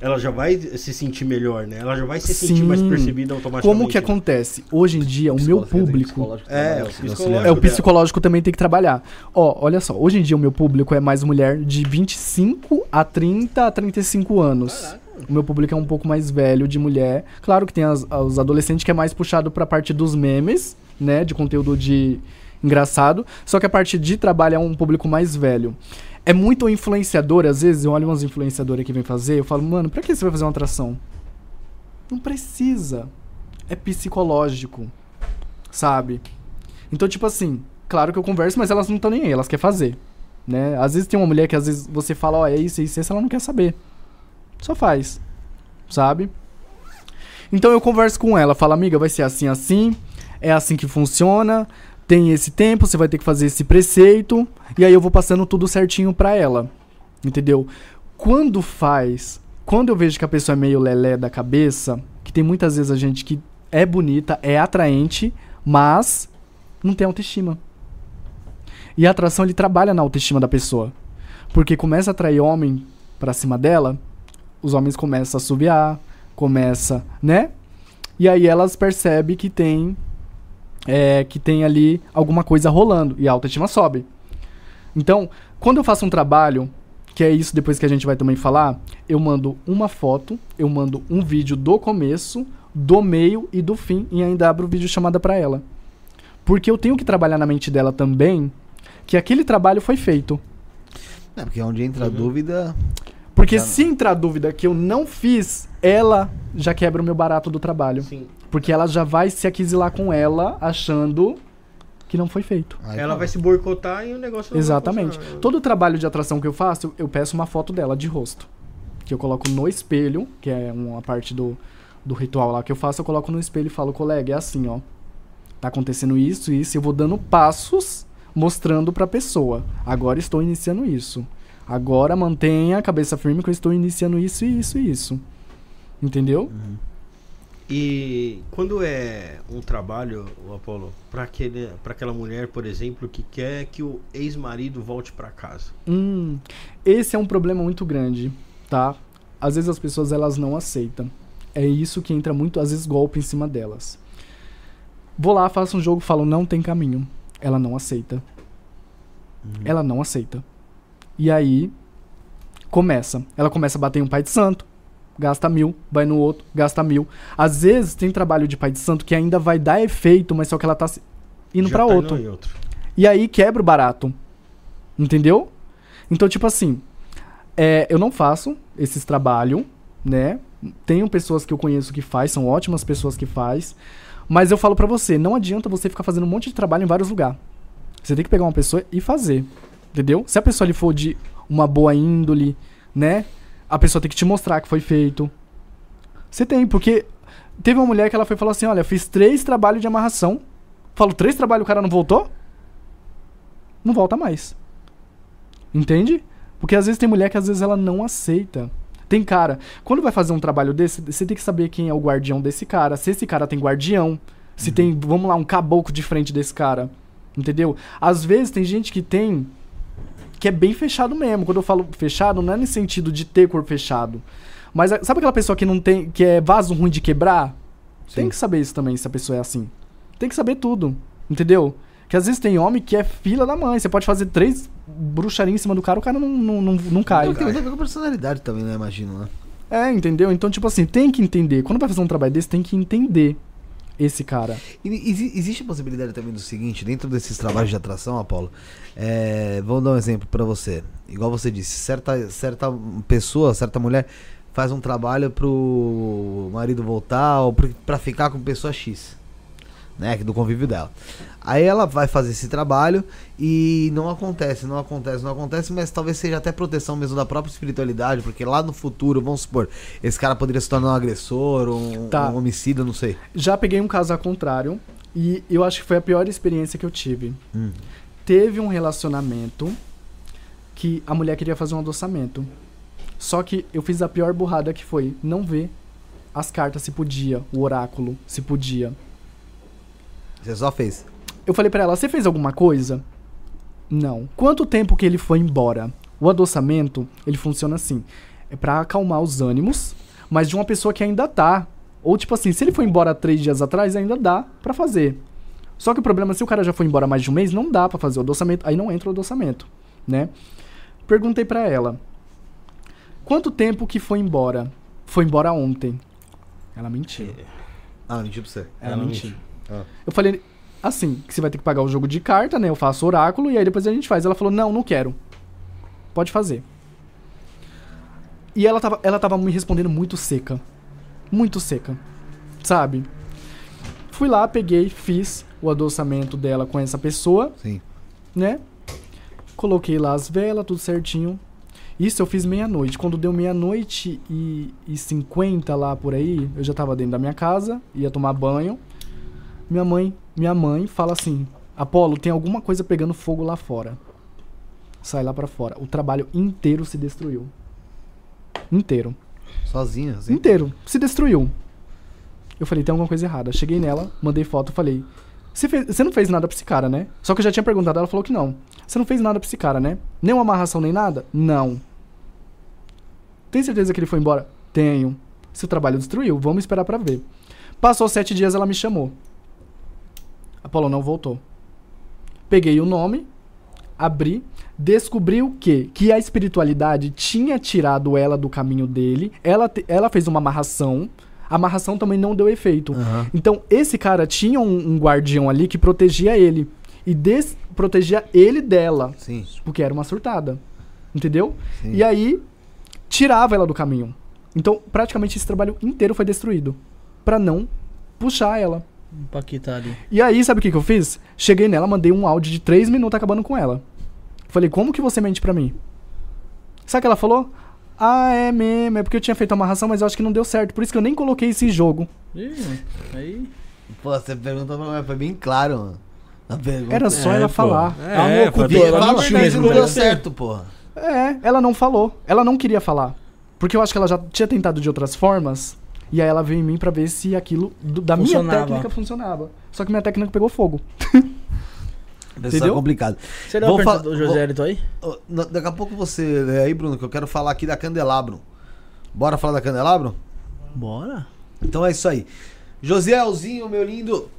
ela já vai se sentir melhor, né? Ela já vai se sentir Sim. mais percebida automaticamente. Como que acontece? Hoje em dia, o meu tem público. É, trabalhar, o psicológico. É, o psicológico também tem que trabalhar. Ó, olha só, hoje em dia o meu público é mais mulher de 25 a 30 a 35 anos. O meu público é um pouco mais velho de mulher. Claro que tem as- os adolescentes que é mais puxado pra parte dos memes, né? De conteúdo de engraçado. Só que a parte de trabalho é um público mais velho. É muito influenciador, às vezes eu olho umas influenciadoras que vem fazer, eu falo, mano, pra que você vai fazer uma atração? Não precisa. É psicológico. Sabe? Então, tipo assim, claro que eu converso, mas elas não estão nem aí, elas querem fazer. Né? Às vezes tem uma mulher que às vezes você fala, ó, é isso, é isso, é isso, ela não quer saber. Só faz. Sabe? Então eu converso com ela, falo, amiga, vai ser assim, assim, é assim que funciona, tem esse tempo, você vai ter que fazer esse preceito, e aí eu vou passando tudo certinho pra ela. Entendeu? Quando faz, quando eu vejo que a pessoa é meio lelé da cabeça, que tem muitas vezes a gente que é bonita, é atraente, mas não tem autoestima. E a atração ele trabalha na autoestima da pessoa. Porque começa a atrair homem pra cima dela, os homens começam a subiar, começa, né? E aí elas percebem que tem é, que tem ali alguma coisa rolando e a autoestima sobe. Então, quando eu faço um trabalho, que é isso depois que a gente vai também falar, eu mando uma foto, eu mando um vídeo do começo, do meio e do fim e ainda abro o vídeo chamada para ela. Porque eu tenho que trabalhar na mente dela também que aquele trabalho foi feito. É, porque onde entra a dúvida. Porque Já- se entrar dúvida que eu não fiz, ela já quebra o meu barato do trabalho. Sim. Porque ela já vai se aquisilar com ela, achando que não foi feito. Aí Ela tá. vai se boicotar e o negócio não vai Exatamente. funcionar. Todo o trabalho de atração que eu faço, eu- eu peço uma foto dela de rosto. Que eu coloco no espelho, que é uma parte do, do ritual lá que eu faço, eu coloco no espelho e falo, colega, é assim, ó. Tá acontecendo isso, isso, e eu vou dando passos mostrando pra pessoa. Agora estou iniciando isso. Agora mantenha a cabeça firme que eu estou iniciando isso, isso e isso. Entendeu? E quando é um trabalho, o Apolo, para para aquela mulher, por exemplo, que quer que o ex-marido volte pra casa. Hum, esse é um problema muito grande, tá? Às vezes as pessoas elas não aceitam. É isso que entra muito, às vezes, golpe em cima delas. Vou lá, faço um jogo, falo, não tem caminho. Ela não aceita. Ela não aceita. E aí, começa. Ela começa a bater em um pai de santo, gasta mil, vai no outro, gasta mil. Às vezes tem trabalho de pai de santo que ainda vai dar efeito, mas só que ela tá indo pra tá outro. indo outro. E aí quebra o barato. Entendeu? Então, tipo assim, é, eu não faço esses trabalhos, né? Tenho pessoas que eu conheço que faz, são ótimas pessoas que faz. Mas eu falo pra você, não adianta você ficar fazendo um monte de trabalho em vários lugares. Você tem que pegar uma pessoa e fazer. Entendeu? Se a pessoa ali for de uma boa índole, né? A pessoa tem que te mostrar que foi feito. Você tem, porque teve uma mulher que ela foi falou assim: olha, fiz três trabalhos de amarração. Falo, três trabalhos o cara não voltou? Não volta mais. Entende? Porque às vezes tem mulher que às vezes ela não aceita. Tem cara, quando vai fazer um trabalho desse, você tem que saber quem é o guardião desse cara. Se esse cara tem guardião, se tem, vamos lá, um caboclo de frente desse cara. Entendeu? Às vezes tem gente que tem que é bem fechado mesmo. Quando eu falo fechado, não é nesse sentido de ter corpo fechado. Mas a- sabe aquela pessoa que não tem, que é vaso ruim de quebrar? Tem Sim. que saber isso também, se a pessoa é assim. Tem que saber tudo, entendeu? Que às vezes tem homem que é fila da mãe. Você pode fazer três bruxaria em cima do cara, o cara não, não, não, não cai. Tem a ver com personalidade também, né? Imagino, né? É, entendeu? Então, tipo assim, tem que entender. Quando vai fazer um trabalho desse, tem que entender esse cara. E exi- existe a possibilidade também do seguinte, dentro desses trabalhos de atração, Apolo, é, vamos dar um exemplo pra você. Igual você disse, certa, certa pessoa, certa mulher faz um trabalho pro marido voltar ou pra ficar com pessoa X, né, do convívio dela. Aí ela vai fazer esse trabalho e não acontece, não acontece, não acontece, mas talvez seja até proteção mesmo da própria espiritualidade, porque lá no futuro, vamos supor, esse cara poderia se tornar um agressor, um, Tá. um homicida, não sei. Já peguei um caso ao contrário e eu acho que foi a pior experiência que eu tive. Hum. Teve um relacionamento que a mulher queria fazer um adoçamento. Só que eu fiz a pior burrada que foi não ver as cartas se podia, o oráculo se podia. Você só fez. Eu falei pra ela, você fez alguma coisa? Não. Quanto tempo que ele foi embora? O adoçamento, ele funciona assim. É pra acalmar os ânimos, mas de uma pessoa que ainda tá. Ou tipo assim, se ele foi embora três dias atrás, ainda dá pra fazer. Só que o problema é se o cara já foi embora mais de um mês, não dá pra fazer o adoçamento. Aí não entra o adoçamento, né? Perguntei pra ela. Quanto tempo que foi embora? Foi embora ontem. Ela mentiu. Ah, mentiu pra você. Ela Ela mentiu. mentiu. Ah. Eu falei, assim, que você vai ter que pagar o jogo de carta, né? Eu faço oráculo e aí depois a gente faz. Ela falou, não, não quero. Pode fazer. E ela tava, ela tava me respondendo muito seca. Muito seca. Sabe? Fui lá, peguei, fiz o adoçamento dela com essa pessoa, Sim. né? Coloquei lá as velas, tudo certinho. Isso eu fiz meia-noite. Quando deu meia-noite e, e 50 lá por aí, eu já tava dentro da minha casa, ia tomar banho. Minha mãe, minha mãe fala assim: Apolo, tem alguma coisa pegando fogo lá fora. Sai lá pra fora. O trabalho inteiro se destruiu. Inteiro. Sozinho, assim. Inteiro. Se destruiu. Eu falei, tem alguma coisa errada. Cheguei nela, mandei foto, falei, você, não fez nada pra esse cara, né? Só que eu já tinha perguntado, ela falou que não. Você não fez nada pra esse cara, né? Nem uma amarração, nem nada? Não. Tem certeza que ele foi embora? Tenho. Seu trabalho destruiu, vamos esperar pra ver. Passou sete dias, ela me chamou. Apolo não voltou. Peguei o nome, abri, descobri o quê? Que a espiritualidade tinha tirado ela do caminho dele, ela, ela fez uma amarração, a amarração também não deu efeito. Aham. Então, esse cara tinha um, um guardião ali que protegia ele. E des protegia ele dela, Sim. porque era uma surtada. Entendeu? Sim. E aí, tirava ela do caminho. Então, praticamente esse trabalho inteiro foi destruído. Pra não puxar ela. Um Paquita ali. E aí, sabe o que, que eu fiz? Cheguei nela, mandei um áudio de 3 minutos acabando com ela. Falei, como que você mente pra mim? Sabe o que ela falou? Ah, é mesmo, é porque eu tinha feito a amarração, mas eu acho que não deu certo. Por isso que eu nem coloquei esse jogo. Ih, aí. Pô, você perguntou pra mim, foi bem claro, mano. A pergunta. Era só É, ela pô. falar. Ela É, ocultou, pode- ela não tinha tá deu certo, porra. É, ela não falou. Ela não queria falar. Porque eu acho que ela já tinha tentado de outras formas. E aí ela veio em mim pra ver se aquilo do- da minha técnica funcionava. Só que minha técnica pegou fogo. Isso é Entendeu? complicado. Você deu uma Vou pergunta fa- do José Elito aí? Ô, na- Daqui a pouco você lê aí, Bruno, que eu quero falar aqui da Candelabro. Bora falar da Candelabro? Bora. Então é isso aí. Josielzinho, meu lindo.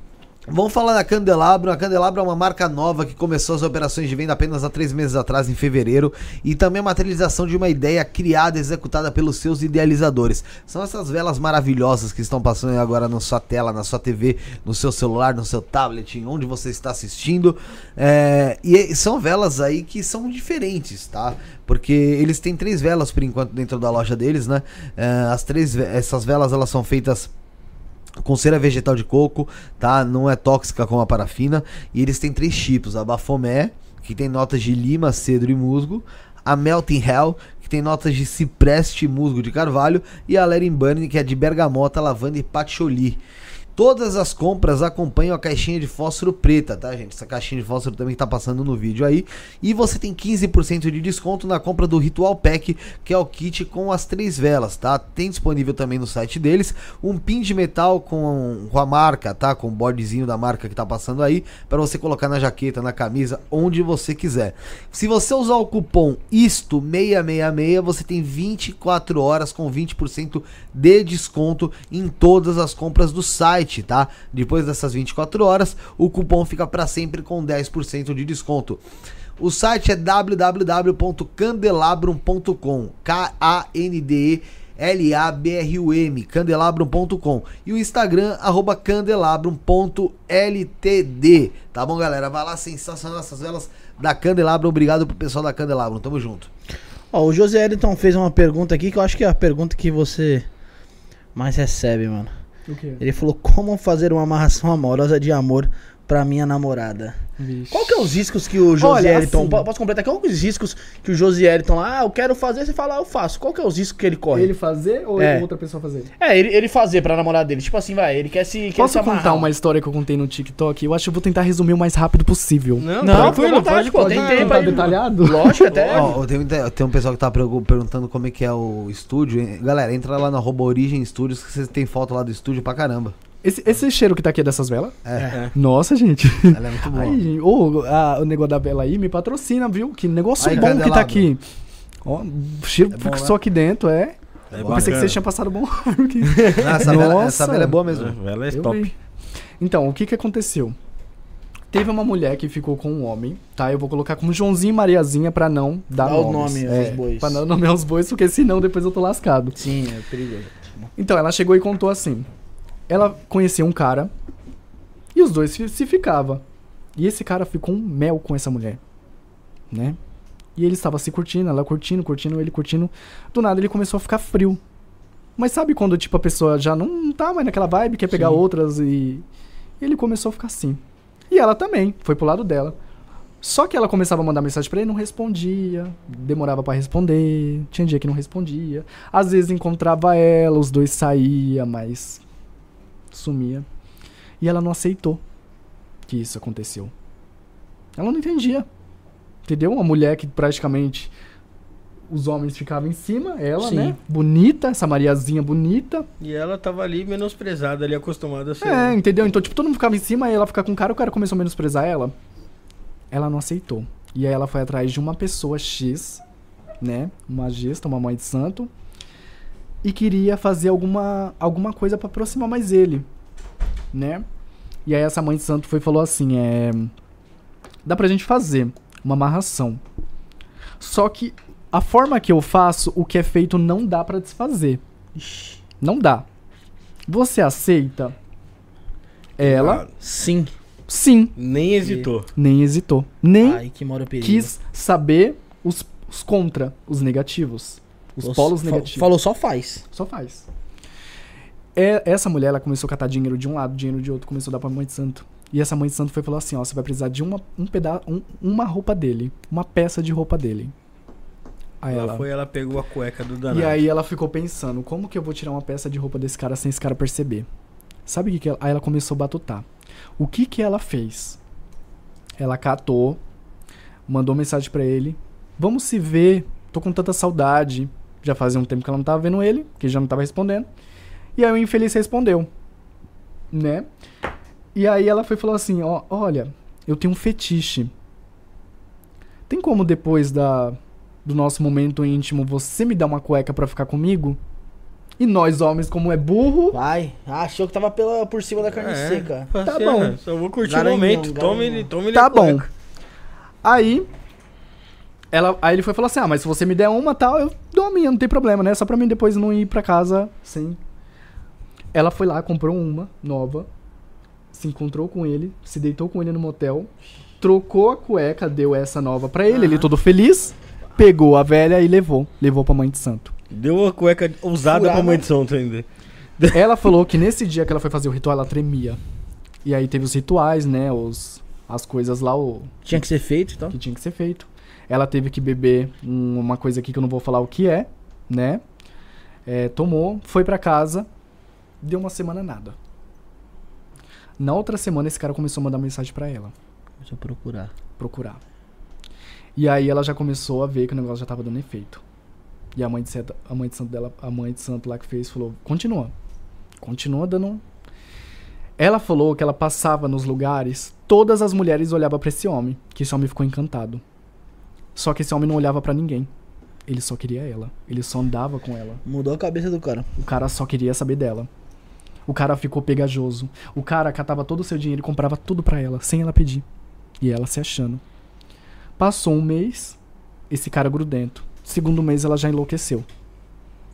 Vamos falar da Candelabro. A Candelabro é uma marca nova que começou as operações de venda apenas há três meses atrás, em fevereiro. E também a materialização de uma ideia criada e executada pelos seus idealizadores. São essas velas maravilhosas que estão passando agora na sua tela, na sua TV, no seu celular, no seu tablet, onde você está assistindo. É, e são velas aí que são diferentes, tá? Porque eles têm três velas por enquanto dentro da loja deles, né? É, as três, essas velas elas são feitas com cera vegetal de coco, tá? Não é tóxica como a parafina. E eles têm três tipos: a Bafomé, que tem notas de lima, cedro e musgo. A Melting Hell, que tem notas de cipreste, musgo de carvalho. E a Lerin Burn, que é de bergamota, lavanda e patchouli. Todas as compras acompanham a caixinha de fósforo preta, tá, gente? Essa caixinha de fósforo também tá passando no vídeo aí. E você tem 15% de desconto na compra do Ritual Pack, que é o kit com as três velas, tá? Tem disponível também no site deles um pin de metal com, com a marca, tá? Com o bodezinho da marca que tá passando aí, para você colocar na jaqueta, na camisa, onde você quiser. Se você usar o cupom ISTO666, você tem 24 horas com 20% de desconto em todas as compras do site, tá? Depois dessas 24 horas, o cupom fica para sempre com 10% de desconto. O site é www.candelabrum.com, K-A-N-D-E L-A-B-R-U-M, candelabrum.com e o Instagram, candelabrum.ltd, tá bom, galera? Vai lá, sensacional essas velas da Candelabrum, obrigado pro pessoal da Candelabrum, tamo junto. Ó, o José Eliton fez uma pergunta aqui que eu acho que é a pergunta que você mais recebe, mano. Ele falou como fazer uma amarração amorosa de amor pra minha namorada. Vixe. Qual que é os riscos que o Eliton... assim- po- Posso completar? Qual que é os riscos que o José Eliton... Ah, eu quero fazer, você fala, ah, eu faço. Qual que é os riscos que ele corre? Ele fazer ou É. outra pessoa fazer? É, ele, ele fazer pra namorada dele. Tipo assim, vai, ele quer se, quer Posso se contar uma história que eu contei no TikTok? Eu acho que eu vou tentar resumir o mais rápido possível. Não, Não, à vontade, pode pô, pode tem contar. tempo aí. detalhado? Lógico, até... Ó, tem, tem um pessoal que tá pergu- perguntando como é que é o estúdio. Galera, entra lá na Origem Studios que vocês têm foto lá do estúdio pra caramba. Esse, esse cheiro que tá aqui é dessas velas? É, Nossa, gente. ela é muito boa. Gente. Ô, a- o negócio da vela aí me patrocina, viu? Que negócio Aí, bom que tá aqui. Ó, cheiro É bom, só aqui dentro, é. É Eu pensei que vocês tinham passado bom ar aqui. Ah, essa, vela, Nossa. essa vela é boa mesmo. É, Vela é Eu top. vi. Então, o que que aconteceu? Teve uma mulher que ficou com um homem, tá? Eu vou colocar como Joãozinho e Mariazinha pra não dar Dá o nome é, aos bois. Pra não nomear os bois, porque senão depois eu tô lascado. Sim, é perigoso. Então, ela chegou e contou assim. Ela conhecia um cara e os dois se, se ficavam. E esse cara ficou um mel com essa mulher, né? E ele estava se curtindo, ela curtindo, curtindo, ele curtindo. Do nada ele começou a ficar frio. Mas sabe quando, tipo, a pessoa já não tá mais naquela vibe, quer pegar Sim. outras e... e ele começou a ficar assim. E ela também, foi pro lado dela. Só que ela começava a mandar mensagem pra ele, não respondia, demorava pra responder, tinha dia que não respondia. Às vezes encontrava ela, os dois saía, mas sumia. E ela não aceitou que isso aconteceu. Ela não entendia. Entendeu? Uma mulher que praticamente os homens ficavam em cima, ela, Sim. né? Bonita, essa Mariazinha bonita. E ela tava ali menosprezada, ali acostumada a ser. É, entendeu? Então, tipo, todo mundo ficava em cima, aí ela fica com o cara, o cara começou a menosprezar ela. Ela não aceitou. E aí ela foi atrás de uma pessoa X, né? Uma gesta, uma mãe de santo. E queria fazer alguma, alguma coisa pra aproximar mais ele, né? E aí essa mãe de santo foi e falou assim, é... Dá pra gente fazer uma amarração. Só que a forma que eu faço, o que é feito não dá pra desfazer. Não dá. Você aceita? Ela, Ah, Sim. sim, nem hesitou. nem hesitou. Nem Ai, que quis saber os, os contra, os negativos. Os Falou- polos negativos. Falou, só faz. Só faz. É, essa mulher, ela começou a catar dinheiro de um lado, dinheiro de outro, começou a dar pra mãe de santo. E essa mãe de santo foi e falou assim, ó, você vai precisar de uma, um peda um, uma roupa dele, uma peça de roupa dele. Aí Ela ela, foi, ela pegou a cueca do danado. E aí ela ficou pensando, como que eu vou tirar uma peça de roupa desse cara sem esse cara perceber? Sabe o que que ela... Aí ela começou a batutar. O que que ela fez? Ela catou, mandou mensagem pra ele. Vamos se ver, tô com tanta saudade. Já fazia um tempo que ela não tava vendo ele, que já não tava respondendo. E aí o infeliz respondeu, né? E aí ela foi e falou assim, ó, olha, eu tenho um fetiche. Tem como depois da do nosso momento íntimo você me dar uma cueca pra ficar comigo? E nós homens, como é burro, Vai. Achou que tava pela, por cima da carne É, seca. Tá bom. ah, Só vou curtir Garanhão, o momento. Tome, garanhão. tome Tá bom. Aí, ela, aí ele foi falar assim: Ah, mas se você me der uma tal, eu dou a minha, não tem problema, né? Só pra mim depois não ir pra casa sem. Ela foi lá, comprou uma nova, se encontrou com ele, se deitou com ele no motel, trocou a cueca, deu essa nova pra ele, ele todo feliz, pegou a velha e levou. Levou pra mãe de santo. Deu a cueca usada Furada. pra mãe de santo ainda. Ela falou que nesse dia que ela foi fazer o ritual, ela tremia. E aí teve os rituais, né? Os, as coisas lá, o, Tinha que ser feito, então. que tinha que ser feito. Ela teve que beber um- uma coisa aqui que eu não vou falar o que é, né? É, tomou, foi pra casa, deu uma semana nada. Na outra semana esse cara começou a mandar mensagem pra ela, Deixa eu procurar. procurar. E aí ela já começou a ver que o negócio já tava dando efeito. E a mãe de santo, a mãe de santo dela, a mãe de santo lá que fez falou: "Continua. Continua dando ela falou que ela passava nos lugares, todas as mulheres olhavam pra esse homem, que esse homem ficou encantado. Só que esse homem não olhava pra ninguém. Ele só queria ela. Ele só andava com ela. Mudou a cabeça do cara. O cara só queria saber dela. O cara ficou pegajoso. O cara catava todo o seu dinheiro e comprava tudo pra ela, sem ela pedir. E ela se achando. Passou um mês, esse cara grudento. Segundo mês ela já enlouqueceu.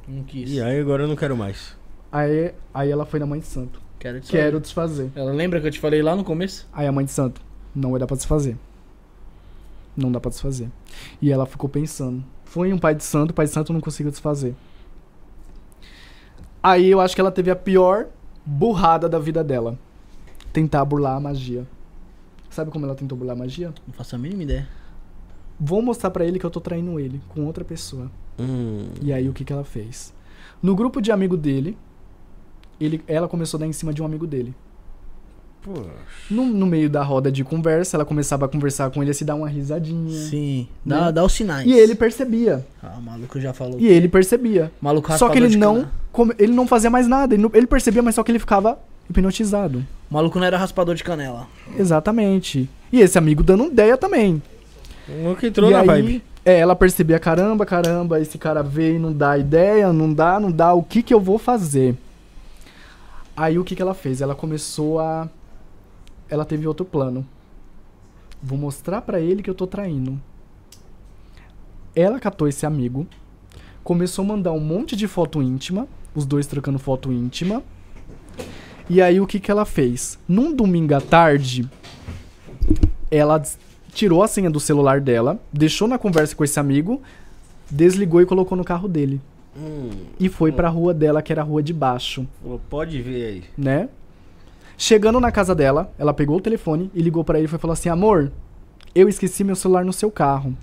Não quis. E aí agora eu não quero mais. Aí, aí ela foi na mãe de santo. Quero te Quero desfazer. Ela lembra que eu te falei lá no começo? Aí a mãe de santo, não vai dar pra desfazer. Não dá pra desfazer. E ela ficou pensando. Foi um pai de santo, o pai de santo não conseguiu desfazer. Aí eu acho que ela teve a pior burrada da vida dela. Tentar burlar a magia. Sabe como ela tentou burlar a magia? Não faço a mínima ideia. Vou mostrar pra ele que eu tô traindo ele com outra pessoa. Hum. E aí o que que ela fez? No grupo de amigo dele, ele, ela começou a dar em cima de um amigo dele. No, no meio da roda de conversa, ela começava a conversar com ele, a se dar uma risadinha. Sim. Dá, Né? dá os sinais. E ele percebia. Ah, o maluco já falou. E ele percebia. Maluco Só que ele não, come- ele não fazia mais nada. Ele, não- ele percebia, mas só que ele ficava hipnotizado. O maluco não era raspador de canela. Exatamente. E esse amigo dando ideia também. Um que entrou e na aí, vibe. É, ela percebia, caramba, caramba, esse cara veio e não dá ideia, não dá, não dá, o que que eu vou fazer? Aí o que que ela fez? Ela começou a... Ela teve outro plano. Vou mostrar pra ele que eu tô traindo. Ela catou esse amigo, começou a mandar um monte de foto íntima, os dois trocando foto íntima. E aí o que que ela fez? Num domingo à tarde, ela tirou a senha do celular dela, deixou na conversa com esse amigo, desligou e colocou no carro dele. Hum. E foi pra rua dela, que era a rua de baixo, Falou, Pode ver aí. né? Chegando na casa dela, ela pegou o telefone e ligou pra ele e foi falar assim: "Amor, eu esqueci meu celular no seu carro.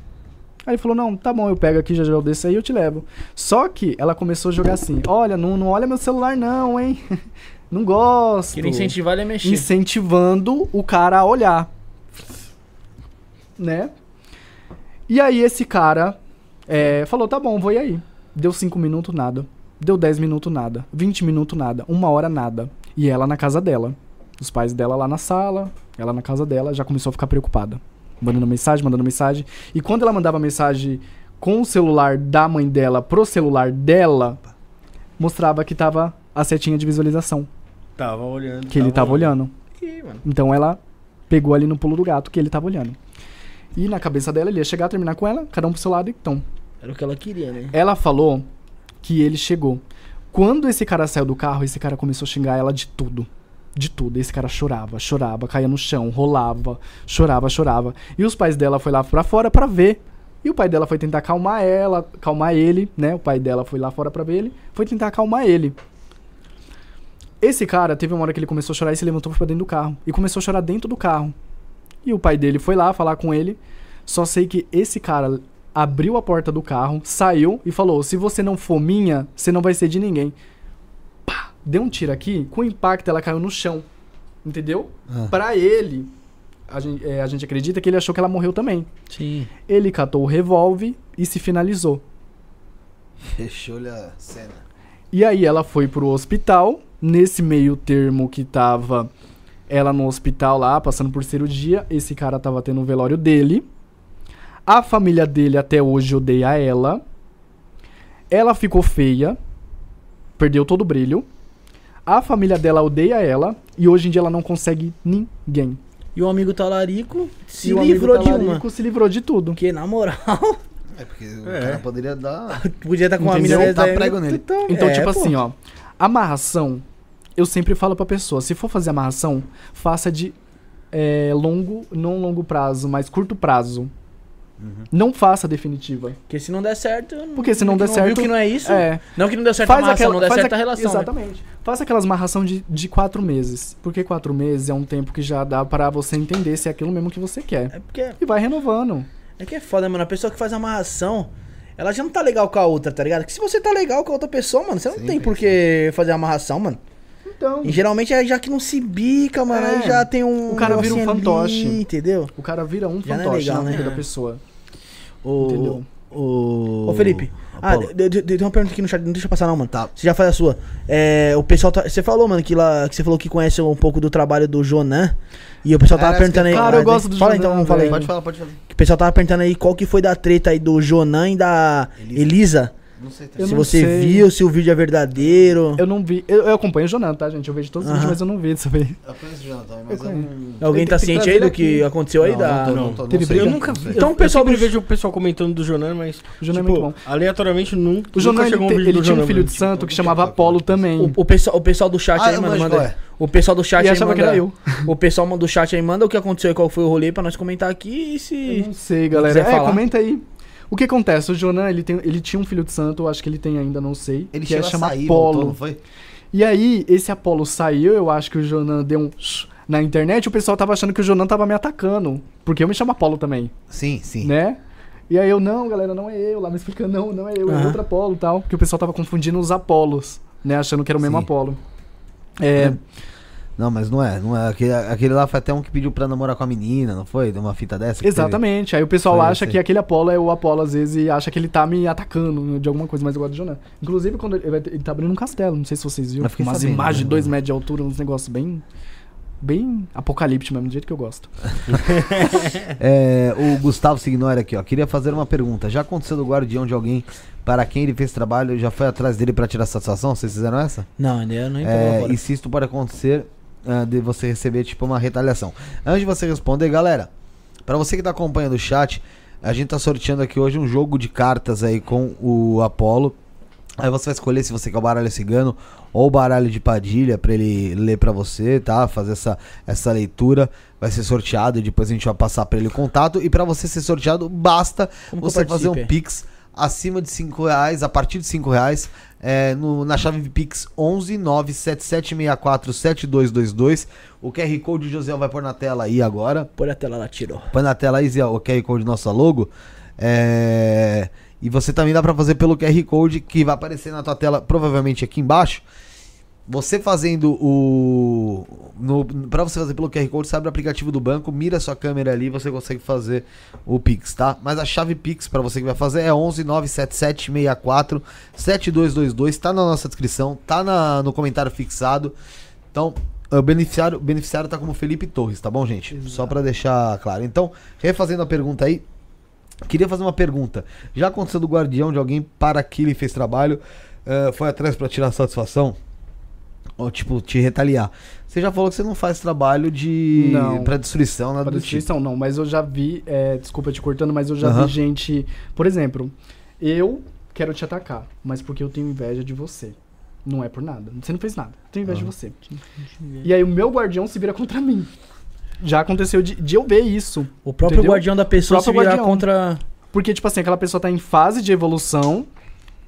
Aí ele falou, não, tá bom, eu pego aqui, já já eu desço aí eu te levo. Só que ela começou a jogar assim, olha, não, não olha meu celular não, hein? não gosto. Queria incentivar ele a mexer. Incentivando o cara a olhar. Né? E aí esse cara é, falou, tá bom, vou ir aí. Deu 5 minutos, nada. Deu 10 minutos, nada. 20 minutos, nada. Uma hora, nada. E ela na casa dela. Os pais dela lá na sala, ela na casa dela, já começou a ficar preocupada. Mandando mensagem, mandando mensagem. E quando ela mandava mensagem com o celular da mãe dela pro celular dela, mostrava que tava a setinha de visualização. Tava olhando. Que ele tava olhando. Mano. Então ela pegou ali no pulo do gato que ele tava olhando. E na cabeça dela, ele ia chegar, terminar com ela, cada um pro seu lado, então. Era o que ela queria, né? Ela falou que ele chegou. Quando esse cara saiu do carro, esse cara começou a xingar ela de tudo. De tudo. Esse cara chorava, chorava, caía no chão, rolava, chorava, chorava. E os pais dela foi lá pra fora pra ver. E o pai dela foi tentar acalmar ela, acalmar ele, né? O pai dela foi lá fora pra ver ele, foi tentar acalmar ele. Esse cara teve uma hora que ele começou a chorar e se levantou pra dentro do carro. E começou a chorar dentro do carro. E o pai dele foi lá falar com ele. Só sei que esse cara abriu a porta do carro, saiu e falou: Se você não for minha, você não vai ser de ninguém. Deu um tiro aqui, com impacto ela caiu no chão. Entendeu? Ah. Pra ele, a gente, é, a gente acredita que ele achou que ela morreu também. Sim. Ele catou o revólver e se finalizou. Fechou-lhe a cena. E aí ela foi pro hospital. Nesse meio termo que tava ela no hospital lá, passando por cirurgia, esse cara tava tendo o velório dele. A família dele até hoje odeia ela. Ela ficou feia, perdeu todo o brilho. A família dela odeia ela e hoje em dia ela não consegue ninguém. E o amigo talarico se E livrou de talarico uma. se livrou de tudo. Porque, na moral, É porque o É. cara poderia dar. podia estar com uma Entendeu? mina Tá prego nele. Então, Então, é, tipo pô. assim, ó. Amarração, eu sempre falo pra pessoa, se for fazer amarração, faça de é, longo, não longo prazo, mas curto prazo. Não faça definitiva. Porque se não der certo. Porque se não der viu certo- que não é isso. É. Não que não deu certo a amarração, não der faz certo a relação. né? Exatamente. Faça aquelas amarração de, de quatro meses. Porque quatro meses é um tempo que já dá pra você entender se é aquilo mesmo que você quer. É porque. E vai renovando. É que é foda, mano. A pessoa que faz amarração, ela já não tá legal com a outra, tá ligado? Que se você tá legal com a outra pessoa, mano, você não Sim, tem por que fazer amarração, mano. Então, E geralmente é já que não se bica, mano. É. Aí já tem um. O cara vira um negocinho ali, fantoche. entendeu? o cara vira um Já é fantoche legal, na né? vida É. da pessoa. O. Entendeu? O. Ô, Felipe. Ah, Apolo. tem uma pergunta aqui no chat, não deixa passar não, mano. Tá. Você já faz a sua. É, o pessoal tá, Você falou, mano, que, lá, que você falou que conhece um pouco do trabalho do Jonan. E o pessoal tava perguntando aí. Cara, eu Ah, gosto do Fala Jonan, então, fala aí. Pode falar, pode falar. Que o pessoal tava perguntando aí qual que foi da treta aí do Jonan e da Elisa. Elisa. Não sei. Se não você sei. viu, se o vídeo é verdadeiro. Eu não vi. Eu, eu acompanho o Jonan, tá, gente? Eu vejo todos os Aham. vídeos, mas eu não vi dessa vez. Eu conheço o Jonathan, mas Eu eu conheço. não. Alguém tá ciente aí do que aqui. aconteceu aí? Não, da... não tô, Não. tô, Teve briga? Eu nunca vi. Então, eu, pessoal eu vejo o pessoal comentando do Jonan, mas. O Jonan é tipo, muito bom. aleatoriamente nunca. O Jonan, chegou um vídeo ele do tinha um filho de santo que Tipo, chamava Apolo também. O, o pessoal, o pessoal do chat aí, manda. é. O pessoal do chat E aí manda. que era eu. O pessoal do chat aí manda o que aconteceu e qual foi o rolê pra nós comentar aqui e Eu se. não sei, galera. É, falar. comenta aí. O que acontece? O Jonan, ele, tem, ele tinha um filho de santo, eu acho que ele tem ainda, não sei. Ele que é chegou a chama sair, Apolo. voltou, não foi? E aí, esse Apolo saiu, eu acho que o Jonan deu um na internet, o pessoal tava achando que o Jonan tava me atacando. Porque eu me chamo Apolo também, Sim, sim. né? E aí eu, não, galera, não é eu. Lá me explicando, não, não é eu, é Aham. outro Apolo e tal. Porque o pessoal tava confundindo os Apolos, né? Achando que era o mesmo Sim. Apolo. É, Não, mas não é, não é. Aquele, aquele lá foi até um que pediu pra namorar com a menina, não foi? De uma fita dessa? que teve? exatamente. Aí o pessoal Foi acha esse que aquele Apolo é o Apolo, às vezes, e acha que ele tá me atacando de alguma coisa, mas eu gosto do Jonan. Inclusive, quando ele, ele tá abrindo um castelo, não sei se vocês viram. Umas sabendo, imagens de né? dois metros de altura, uns negócios bem. Bem apocalíptico mesmo, do jeito que eu gosto. É, o Gustavo Signori aqui, ó. Queria fazer uma pergunta. Já aconteceu do guardião de alguém para quem ele fez trabalho já foi atrás dele pra tirar satisfação? Vocês fizeram essa? Não, ainda eu não É, e se isso pode acontecer ah, de você receber tipo uma retaliação. Antes de você responder, galera, pra você que tá acompanhando o chat, a gente tá sorteando aqui hoje um jogo de cartas aí com o Apollo. Aí você vai escolher se você quer o baralho cigano ou o baralho de Padilha pra ele ler pra você, tá? Fazer essa, essa leitura. Vai ser sorteado e depois a gente vai passar pra ele o contato. E pra você ser sorteado, basta Como você fazer um pix acima de 5 reais, a partir de 5 reais, é, no, na chave Pix 11 97764 7222. O QR Code José vai pôr na tela aí agora. Põe a tela lá, tirou. Põe na tela aí Zé, o QR Code nossa logo. É, E você também dá pra fazer pelo QR Code que vai aparecer na tua tela, provavelmente aqui embaixo. Você fazendo o. No, pra você fazer pelo QR Code, você abre o aplicativo do banco, mira sua câmera ali e você consegue fazer o Pix, tá? Mas a chave Pix pra você que vai fazer é 11 977 64 7222. Tá na nossa descrição, tá na, no comentário fixado. Então, o beneficiário, beneficiário tá como Felipe Torres, tá bom, gente? Só pra deixar claro. Então, refazendo a pergunta aí, Queria fazer uma pergunta. Já aconteceu do guardião de alguém para que ele fez trabalho, eh, foi atrás pra tirar satisfação? Ou tipo, te retaliar? Você já falou que você não faz trabalho de. Não. pra destruição, nada Pra do tipo. destruição, não, mas eu já vi, é, desculpa te cortando, mas eu já Aham. vi gente. Por exemplo, eu quero te atacar, mas porque eu tenho inveja de você. Não é por nada. Você não fez nada. Eu tenho inveja de você. E aí o meu guardião se vira contra mim. Já aconteceu de, de eu ver isso. O próprio Entendeu? guardião da pessoa se virar guardião. contra. Porque, tipo assim, aquela pessoa tá em fase de evolução.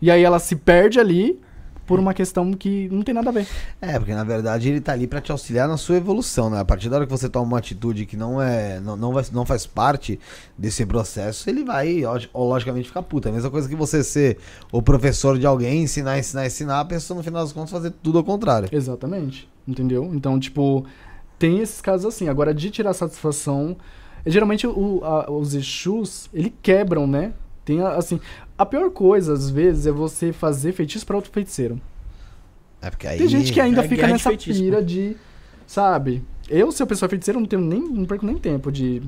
E aí ela se perde ali por uma questão que não tem nada a ver. É, porque na verdade ele tá ali pra te auxiliar na sua evolução, né? A partir da hora que você toma uma atitude que não é. não, não, vai, não faz parte desse processo, ele vai, log- logicamente, ficar puta. É a mesma coisa que você ser o professor de alguém, ensinar, ensinar, ensinar, a pessoa no final das contas fazer tudo ao contrário. Exatamente. Entendeu? Então, tipo, tem esses casos assim. Agora, de tirar satisfação. Geralmente o- a- os Exus, ele quebram, né? Tem assim. A pior coisa, às vezes, é você fazer feitiço pra outro feiticeiro. É porque aí. Tem gente que ainda é fica de nessa feitiço, pira de. Sabe? Eu, se eu pessoa feiticeiro, não tenho nem. não perco nem tempo de.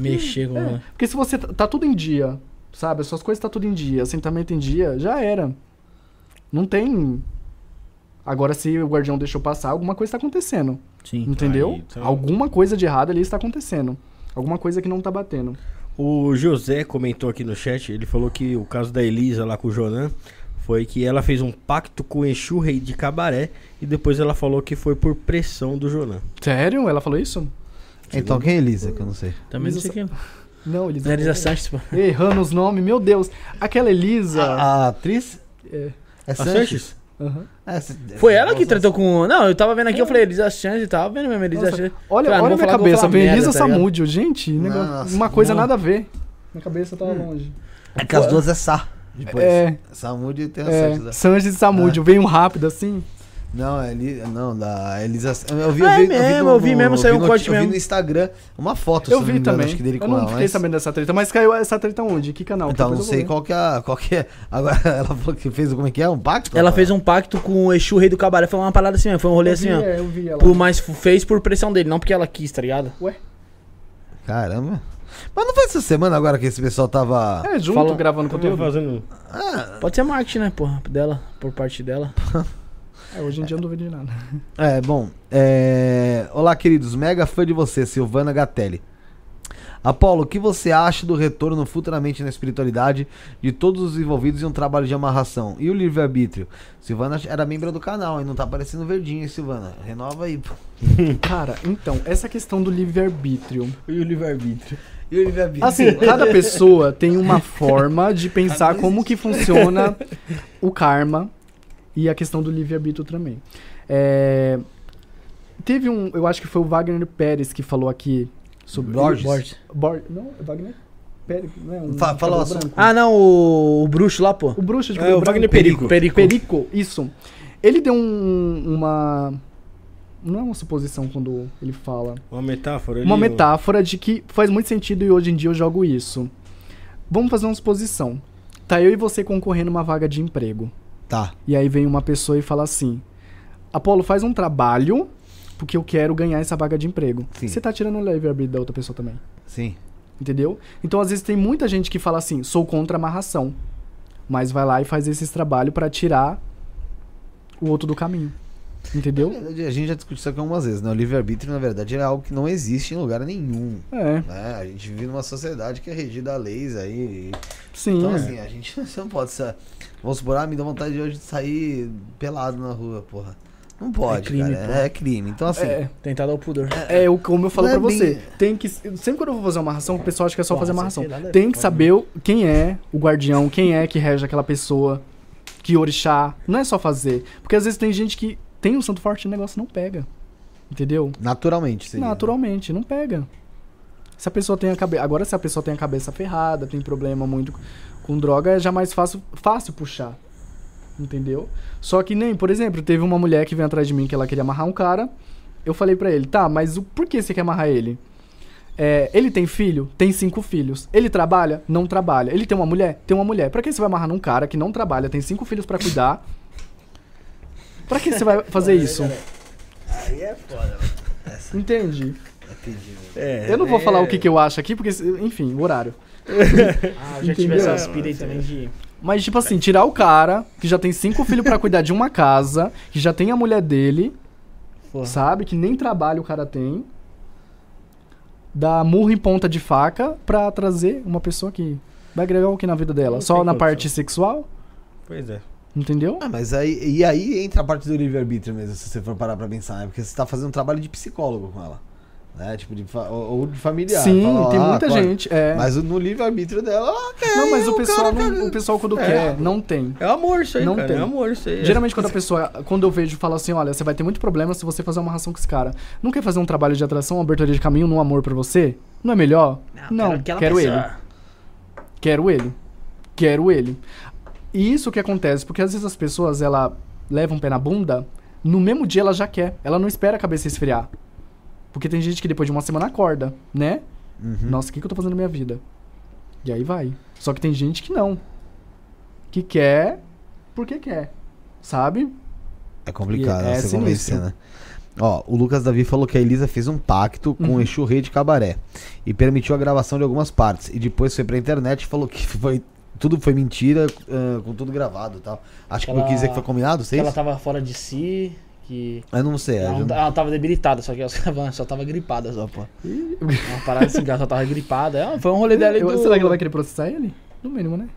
Mexer com. É, porque se você tá, tá tudo em dia, sabe? As suas coisas tá tudo em dia, assentamento em dia, já era. Não tem. Agora, se o guardião deixou passar, alguma coisa tá acontecendo. Sim. Entendeu? Aí, então- Alguma coisa de errado ali está acontecendo. Alguma coisa que não tá batendo. O José comentou aqui no chat, ele falou que o caso da Elisa lá com o Jonan foi que ela fez um pacto com o Exu Rei de Cabaré e depois ela falou que foi por pressão do Jonan. Sério? Ela falou isso? Então quem é Elisa? Que eu não sei. Também não sei quem. Não, Elisa. É Elisa Sanches, pô. Errando os nomes, meu Deus. Aquela Elisa. A, a atriz? É. É A Sanches? Sanches? Aham. É, se- Foi é, ela que tratou com. Não, eu tava vendo aqui, eu falei Elisa Sanches e tava vendo mesmo, Elisa Sanches. Olha, Cara, não olha minha falar cabeça, merda, Elisa tá? Samúdio. Gente, negócio- Nossa, uma coisa não. nada a ver. Minha cabeça tava longe. É que as duas é Sá. Depois. É. Samudio tem a É, Sanches. Sanches e Samúdio. Veio um rápido assim. Não, é Eli... não, da Elisa. Eu vi, Ah, eu é vi, mesmo, eu vi mesmo, saiu vi um no- corte Eu vi mesmo. no Instagram uma foto, Eu não vi engano, também. acho que dele Eu com não ela, fiquei mas- sabendo dessa treta, mas caiu essa treta onde? Que canal? Então, não Depois eu sei qual que é. Qual que é. Agora, ela falou que fez. Como é que é? Um pacto? Ela fez um pacto com o Exu Rei do Cabaré. Foi uma parada assim mesmo, foi um rolê ver. assim, eu ó. vi, é, eu vi ela. Por, mas fez por pressão dele, não porque ela quis, tá ligado? Caramba. Mas não foi essa semana agora que esse pessoal tava. É, junto, Fala- gravando conteúdo. fazendo. Ah, Pode ser marketing, né, porra, dela, por parte dela. É, hoje em dia eu não duvido de nada. É, bom. É... Olá, queridos. Mega fã de você, Silvana Gatelli. Apolo, o que você acha do retorno futuramente na espiritualidade de todos os envolvidos em um trabalho de amarração? E o livre-arbítrio? Silvana era membro do canal e não tá aparecendo verdinho, hein, Silvana? Renova aí. pô. Cara, então, essa questão do livre-arbítrio. E o livre-arbítrio? E o livre-arbítrio? Assim, cada pessoa tem uma forma de pensar como que funciona o karma e a questão do livre-arbítrio também. É, Teve um, eu acho que foi o Wagner Pérez que falou aqui sobre... Borges. Borges. Bor- Não, é Wagner Pérez, não é um Fa- de fala cabelo o assunto. branco? Ah, não, o, o bruxo lá, pô. O bruxo de É, cabelo o Wagner. Perico. Perico. Perico, isso. Ele deu um- uma... Não é uma suposição quando ele fala. Uma metáfora ali. Uma o- metáfora de que faz muito sentido e hoje em dia eu jogo isso. Vamos fazer uma suposição. Tá eu e você concorrendo uma vaga de emprego. Tá. E aí vem uma pessoa e fala assim: Apolo, faz um trabalho porque eu quero ganhar essa vaga de emprego. Sim. Você tá tirando o livre-arbítrio da outra pessoa também. Sim. Entendeu? Então, às vezes, tem muita gente que fala assim: sou contra a amarração. Mas vai lá e faz esses trabalhos pra tirar o outro do caminho. Entendeu? Verdade, a gente já discutiu isso aqui algumas vezes, né? O livre-arbítrio, na verdade, é algo que não existe em lugar nenhum. É, né? A gente vive numa sociedade que é regida a leis aí. e- sim. Então, é. assim, a gente não pode ser. Vamos supor, ah, me dá vontade de hoje de sair pelado na rua, porra. Não pode, É crime, cara. pô. É crime. Então, assim. É, Tentar dar o pudor. é o como eu falo Não é pra você. bem- Tem que. Sempre quando eu vou fazer uma amarração, o pessoal acha que é só fazer lá, né? Tem que saber o- quem é o guardião, quem é que rege aquela pessoa, que orixá. Não é só fazer. Porque às vezes tem gente que tem um santo forte e o negócio não pega. Entendeu? Naturalmente, seria, né? Naturalmente, não pega. Se a pessoa tem a cabeça. Agora, se a pessoa tem a cabeça ferrada, tem problema muito com droga, é já mais fácil, fácil puxar. Entendeu? Só que nem, por exemplo, teve uma mulher que veio atrás de mim que ela queria amarrar um cara. Eu falei pra ele, tá, mas o, por que você quer amarrar ele? É, ele tem filho? Tem cinco filhos. Ele trabalha? Não trabalha. Ele tem uma mulher? Tem uma mulher. Pra que você vai amarrar num cara que não trabalha, tem cinco filhos pra cuidar? Pra que você vai fazer isso? Aí é foda, Entende? É, Eu não vou é- falar o que, que eu acho aqui, porque, enfim, o horário. Ah, eu já tive essas pilhas aí também de. Mas, tipo assim, tirar o cara que já tem cinco filhos pra cuidar de uma casa, que já tem a mulher dele, Porra. sabe? Que nem trabalho o cara tem. Dar murro em ponta de faca pra trazer uma pessoa que vai agregar o que na vida dela? Não Só na condição. parte sexual? Pois é. Entendeu? Ah, mas aí, e aí entra a parte do livre-arbítrio mesmo, se você for parar pra pensar, né? Porque você tá fazendo um trabalho de psicólogo com ela. Né? Tipo, de fa- ou de familiar. Sim, Fala, tem ah, muita acorda. gente. É. Mas no livre-arbítrio dela, ela quer. não, mas o pessoal, cara não- quer- o pessoal quando É. quer, não tem. É amor isso aí, Não cara. tem. É amor isso aí. Geralmente quando a pessoa, quando eu vejo, fala assim, olha, você vai ter muito problema se você fazer uma amarração com esse cara. Não quer fazer um trabalho de atração, uma abertura de caminho, num amor pra você? Não é melhor? Não, aquela quero pessoa. ele. Quero ele. Quero ele. E isso que acontece, porque às vezes as pessoas, ela leva um pé na bunda, no mesmo dia ela já quer. Ela não espera a cabeça esfriar. Porque tem gente que depois de uma semana acorda, né? Uhum. Nossa, o que, que eu tô fazendo na minha vida? E aí vai. Só que tem gente que não. Que quer porque quer. Sabe? É complicado É você sinistro. convencer, né? Ó, o Lucas Davi falou que a Elisa fez um pacto com Uhum. o Exu Rei de Cabaré e permitiu a gravação de algumas partes. E depois foi pra internet e falou que foi tudo foi mentira, ah, com tudo gravado e tal. Acho que Ela- não quis dizer que foi combinado, Que vocês? ela tava fora de si, que. Eu não sei, Ela, não- ela tava debilitada, só que ela só tava gripada só, pô. Uma parada assim, ela só tava gripada. É, foi um rolê dela e Eu- do... Será que ela vai querer processar ele? No mínimo, né?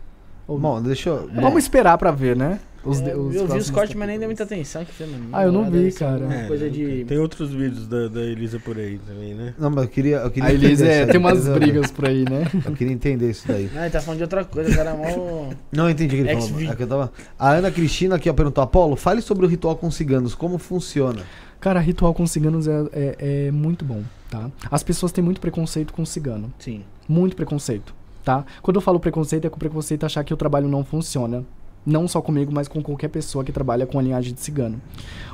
Ou- Bom, deixa eu. Vamos esperar pra ver, né? Os, É, de- eu os vi os cortes, mas nem dei muita atenção. Que foi, mano, Ah, eu não vi, cara. É, coisa de... Tem outros vídeos da, da Elisa por aí também, né? Não, mas eu queria. Eu queria A Elisa, é, tem umas brigas por aí, né? Eu queria entender isso daí. Não, ele tá falando de outra coisa, o cara é mó... Não eu entendi o que ele falou. É que eu tava... A Ana Cristina aqui ó, perguntou: Apolo, fale sobre o ritual com ciganos, como funciona? Cara, ritual com ciganos é, é, é muito bom, tá? As pessoas têm muito preconceito com cigano. Sim. Muito preconceito, tá? Quando eu falo preconceito, é com preconceito achar que o trabalho não funciona. Não só comigo, mas com qualquer pessoa que trabalha com a linhagem de cigano.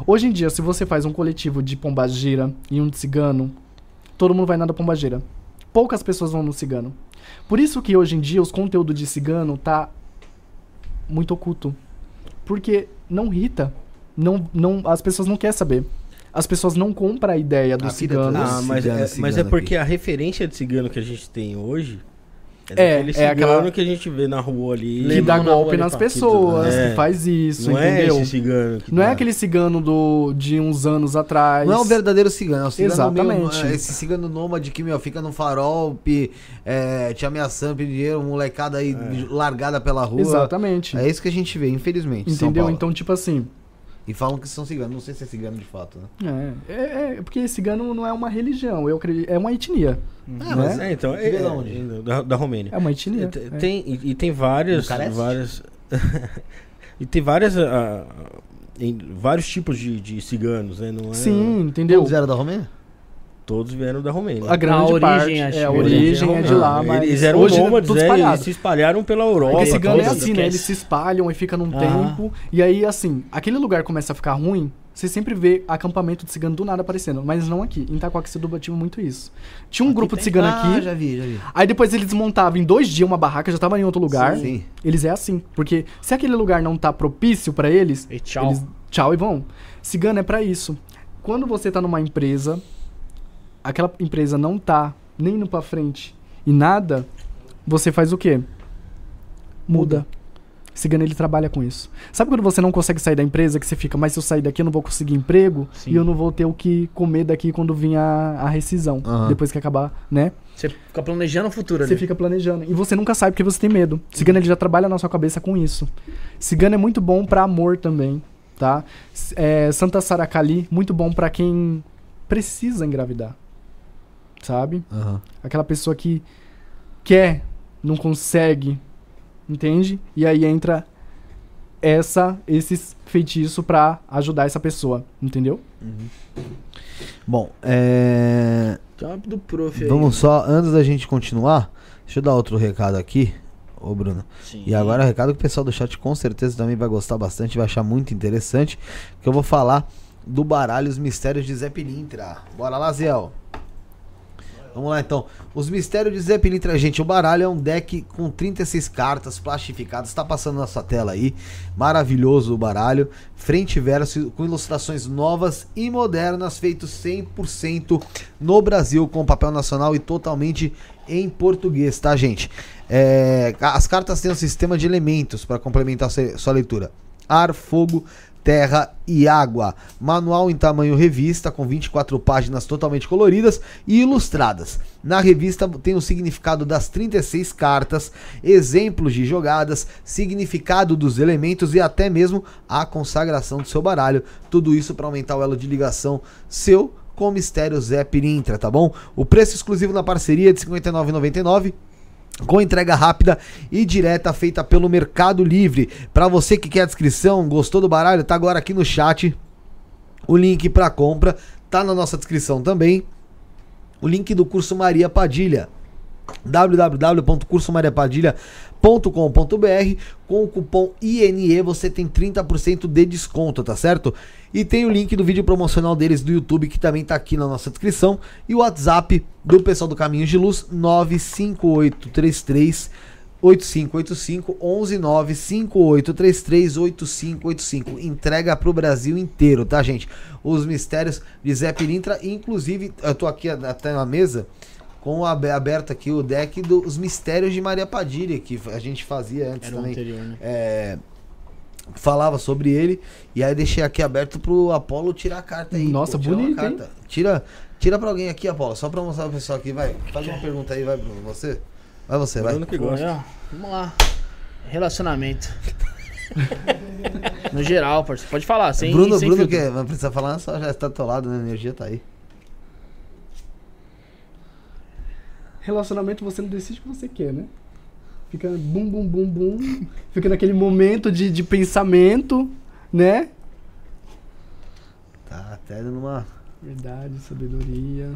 Hoje em dia, se você faz um coletivo de pombagira e um de cigano, todo mundo vai na da pombagira. Poucas pessoas vão no cigano. Por isso que hoje em dia os conteúdos de cigano tá muito oculto. Porque não irrita. Não, não, as pessoas não querem saber. As pessoas não compram a ideia do A cigano. Ah, mas, cigano, é, mas é porque a referência de cigano que a gente tem hoje é, É, é cigano aquela- que a gente vê na rua ali. que dá golpe nas pessoas, que- que, é. faz isso, não é entendeu? esse cigano que Não é tá- aquele cigano do, de uns anos atrás. Não é o verdadeiro cigano, é o cigano Exatamente. meio- é esse cigano nômade que, meu, fica no farol, pe- é, te ameaçando, pedindo dinheiro, molecada aí largada pela rua. Exatamente. É isso que a gente vê, infelizmente. Entendeu? Paulo. Então, tipo assim. E falam que são ciganos, não sei se é cigano de fato, né? É, é, é porque cigano não é uma religião, eu acredito. É uma etnia. Ah, mas É, então, é, Veio da é, onde? da, da Romênia. É uma etnia. Tem- é. Tem, e, e tem várias. Várias e tem várias. em- vários tipos de, de ciganos, né? Não é, Sim, entendeu? Todos eram da Romênia? Todos vieram da Romênia. A grande A origem, parte. acho É, a origem é de lá, Ah, mas. Eles eram hoje nômades, tudo é, espalhado. eles se espalharam pela Europa. Porque cigano é assim, né? Eles se espalham e fica num Ah. tempo. E aí, assim, aquele lugar começa a ficar ruim. Você sempre vê acampamento de cigano do nada aparecendo. Mas não aqui. Em Itacoaxetuba tinha muito isso. Tinha um grupo de cigano ah, aqui. já vi, já vi. Aí depois eles desmontavam em dois dias uma barraca, já tava em outro lugar. Sim. Eles é assim. Porque se aquele lugar não tá propício pra eles, E tchau. eles tchau e vão. Cigano é pra isso. Quando você tá numa empresa, aquela empresa não tá nem indo pra frente e nada, você faz o quê? Muda. Cigano ele trabalha com isso. Sabe quando você não consegue sair da empresa, que você fica, mas se eu sair daqui eu não vou conseguir emprego Sim. e eu não vou ter o que comer daqui quando vir a, a rescisão, Aham. depois que acabar, né? Você fica planejando o futuro ali. Você fica planejando. E você nunca sabe porque você tem medo. Cigano ele já trabalha na sua cabeça com isso. Cigano é muito bom pra amor também. tá? É, Santa Saracali, muito bom pra quem precisa engravidar, sabe? Aham. Aquela pessoa que quer, não consegue, entende? E aí entra essa, esses feitiços pra ajudar essa pessoa, entendeu? Bom, é... Uma do prof aí. vamos só, antes da gente continuar, deixa eu dar outro recado aqui, ô Bruno. Sim. E agora o recado que o pessoal do chat com certeza também vai gostar bastante, vai achar muito interessante, que eu vou falar do baralho Os Mistérios de Zé Pilintra. Bora lá, Zéu. Vamos lá então. Os Mistérios de Zé Pilintra, gente, o baralho é um deck com 36 cartas plastificadas, tá passando na sua tela aí. Maravilhoso o baralho, frente e verso com ilustrações novas e modernas, feitos 100% no Brasil com papel nacional e totalmente em português, tá, gente? É, as cartas têm um sistema de elementos para complementar sua leitura: ar, fogo, terra e água. Manual em tamanho revista, com 24 páginas totalmente coloridas e ilustradas. Na revista tem o significado das 36 cartas, exemplos de jogadas, significado dos elementos e até mesmo a consagração do seu baralho. Tudo isso para aumentar o elo de ligação seu com o Mistério Zé Pirintra, tá bom? O preço exclusivo na parceria é de R$ 59,99 com entrega rápida e direta feita pelo Mercado Livre. Para você que quer a descrição, gostou do baralho, tá agora aqui no chat. O link para compra tá na nossa descrição também. O link do curso Maria Padilha www.cursomariapadilha.com.br com o cupom INE você tem 30% de desconto, tá certo? E tem o link do vídeo promocional deles do YouTube que também tá aqui na nossa descrição e o WhatsApp do pessoal do Caminhos de Luz 95833 8585 11 95833 8585. Entrega pro Brasil inteiro, tá, gente? Os mistérios de Zé Pilintra, inclusive, eu tô aqui até na mesa com aberto aqui o deck dos mistérios de Maria Padilha, que a gente fazia antes Era também. anterior, né? É, falava sobre ele e aí deixei aqui aberto pro Apolo tirar a carta aí. Nossa, uma bonito, hein? carta. Tira, tira pra alguém aqui, Apolo, só pra mostrar pro pessoal aqui, vai. Faz uma pergunta aí, vai, Bruno. Você? Vai você, vai. Bruno que Pô, gosta. Vamos lá. Relacionamento. no geral, parceiro. Pode falar, sem Bruno, sem Bruno filtro. que não precisa falar, só já está do teu lado, né? A energia tá aí. Relacionamento você não decide o que você quer, né? Fica bum, bum, bum, bum. Fica naquele momento de, de pensamento, né? Tá até dando uma. Verdade, sabedoria.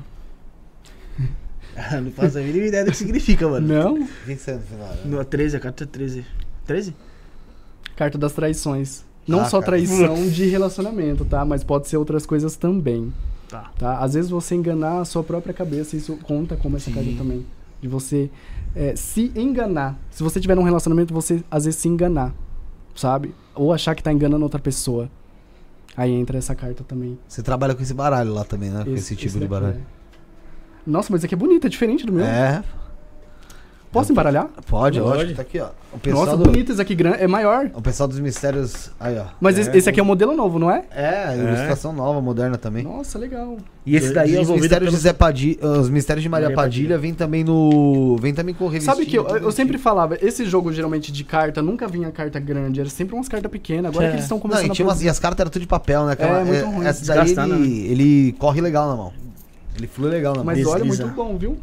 não faço a mínima ideia do que significa, mano. Não? O que que você no final? né? No 13, a carta 13. 13? Carta das traições. Não Ah, só cara. traição de relacionamento, tá? Mas pode ser outras coisas também, Tá. tá? Às vezes você enganar a sua própria cabeça, isso conta como essa Sim. carta também. De você é, se enganar. Se você tiver num relacionamento, você às vezes se enganar, sabe? Ou achar que tá enganando outra pessoa. Aí entra essa carta também. Você trabalha com esse baralho lá também, né? com esse tipo de daqui baralho. é. Nossa, mas esse aqui é bonito, é diferente do meu. É, Posso embaralhar? pode, lógico. Tá aqui, ó. O pessoal, Nossa, do, bonito esse aqui, é maior. o pessoal dos mistérios. Aí, ó. Mas esse, esse aqui é um modelo novo, não é? É, ilustração nova, moderna também. Nossa, legal. E esse daí, os Desenvolvida mistérios, pelo- de Zé Padilha, os mistérios de Maria, Maria Padilha, Padilha. vem também no. Vem também com revistinha. Sabe que eu, eu sempre falava, esse jogo geralmente de carta, nunca vinha carta grande, era sempre umas cartas pequenas. Agora É. que eles estão Não, começando e, tinha a umas- e as cartas eram tudo de papel, né? Aquela- É, muito ruim, Essa daí ele, ele corre legal na mão. Ele flui legal na mão. Mas olha, muito bom, viu?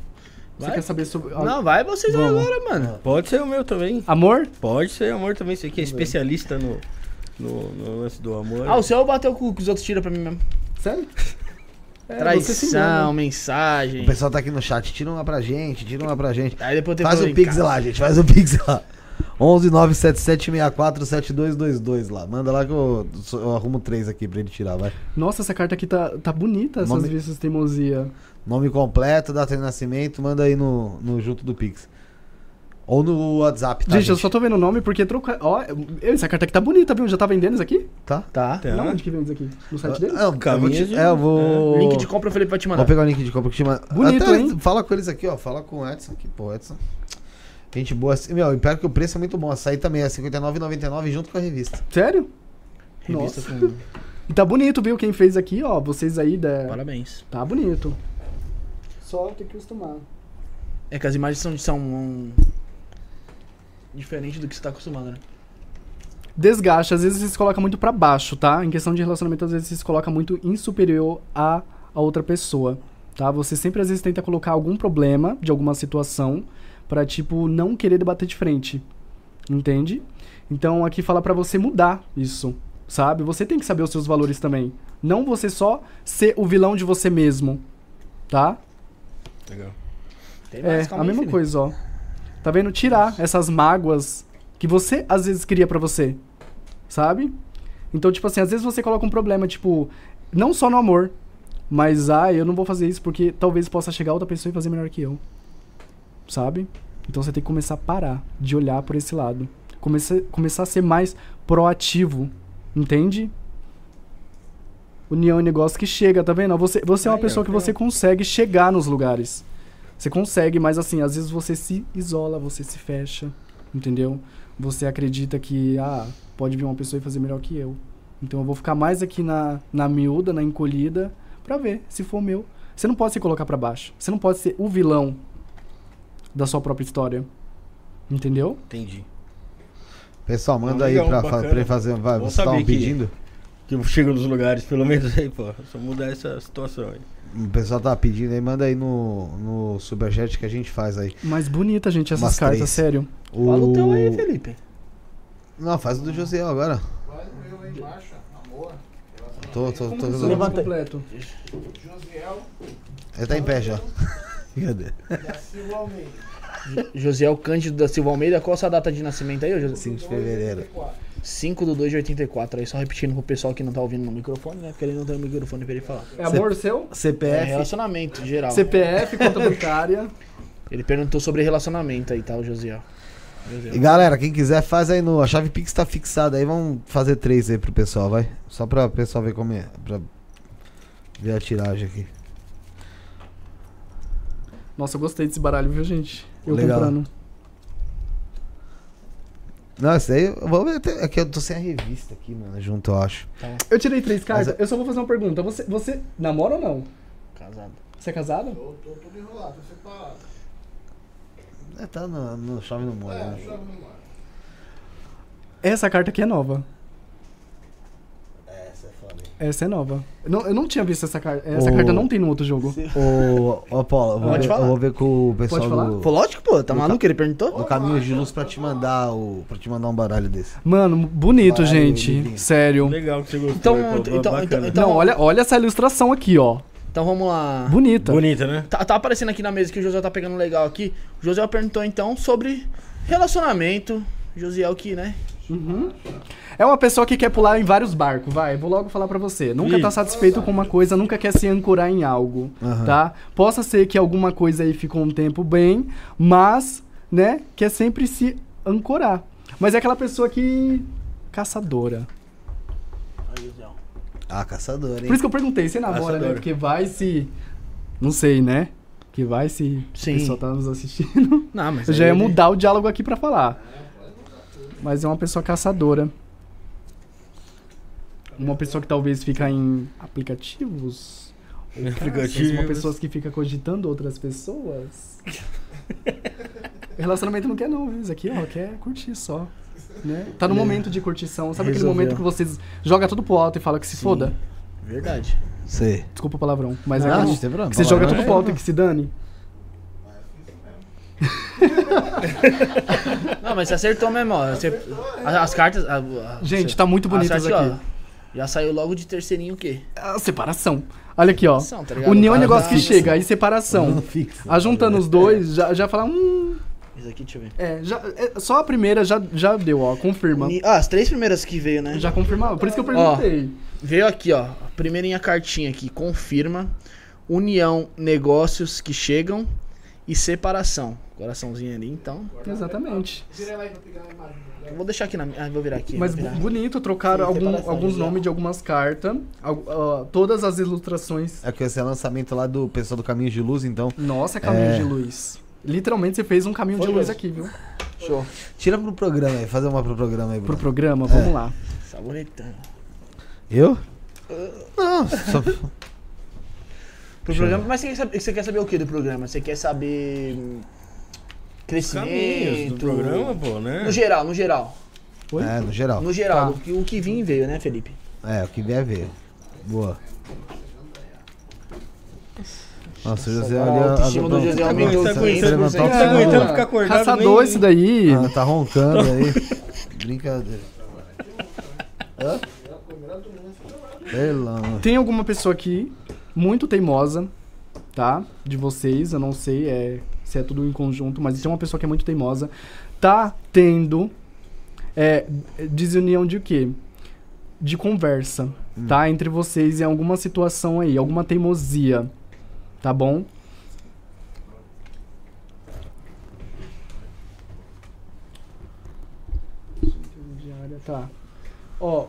Você Vai. quer saber sobre. Não, vai vocês aí Vamos. agora, mano. Pode ser o meu também. Amor? Pode ser amor também. Você que é especialista no, no, no lance do amor. Ah, o seu bateu com o que os outros tiram pra mim mesmo. Sério? É, você Traição, mensagem. O pessoal tá aqui no chat, tira uma pra gente, tira uma pra gente. Aí depois tem Faz o Pix lá, gente, faz o Pix lá. 11 977 64 7222 lá. Manda lá que eu, eu arrumo três aqui pra ele tirar, vai. Nossa, essa carta aqui tá, tá bonita, essas Nome- vistas teimosia. Nome completo, data de nascimento, manda aí no, no junto do Pix. Ou no WhatsApp, tá? gente, eu só tô vendo o nome porque troca. Ó, essa carta aqui tá bonita, viu? Já tá vendendo isso aqui? Tá? Tá. Tá. Não, onde que vende isso aqui? No site deles? É, eu vou, Caminho te- de- é, eu vou. Link de compra o Felipe vai te mandar. Vou pegar o link de compra que chama. Bonito, Até hein? Fala com eles aqui, ó. Fala com o Edson aqui, pô, Edson. Gente boa. assim, Meu, e pior que o preço é muito bom. Essa aí também é R$ 59,99 junto com a revista. Sério? Revista Nossa. com. E tá bonito, viu? Quem fez aqui, ó. Vocês aí da. Parabéns. Tá bonito. Só tem que acostumar. É que as imagens são, são um... diferentes do que você tá acostumado, né? desgaste. Às vezes você se coloca muito pra baixo, tá? Em questão de relacionamento, às vezes você se coloca muito insuperior a, a outra pessoa, tá? Você sempre, às vezes, tenta colocar algum problema de alguma situação pra, tipo, não querer debater de frente. Entende? Então, aqui fala pra você mudar isso, sabe? Você tem que saber os seus valores também. Não você só ser o vilão de você mesmo, tá? Legal. Tem É, mais, calma a aí, mesma filho. coisa, ó. Tá vendo? Tirar essas mágoas que você às vezes cria pra você. Sabe? Então, tipo assim, às vezes você coloca um problema, tipo, não só no amor, mas ah, eu não vou fazer isso porque talvez possa chegar outra pessoa e fazer melhor que eu. Sabe? Então você tem que começar a parar de olhar por esse lado. Começar, começar a ser mais proativo. Entende? União é um negócio que chega, tá vendo? Você, você é uma ó, pessoa que você consegue chegar nos lugares. Você consegue, mas assim, às vezes você se isola, você se fecha, entendeu? Você acredita que, ah, pode vir uma pessoa e fazer melhor que eu. Então eu vou ficar mais aqui na, na miúda, na encolhida, pra ver se for meu. Você não pode se colocar pra baixo. Você não pode ser o vilão da sua própria história. Entendeu? Entendi. Pessoal, manda Não, aí legal, pra, pra ele fazer. Vai, vocês estavam saber que- pedindo? Que eu chego nos lugares, pelo menos aí, pô. Só mudar essa situação aí. O pessoal tá pedindo aí, manda aí no, no Superchat que a gente faz aí. Mas bonita, gente, essas Umas cartas, três. sério. Fala o teu aí, Felipe. Não, faz o do Josiel agora. Faz o meu aí embaixo, amor. Tô, tô, tô, tô, Levanta completo. Josiel Ele tá em pé já. Cadê? da Silva Almeida. Josiel Cândido da Silva Almeida, qual a sua data de nascimento aí, José? 5 de fevereiro. 5 do 2 de 84. Aí só repetindo pro pessoal que não tá ouvindo no microfone, né? Porque ele não tem o microfone pra ele falar. É amor seu? É CPF. relacionamento, geral. CPF, conta bancária. Ele perguntou sobre relacionamento aí, tá, o Josiel. E galera, quem quiser faz aí no. A chave Pix tá fixada aí. Vamos fazer três aí pro pessoal, vai. Só pra o pessoal ver como é. Pra ver a tiragem aqui. Nossa, eu gostei desse baralho, viu, gente? Eu Legal. comprando. Não, isso aí eu vou ver até. Aqui eu tô sem a revista aqui, mano, junto, eu acho. Eu tirei três cartas. Mas Eu só vou fazer uma pergunta. Você, você namora ou não? Casado. Você é casado? Tô, tô tudo enrolado, tô separado. É, tá no, no chave no molho. É, né? chave no mar. Essa carta aqui é nova. Essa é foda. Essa é nova. Eu não, eu não tinha visto essa carta. Essa Ô. carta não tem no outro jogo. Ô, ô Paulo, eu vou, Pode ver, falar. eu vou ver com o pessoal Pode falar? do, Pô, lógico, pô, tá maluco? Ele perguntou? do Caminho de Luz pra te mandar o. pra te mandar um baralho desse. Mano, bonito, Baralho gente. Sério. Legal que você gostou. Então, aí, então, então, então- Não, olha, olha essa ilustração aqui, ó. Então vamos lá. Bonita. Bonita, né? Tá, tá aparecendo aqui na mesa que o José tá pegando legal aqui. O José perguntou então sobre relacionamento. Josiel que, né? Uhum. É uma pessoa que quer pular em vários barcos, vai. Vou logo falar pra você. Nunca tá Ih. satisfeito com uma coisa, nunca quer se ancorar em algo, Aham. tá? Possa ser que alguma coisa aí ficou um tempo bem, mas, né, quer sempre se ancorar. Mas é aquela pessoa que caçadora. Ah, caçador, hein? Por isso que eu perguntei, você namora, né? Caçadora. Porque vai se não sei, né? Que vai se Sim. o pessoal tá nos assistindo. Não, mas Eu já ia ele- mudar o diálogo aqui pra falar. Mas é uma pessoa caçadora. Uma pessoa que talvez fica em aplicativos. Ou Aplicativos. Uma pessoa que fica cogitando outras pessoas. Relacionamento não quer não, viu? Isso aqui, ó, quer curtir só. Né? Tá no momento de curtição. Sabe aquele Resolveu. momento que você joga tudo pro alto e fala que se Sim. foda? Verdade. Sei. Desculpa o palavrão. Mas é Ah, aquele não tem problema. que você joga tudo pro alto e que se dane. Não, mas você acertou mesmo, ó. Você- as, as cartas. a- a- Gente, você- tá muito bonito isso aqui. ó, já saiu logo de terceirinho o quê? A separação. Olha aqui, ó. Separação, tá? União é um negócio que chega, aí separação. fixa. Ajuntando os dois, já, já fala, hum. Isso aqui, deixa eu ver. É, já, é, só a primeira já, já deu, ó. Confirma. Uni- Ah, as três primeiras que veio, né? Já confirmava. Por isso que eu perguntei. Veio aqui, ó. Primeirinha cartinha aqui, confirma. União, negócios que chegam e separação. Coraçãozinho ali, então. Exatamente. Vira lá aí pra pegar a imagem. Eu vou deixar aqui na. Ah, vou virar aqui. Mas vou virar. bonito, trocaram Sim, algum- alguns nomes de algumas cartas. ó, todas as ilustrações. É que esse é lançamento lá do pessoal do Caminho de Luz, então. Nossa, caminho É. de luz. Literalmente você fez um caminho de Foi luz mesmo. aqui, viu? Show. Tira pro programa aí, fazer uma pro programa aí, Pro Bruno. programa, vamos lá. Saboretando. Eu? Não, só... Pro programa, mas você quer, saber, você quer saber o que do programa? Você quer saber. Crescimento. do programa, pô, né? No geral, no geral. Oi? É, no geral. No geral, Tá. o que- o que vinha veio, né, Felipe? É, o que vier ver. Boa. Nossa, o José agora ali. a autoestima do José aumentou você- você 500%. levantar o Tá aguentando ficar acordado Caçador nem- esse daí. Ah, tá roncando aí. Brincadeira. Hã? Tem alguma pessoa aqui muito teimosa, tá? De vocês, eu não sei é, se é tudo em conjunto, mas tem uma pessoa que é muito teimosa. Tá tendo é, desunião de o quê? De conversa, tá? Entre vocês em alguma situação aí, alguma teimosia, tá bom? Tá. Ó,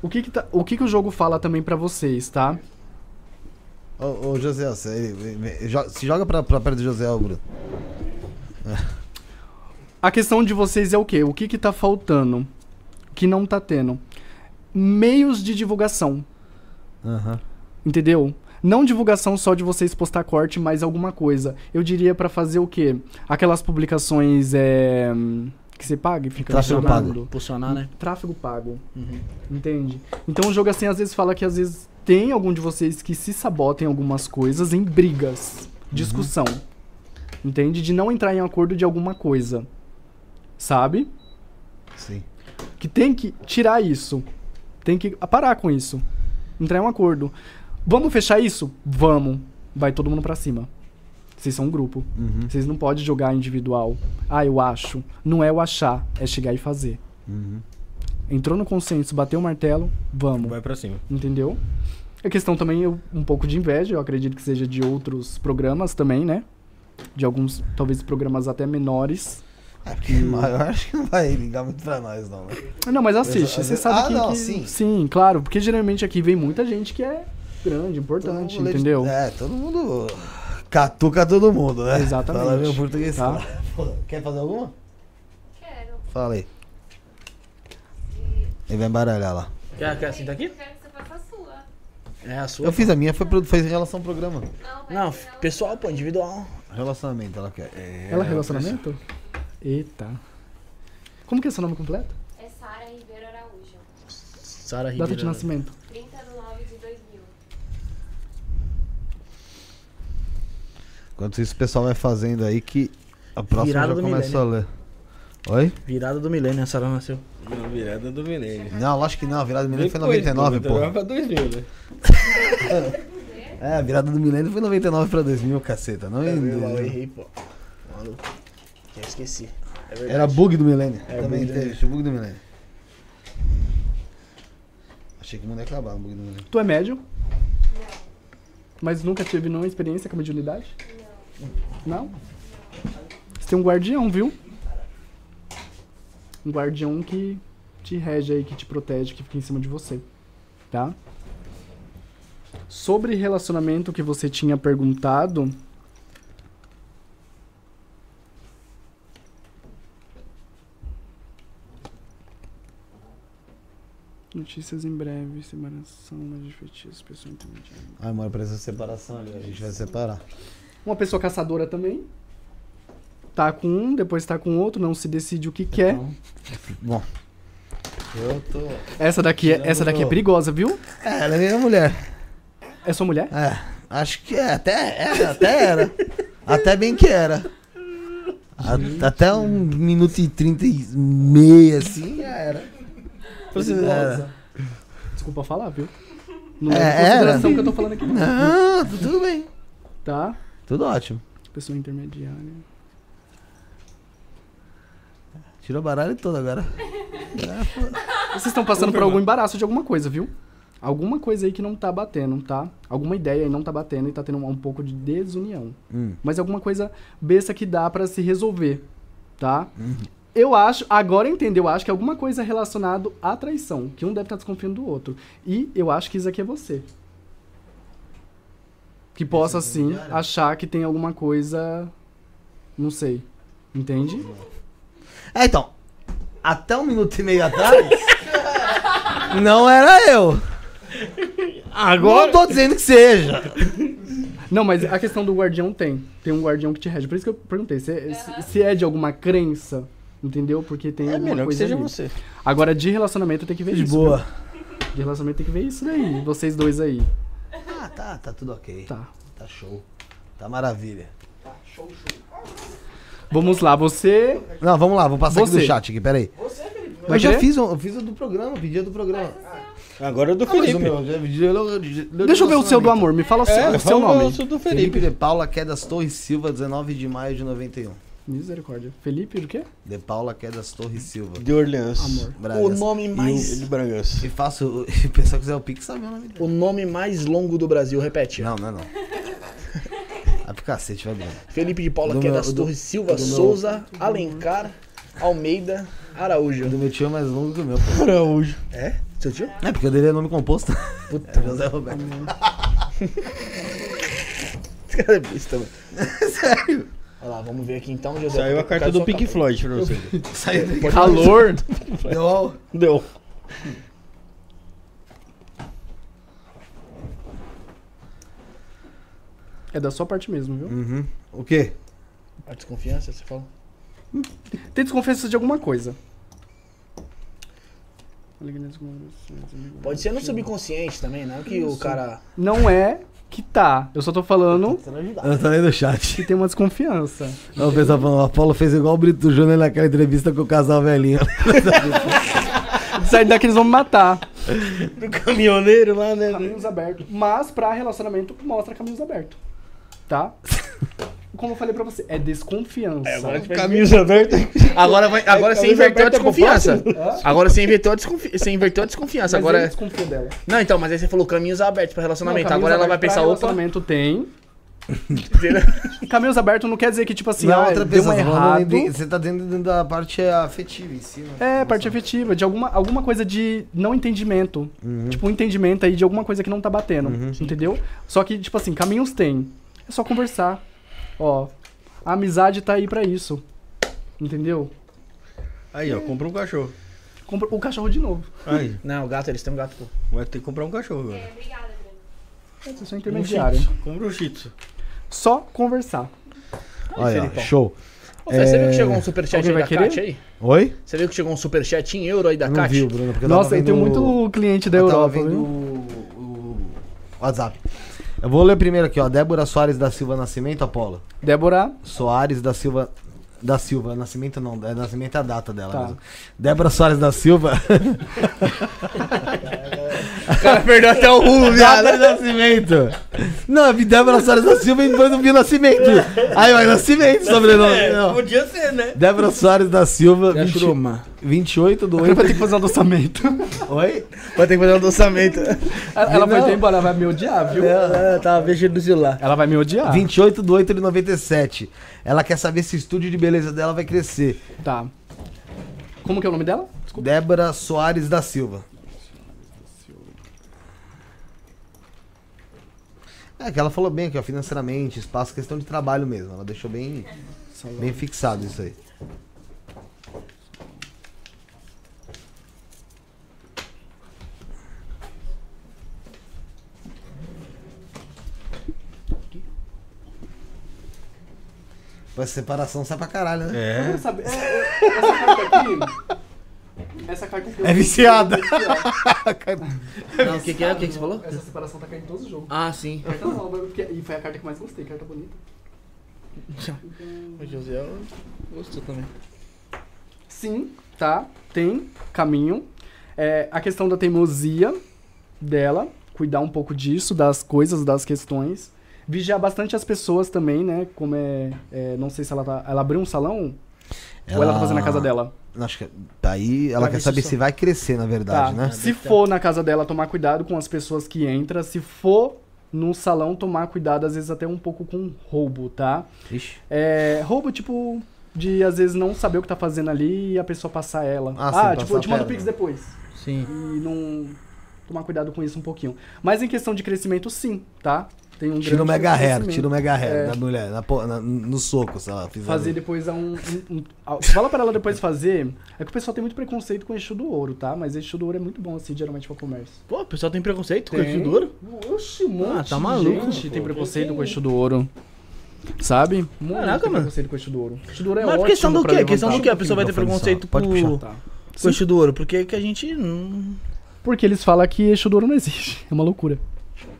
o que que, tá, o que que o jogo fala também pra vocês, tá? Ô, ô José, se joga pra, pra perto do José, ô, Bruno. A questão de vocês é o quê? O que que tá faltando? Que não tá tendo? Meios de divulgação, Aham. entendeu? Não divulgação só de vocês postar corte, mas alguma coisa. Eu diria pra fazer o quê? Aquelas publicações é, que você paga e fica Tráfego pago. Impulsionar, né? Tráfego pago. Uhum. Entende? Então o jogo assim às vezes fala que às vezes tem algum de vocês que se sabotem algumas coisas em brigas, discussão. Entende? De não entrar em acordo de alguma coisa. Sabe? Sim. Que tem que tirar isso. Tem que parar com isso. Entrar em um acordo. Vamos fechar isso? Vamos. Vai todo mundo pra cima. Vocês são um grupo. Uhum. Vocês não podem jogar individual. Ah, eu acho. Não é o achar, é chegar e fazer. Uhum. Entrou no consenso, bateu o martelo, vamos. Vai pra cima. Entendeu? A questão também é um pouco de inveja, eu acredito que seja de outros programas também, né? De alguns, talvez programas até menores. É porque maior acho que não vai ligar muito pra nós, não, né? Não, mas assiste, você sabe ah, que, não, que- sim. Sim, claro, porque geralmente aqui vem muita gente que é grande, importante, entendeu? É, todo mundo catuca todo mundo, né? Exatamente. Fala meu português. Tá. Quer fazer alguma? Quero. Fala aí. E Ele vai embaralhar lá. Quer, quer assim daqui? eu quero que você faça a sua. É a sua. Eu fiz a minha, foi, pro- foi em relação ao programa. Não, vai Não, ser ela. pessoal, pô, individual. Relacionamento, ela quer. É, Ela é relacionamento? Eita. Como que é seu nome completo? É Sara Ribeiro Araújo. Sara Ribeiro. Data de nascimento. 30 de 9 de 2000. Enquanto isso, o pessoal vai fazendo aí que a próxima Virada já do começa a ler. Oi? Virada do milênio, a Sara nasceu. Na virada do milênio. Não, acho que não. A virada do milênio foi Depois, 99, pô. pô. Vai pra 2000, né? É, a virada do milênio foi 99 pra 2000, caceta. Não É, em eu 2000. errei, pô. Maluco. Já esqueci. É. Era bug do milênio. É, Também bug do teve, bug do milênio. Achei que o mundo ia acabar o bug do milênio. Tu é médio, Não. mas nunca teve nenhuma experiência com a mediunidade? Não? Você tem um guardião, viu? Um guardião que te rege aí, que te protege, que fica em cima de você. Tá? Sobre relacionamento que você tinha perguntado. Notícias em breve, separação, mas de feitiços, pessoa intermediária. Ai, mano, parece separação ali. A gente vai separar. Uma pessoa caçadora também. Tá com um, depois tá com outro, não se decide o que quer. Bom. Eu tô. Essa daqui, é, essa daqui é perigosa, viu? É, ela é minha mulher. É sua mulher? É, acho que é. Até era, até era. até bem que era. A- até um minuto e trinta e meia, assim, já era. Era. Desculpa falar, viu? Não É, é, era. consideração que eu tô falando aqui. não. Não, tudo bem. Tá? Tudo ótimo. Pessoa intermediária. Tirou o baralho todo agora. Vocês estão passando por algum embaraço de alguma coisa, viu? Alguma coisa aí que não tá batendo, tá? Alguma ideia aí não tá batendo e tá tendo um, um pouco de desunião. Hum. Mas alguma coisa besta que dá pra se resolver, tá? Eu acho, agora eu entendo, eu acho que é alguma coisa relacionada à traição, que um deve estar desconfiando do outro. E eu acho que isso aqui é você. Que possa, assim, achar que tem alguma coisa. Não sei. Entende? É, então. Até um minuto e meio atrás. não era eu. Agora. Não tô dizendo que seja. Não, mas a questão do guardião tem. Tem um guardião que te rege. Por isso que eu perguntei. Se, se- se é de alguma crença, Entendeu? Porque tem É alguma melhor que coisa seja ali. você. Agora, de relacionamento tem que ver De isso. boa. viu? De relacionamento tem que ver isso daí. Vocês dois aí. Ah, tá, tá tudo ok. Tá. Tá show. Tá maravilha. Vamos lá, você. Não, vamos lá, vou passar aqui Você. do chat aqui, peraí. Vai Eu já querer? fiz, eu fiz o do programa, pedi o do programa. Agora é do Ah, o Felipe. meu, já eu- eu- Deixa eu ver o seu do amor. Me fala o seu, É, o seu nome. o do Felipe Felipe. de Paula Quedas Torres Silva, 19 de maio de 91. Misericórdia. Felipe, o quê? De Paula Quedas Torres Silva. De Orleans. Amor. Bragas. nome E o de Bragança. E faço. E o pessoal que quiser o Pix sabe o nome dele. O nome mais longo do Brasil, repete. Não, não é não. Vai pro cacete, vai, Bruno. Felipe de Paula Do meu- Quedas do- Torres Silva, do meu- Souza, Alencar, Almeida, Araújo. O do meu tio é mais longo que o meu, pô. Araújo. É? Seu tio? É, porque o dele é nome composto. Puta, É José Roberto. esse cara é besta, mano. Sério? Olha lá, vamos ver aqui então, José. Saiu a carta do Pink. Floyd pra você. Saiu Calor. Deu Deu. É da sua parte mesmo, viu? Uhum. O quê? A desconfiança, você fala? Tem desconfiança de alguma coisa. Pode ser no subconsciente também, não que o cara... Não é que tá. Eu só tô falando Eu tô lendo o chat. que tem uma desconfiança. Não, o pessoal falando, o Apolo fez igual o Brito Júnior naquela entrevista com o casal velhinho. Sai daqui eles vão me matar. Do caminhoneiro lá, né? Caminhos abertos. Mas pra relacionamento mostra caminhos abertos. Tá? Como eu falei pra você, é desconfiança. Caminhos abertos. Agora, vai, agora você camisa inverteu a aberta pro desconfiança. Agora você inverteu a, desconfi... você inverteu a desconfiança. Mas Agora... ele desconfia dela. Não, então, mas aí você falou caminhos abertos pra relacionamento. Não, agora ela vai pensar, opa... relacionamento tem. Caminhos abertos não quer dizer que, tipo assim, Não, ah, outra deu um você tá errado. dentro- você tá dentro da parte afetiva em si, né? É, parte afetiva, de alguma, alguma coisa de não entendimento. Uhum. Tipo, um entendimento aí de alguma coisa que não tá batendo. Entendeu? Só que, tipo assim, caminhos tem. É só conversar. Ó, a amizade tá aí pra isso. Entendeu? Aí, ó, compra um cachorro. Compra o cachorro de novo. Aí, Não, o gato, eles têm um gato, pô. vai ter que comprar um cachorro agora. É, obrigada, Bruno. Vocês são Um tzu. Compra um shih tzu. Só conversar. Olha, Felipão. show. Ô, Fê, você viu É, que chegou um superchat Alguém aí vai da querer? Kátia aí? Oi? Você viu que chegou um superchat em euro aí da Eu não Kátia? vi o Bruno, porque eu tava Nossa, eu tenho vendo muito cliente da eu tava Europa, vendo viu? o, o WhatsApp. Eu vou ler primeiro aqui, ó. Débora Soares da Silva Nascimento, Apolo. Débora, Soares da Silva. Da Silva, Nascimento não, é Nascimento é a data dela. Tá. mesmo. Débora Soares da Silva. O cara perdeu até o rumo, data de nascimento. Não, eu vi Débora Soares da Silva e depois não vi Nascimento. Aí vai Nascimento, sobrenome. É, podia ser, né? Débora Soares da Silva, Já 20, churuma. 28 do agora 8. vai ter que fazer um adoçamento. Oi? Vai ter que fazer um adoçamento. Ela, ela ter embora, ela vai me odiar, viu? Ela tava vestindo do celular. Ela vai me odiar. 28 do 8 de 97. Ela quer saber se o estúdio de beleza dela vai crescer. Tá. Como que é o nome dela? Desculpa. Débora Soares da Silva. É, que ela falou bem aqui, ó, financeiramente, espaço, questão de trabalho mesmo. Ela deixou bem, bem fixado isso aí. Essa separação sai pra caralho, né? É. É, é, essa carta aqui. Essa carta aqui. É viciada. Não, o que que é? O que que você falou? Essa separação tá caindo em todos os jogos. Ah, sim. Carta nova, porque, e foi a carta que eu mais gostei, carta bonita. O José gostou também. Sim, tá. Tem caminho. É, a questão da teimosia dela, cuidar um pouco disso, das coisas, das questões. Vigiar bastante as pessoas também, né? Como é. é, não sei se ela tá. Ela abriu um salão? Ou ela tá fazendo na casa dela? Acho que daí ela Pra quer ver saber se se vai crescer, na verdade, Tá. né? Se for na casa dela, tomar cuidado com as pessoas que entram. Se for no salão, tomar cuidado, às vezes até um pouco com roubo, tá? Ixi. É, roubo, tipo, de às vezes não saber o que tá fazendo ali e a pessoa passar ela. Ah, sim, Ah, passar tipo, eu te mando. Pix depois. Sim. E não. Tomar cuidado com isso um pouquinho. Mas em questão de crescimento, sim, tá? Tem um Tira o grande mega hair, crescimento. tira o mega hair É. da mulher, na na- no soco, se ela fizer. Fazer depois a um. um- um- a- fala pra ela depois fazer. É que o pessoal tem muito preconceito com eixo do ouro, tá? Mas eixo do ouro é muito bom, assim, geralmente pra comércio. Pô, o pessoal tem preconceito com Tem. esse duro? Oxi, monte Ah, tá maluco, gente pô. tem preconceito com eixo do ouro. Sabe? Muito Caraca, mano. preconceito com o eixo do ouro. Eixo do ouro é Mas ótimo questão do quê? Questão do quê? A pessoa vai ter preconceito Pode com, puxar. Tá. com eixo do ouro. Porque que a gente. Porque eles falam que eixo do ouro não existe. É uma loucura.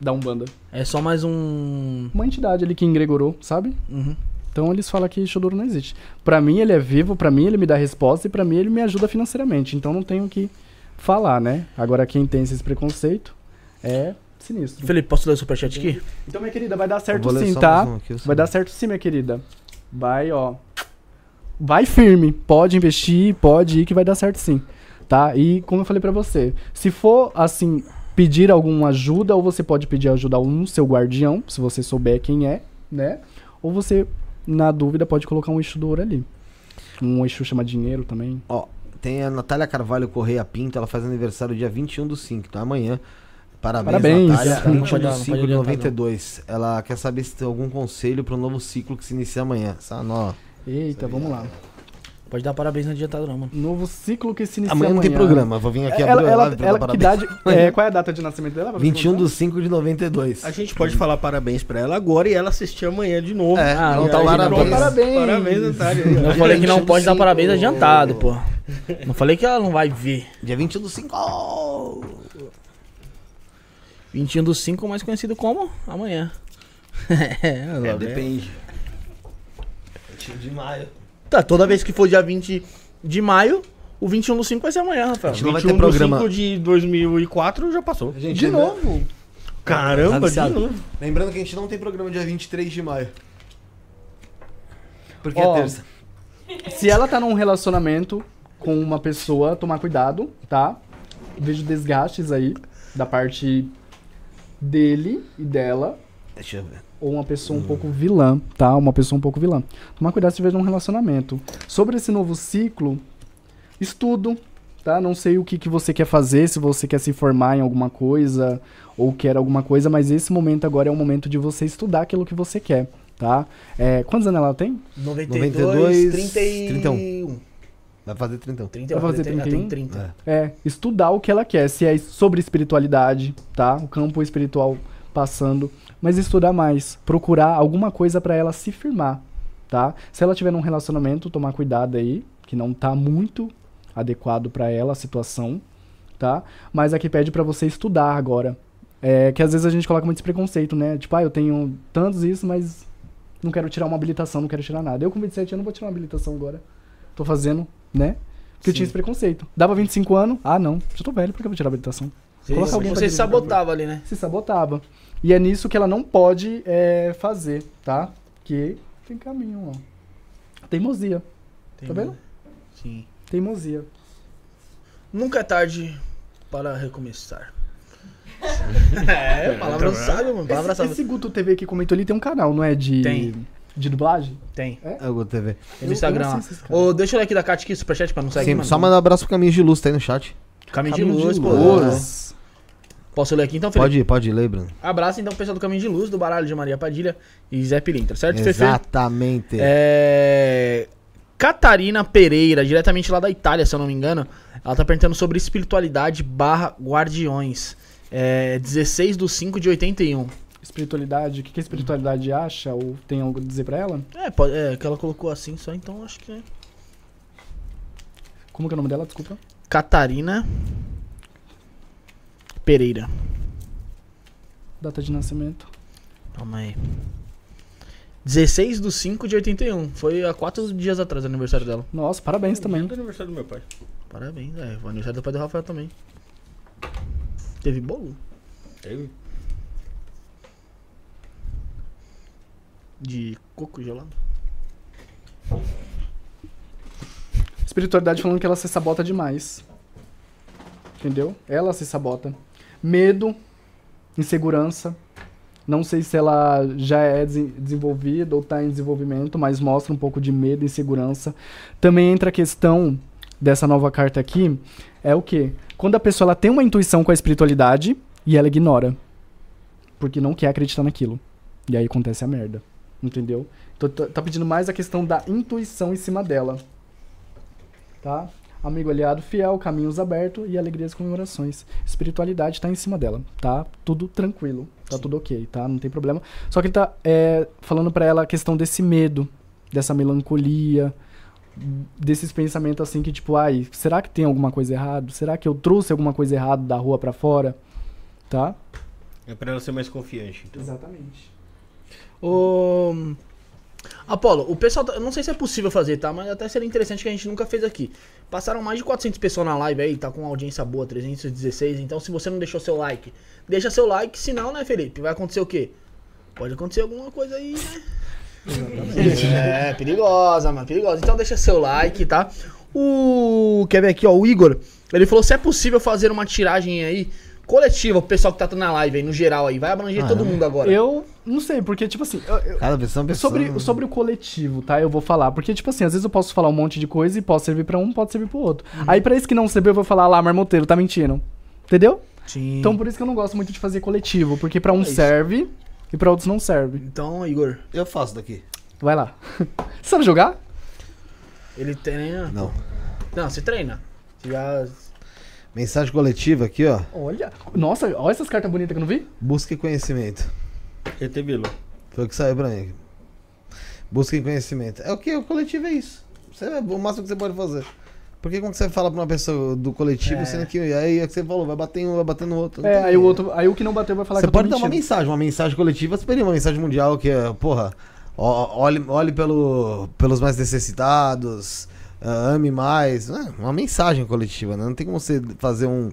Da Umbanda. É só mais um. Uma entidade ali que engregorou, sabe? Uhum. Então eles falam que eixo do ouro não existe. Pra mim ele é vivo, pra mim ele me dá resposta e pra mim ele me ajuda financeiramente. Então não tenho o que falar, né? Agora quem tem esse preconceito é sinistro. Felipe, posso ler o superchat aqui? Então, minha querida, vai dar certo sim, tá? um aqui, Vai dar certo sim, minha querida. Vai, ó. Vai firme. Pode investir, pode ir que vai dar certo sim. Tá? E como eu falei pra você, se for assim, pedir alguma ajuda, ou você pode pedir ajuda a um seu guardião, se você souber quem é, né? Ou você, na dúvida, pode colocar um eixo do ouro ali. Um eixo chama dinheiro também. Ó, tem a Natália Carvalho Correia Pinto, ela faz aniversário dia 21 do 5, então amanhã. Parabéns, Parabéns. Natália. Não 21 pode- do não 5 pode de adiantar, 92. Ela quer saber se tem algum conselho para um novo ciclo que se inicia amanhã. Essa nó. Eita, vamos lá. Pode dar parabéns no adiantado, não, mano. Novo ciclo que se inicia Amanhã não tem programa, vou vir aqui abrir Ela, a ela, live pra ela dar que parabéns. idade. É, qual é a data de nascimento dela? Pra você 21 contar? do 5 de 92. A gente pode falar parabéns pra ela agora e ela assistir amanhã de novo. É, Ah, não tá não. Parabéns. Parabéns, Natália. Eu falei que não 21 pode dar parabéns adiantado, pô. Não falei que ela não vai ver. Dia 21 do 5. Oh! 21 do 5, mais conhecido como amanhã. é, É, depende. 21 de maio. Tá, toda vez que for dia 20 de maio, o 21 do 5 vai ser amanhã, Rafael. A gente não vai 21 ter programa. do 5 de 2004 já passou. Gente, De lembra- novo. Caramba, de Viciado. novo. Lembrando que a gente não tem programa dia 23 de maio. Porque Ó, é terça. Se ela tá num relacionamento com uma pessoa, tomar cuidado, tá? Vejo desgastes aí da parte dele e dela. Deixa eu ver. Ou uma pessoa um pouco vilã, tá? Uma pessoa um pouco vilã. Tomar cuidado se tiver num relacionamento. Sobre esse novo ciclo, estudo, tá? Não sei o que, que você quer fazer, se você quer se formar em alguma coisa ou quer alguma coisa, mas esse momento agora é o momento de você estudar aquilo que você quer, tá? É, quantos anos ela tem? 92, 92, 31. Vai fazer 31. 30, Vai fazer ela tem 31? 30. É. É, estudar o que ela quer, se é sobre espiritualidade, tá? O campo espiritual passando, mas estudar mais, procurar alguma coisa pra ela se firmar, tá? Se ela tiver num relacionamento, tomar cuidado aí, que não tá muito adequado pra ela a situação, tá? Mas aqui pede pra você estudar agora. É que às vezes a gente coloca muito esse preconceito, né? Tipo, ah, eu tenho tantos isso, mas não quero tirar uma habilitação, não quero tirar nada. Eu com 27 anos não vou tirar uma habilitação agora. Tô fazendo, né? Porque eu tinha esse preconceito. Dava 25 anos, ah não, já tô velho, por que eu vou tirar a habilitação? Você, Coloca alguém pra você dirigir sabotava ali, né? Se sabotava. E é nisso que ela não pode é, fazer, tá? Que tem caminho, ó. Teimosia. Tá vendo? Sim. Teimosia. Nunca é tarde para recomeçar. é, palavra sábia, mano. Palavra Esse, sábia. esse Guto TV que comentou ali tem um canal, não é? De, Tem. de dublagem? Tem. É o Go TV. Tem no Instagram Ô, deixa eu ler aqui da Kat aqui, superchat pra não sair Sim, aqui, mano. só mandar um abraço pro Caminho de Luz, tá aí no chat. Caminho de Caminho Luz, pô. Luz. Posso ler aqui então, Felipe? Pode ir, pode ir, ler, Bruno. Abraço então pessoal do Caminho de Luz, do Baralho de Maria Padilha e Zé Pilintra, certo, Fefe? Exatamente. É... Catarina Pereira, diretamente lá da Itália, se eu não me engano. Ela tá perguntando sobre espiritualidade barra guardiões. É 16 do 5 de 81. Espiritualidade, o que, que a espiritualidade acha? Ou tem algo a dizer pra ela? É, pode, é que ela colocou assim só, então acho que é. Como que é o nome dela? Desculpa. Catarina Pereira. Data de nascimento. Calma aí. 16 do 5 de 81. Foi há quatro dias atrás o aniversário dela. Nossa, parabéns também. É aniversário do meu pai. Parabéns, é. O aniversário do pai do Rafael também. Teve bolo? Teve? De coco gelado? Espiritualidade falando que ela se sabota demais. Entendeu? Ela se sabota. Medo, insegurança. Não sei se ela já é desen- desenvolvida ou está em desenvolvimento, mas mostra um pouco de medo e insegurança. Também entra a questão dessa nova carta aqui, é o quê? Quando a pessoa ela tem uma intuição com a espiritualidade e ela ignora. Porque não quer acreditar naquilo. E aí acontece a merda. Entendeu? Então tá tá pedindo mais a questão da intuição em cima dela. Tá? Amigo aliado fiel, caminhos abertos e alegrias e comemorações. Espiritualidade tá em cima dela, tá? Tudo tranquilo, tá tudo ok, tá? Não tem problema. Só que ele tá é, falando pra ela a questão desse medo, dessa melancolia, desses pensamentos assim que tipo, ai, será que tem alguma coisa errada? Será que eu trouxe alguma coisa errada da rua pra fora? Tá? É pra ela ser mais confiante. Então. Exatamente. Ô. Apolo, o pessoal, tá- eu não sei se é possível fazer, tá? Mas até seria interessante que a gente nunca fez aqui. Passaram mais de 400 pessoas na live aí, tá com uma audiência boa, 316. Então, se você não deixou seu like, deixa seu like, senão, né, Felipe? Vai acontecer o quê? Pode acontecer alguma coisa aí, né? É, perigosa, mano, perigosa. Então, deixa seu like, tá? O. Quer ver aqui, ó? O Igor, ele falou se é possível fazer uma tiragem aí coletiva pro pessoal que tá na live aí, no geral aí. Vai abranger Ah, todo é. mundo agora. Eu não sei, porque tipo assim, eu- Cada pessoa é uma pessoa. Sobre, sobre o coletivo, tá? Eu vou falar. Porque, tipo assim, às vezes eu posso falar um monte de coisa e pode servir pra um, pode servir pro outro. Aí pra esse que não serviu, eu vou falar lá, marmoteiro, tá mentindo. Entendeu? Sim. Então por isso que eu não gosto muito de fazer coletivo. Porque pra um É serve e pra outros não serve. Então, Igor, Eu faço daqui. Vai lá. Você sabe jogar? ele treina. Não. Não, você treina. Você já. Mensagem coletiva aqui, ó. Olha. Nossa, olha essas cartas bonitas que eu não vi. Busque conhecimento. ET Bilu. Foi o que saiu pra mim. Busquem conhecimento. É o que? O coletivo é isso. Você, é o máximo que você pode fazer. Porque como que você fala pra uma pessoa do coletivo, É. sendo que aí é o que você falou, vai bater em um, vai bater no outro. É, aí o outro. Aí o que não bateu vai falar Você que tô pode dar uma mensagem, uma mensagem coletiva, você pedir uma mensagem mundial que é, porra, olhe, olhe pelo, pelos mais necessitados, ah, ame mais. né? Uma mensagem coletiva, né? Não tem como você fazer um.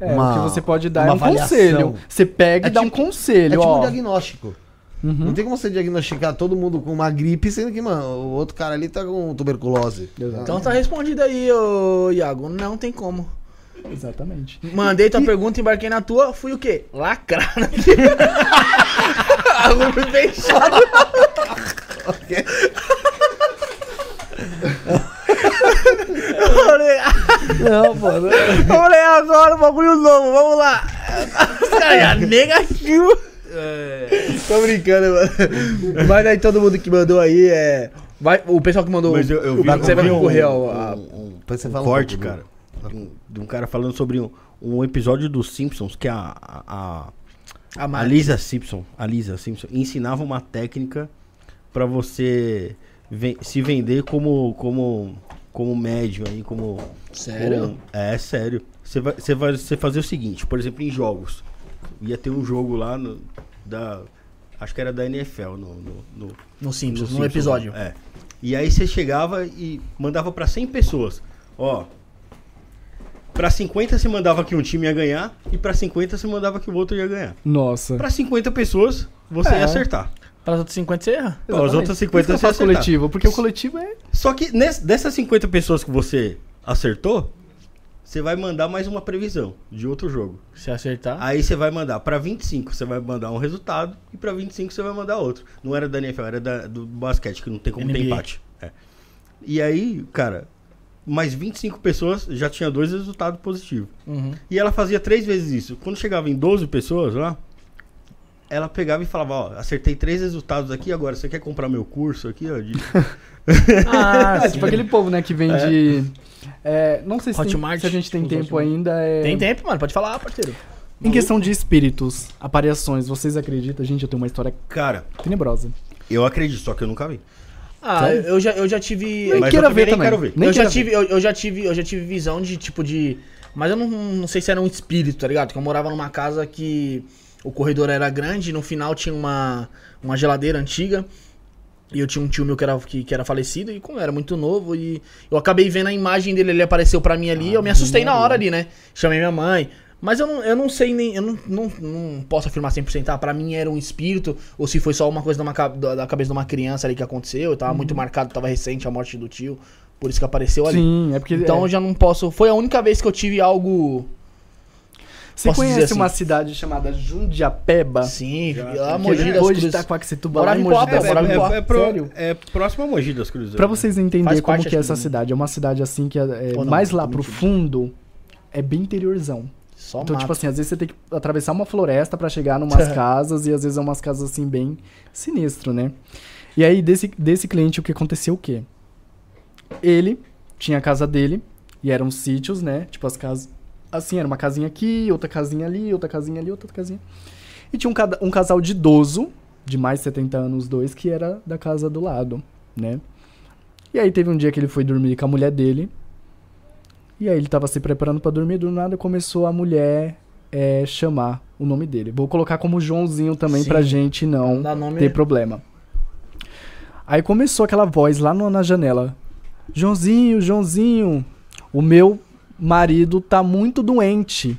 É, uma- o que você pode dar é um avaliação. conselho. Você pega É e dá um tipo- conselho, É tipo ó. um diagnóstico. Uhum. Não tem como você diagnosticar todo mundo com uma gripe, sendo que, mano, o outro cara ali tá com tuberculose. Exato. Então tá respondido aí, ô Iago. Não tem como. Exatamente. Mandei tua pergunta, embarquei na tua, fui o quê? Lacrado fui fechado. Não, pô. não- Vamos ler agora o bagulho novo, vamos lá. Caras já negativo. Tô brincando, mano. Mas aí todo mundo que mandou aí é. Vai, o pessoal que mandou. Mas eu, eu o vi, você vai concorrer um, ao. a- um, você um um cara, de um, um cara falando sobre um, um episódio dos Simpsons que a, a, a a Mari. Lisa Simpson, a Lisa Simpson ensinava uma técnica pra você ven- se vender como como como médium aí, como Sério? como- é sério. Você vai você vai você fazer o seguinte, por exemplo, em jogos. Ia ter um jogo lá no, da acho que era da NFL no, no, no No Simpsons, no Simpsons, episódio. É. E aí você chegava e mandava pra 100 pessoas. Ó. Pra 50 você mandava que um time ia ganhar e pra 50 você mandava que o outro ia ganhar. Nossa. Pra 50 pessoas você É. ia acertar. Para os outros 50 você erra. As outras 50 Por isso que eu você acertar. coletivo, porque o coletivo é. Só que ness- dessas 50 pessoas que você acertou, você vai mandar mais uma previsão de outro jogo. Se acertar. Aí você vai mandar pra 25, você vai mandar um resultado e pra 25 você vai mandar outro. Não era da NFL, era da- do basquete, que não tem como ter NBA. empate. É. E aí, cara, mais 25 pessoas já tinha dois resultados positivos. Uhum. E ela fazia três vezes isso. Quando chegava em 12 pessoas lá, ela pegava e falava, ó, acertei três resultados aqui, agora você quer comprar meu curso aqui, ó? de- Ah, É, tipo aquele povo, né, que vende. é, não sei se, tem- se a gente tem os tempo Hotmart. ainda. é- Tem tempo, mano. Pode falar, parceiro. Em questão de espíritos, aparições, vocês acreditam? Gente, eu tenho uma história Cara, tenebrosa. eu acredito, só que eu nunca vi. Ah, Sério? eu já, eu já tive. Nem Mas também ver nem também. quero ver. Nem eu, já tive, eu, eu já tive, eu já tive visão de tipo de. Mas eu não, não sei se era um espírito, tá ligado? Que eu morava numa casa que o corredor era grande e no final tinha uma, uma geladeira antiga. E eu tinha um tio meu que era, que, que era falecido, e como eu era muito novo, e eu acabei vendo a imagem dele, ele apareceu pra mim ali, eu me assustei na hora ali, né? Chamei minha mãe. Mas eu não, eu não sei nem. Eu não, não, não posso afirmar 100%. Ah, pra mim era um espírito, ou se foi só uma coisa da, uma da, cabeça de uma criança ali que aconteceu. Eu tava muito marcado, tava recente a morte do tio. Por isso que apareceu ali. Sim, é porque. Então é, eu já não posso. Foi a única vez que eu tive algo. Você posso conhece assim. uma cidade chamada Jundiapeba? Sim, Já, lá. Mogi das Cruzes. Itacoaxetuba, Morava lá em Mogi das Cruzes. É, pro- Sério? é próximo a Mogi das Cruzes. Pra vocês Faz entenderem como que é essa cidade. É uma cidade assim que é, é não, mais lá pro fundo. É bem interiorzão. Só Então, mato. tipo assim, às vezes você tem que atravessar uma floresta pra chegar numas casas e às vezes é umas casas assim bem sinistro, né? E aí desse, desse cliente o que aconteceu o quê? Ele tinha a casa dele E eram sítios, né? Tipo as casas. Assim, era uma casinha aqui, outra casinha ali, outra casinha ali, outra casinha. E tinha um, um casal de idoso, de mais de 70 anos, dois, que era da casa do lado, né? E aí teve um dia que ele foi dormir com a mulher dele. E aí ele tava se preparando pra dormir, do nada começou a mulher é, chamar o nome dele. Vou colocar como Joãozinho também Sim. pra gente não ter problema. Aí começou aquela voz lá no- na janela. Joãozinho, Joãozinho, o meu marido tá muito doente.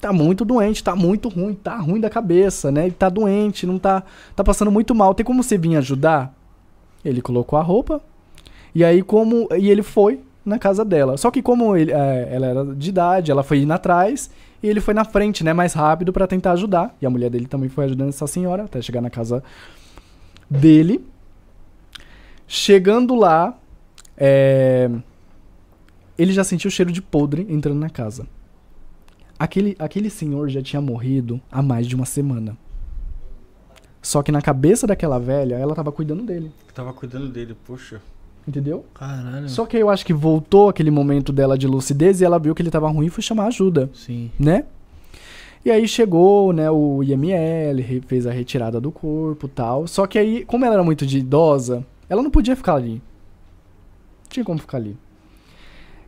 Tá muito doente, tá muito ruim, tá ruim da cabeça, né? Ele tá doente, não tá, tá passando muito mal. Tem como você vir ajudar? Ele colocou a roupa. E aí como e ele foi na casa dela. Só que como ele, é, ela era de idade, ela foi indo atrás e ele foi na frente, né, mais rápido pra tentar ajudar. E a mulher dele também foi ajudando essa senhora até chegar na casa dele. Chegando lá, é, ele já sentiu o cheiro de podre entrando na casa. Aquele, aquele senhor já tinha morrido há mais de uma semana. Só que na cabeça daquela velha, ela tava cuidando dele. Tava cuidando dele, poxa. Entendeu? Caralho. Só que eu acho que voltou aquele momento dela de lucidez e ela viu que ele tava ruim e foi chamar ajuda, Sim. né? E aí chegou, né, o IML, fez a retirada do corpo e tal. Só que aí, como ela era muito de idosa, ela não podia ficar ali. Não tinha como ficar ali.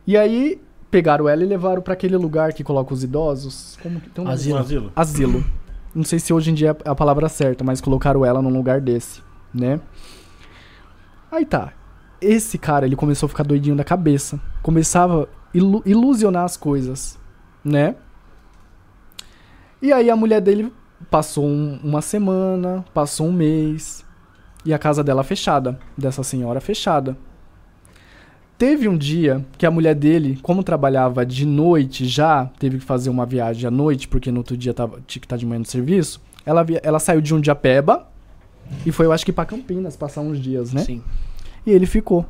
E aí pegaram ela e levaram pra aquele lugar que coloca os idosos. Como que tem um nome? Asilo. Asilo. asilo. Não sei se hoje em dia é a palavra certa, mas colocaram ela num lugar desse, né? Aí tá. Esse cara, ele começou a ficar doidinho da cabeça. Começava a ilu- ilusionar as coisas, né? E aí a mulher dele passou um- uma semana, passou um mês. E a casa dela fechada, dessa senhora fechada. Teve um dia que a mulher dele, como trabalhava de noite já, teve que fazer uma viagem à noite, porque no outro dia tava, tinha que estar de manhã no serviço. Ela, via- ela saiu de Jundiapeba e foi, eu acho que pra Campinas, passar uns dias, né? Sim. E ele ficou.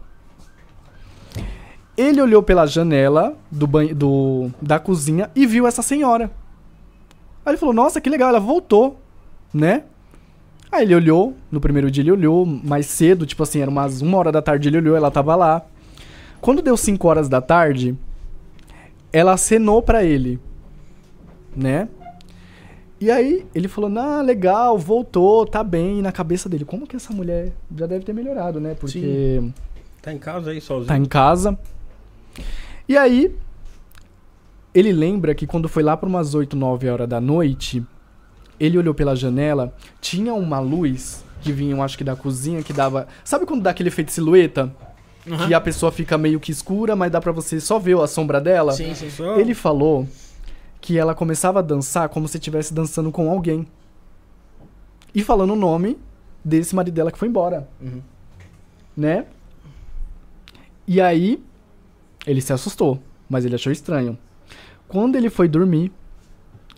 Ele olhou pela janela do banho, do, da cozinha e viu essa senhora. Aí ele falou: Nossa, que legal, ela voltou, né? Aí ele olhou, no primeiro dia ele olhou mais cedo, tipo assim, era umas uma hora da tarde ele olhou, ela tava lá. Quando deu 5 horas da tarde, ela acenou pra ele, né? E aí ele falou: "Ah, legal, voltou, tá bem". E na cabeça dele, como que essa mulher já deve ter melhorado, né? Porque Tá em casa aí sozinho. tá em casa. E aí ele lembra que quando foi lá para umas 8, 9 horas da noite, ele olhou pela janela, tinha uma luz que vinha, acho que da cozinha, que dava. Sabe quando dá aquele efeito silhueta? Que a pessoa fica meio que escura, mas dá pra você só ver a sombra dela? Sim, sim. Ele falou que ela começava a dançar como se estivesse dançando com alguém. E falando o nome desse marido dela que foi embora. Uhum. Né? E aí, ele se assustou, mas ele achou estranho. Quando ele foi dormir,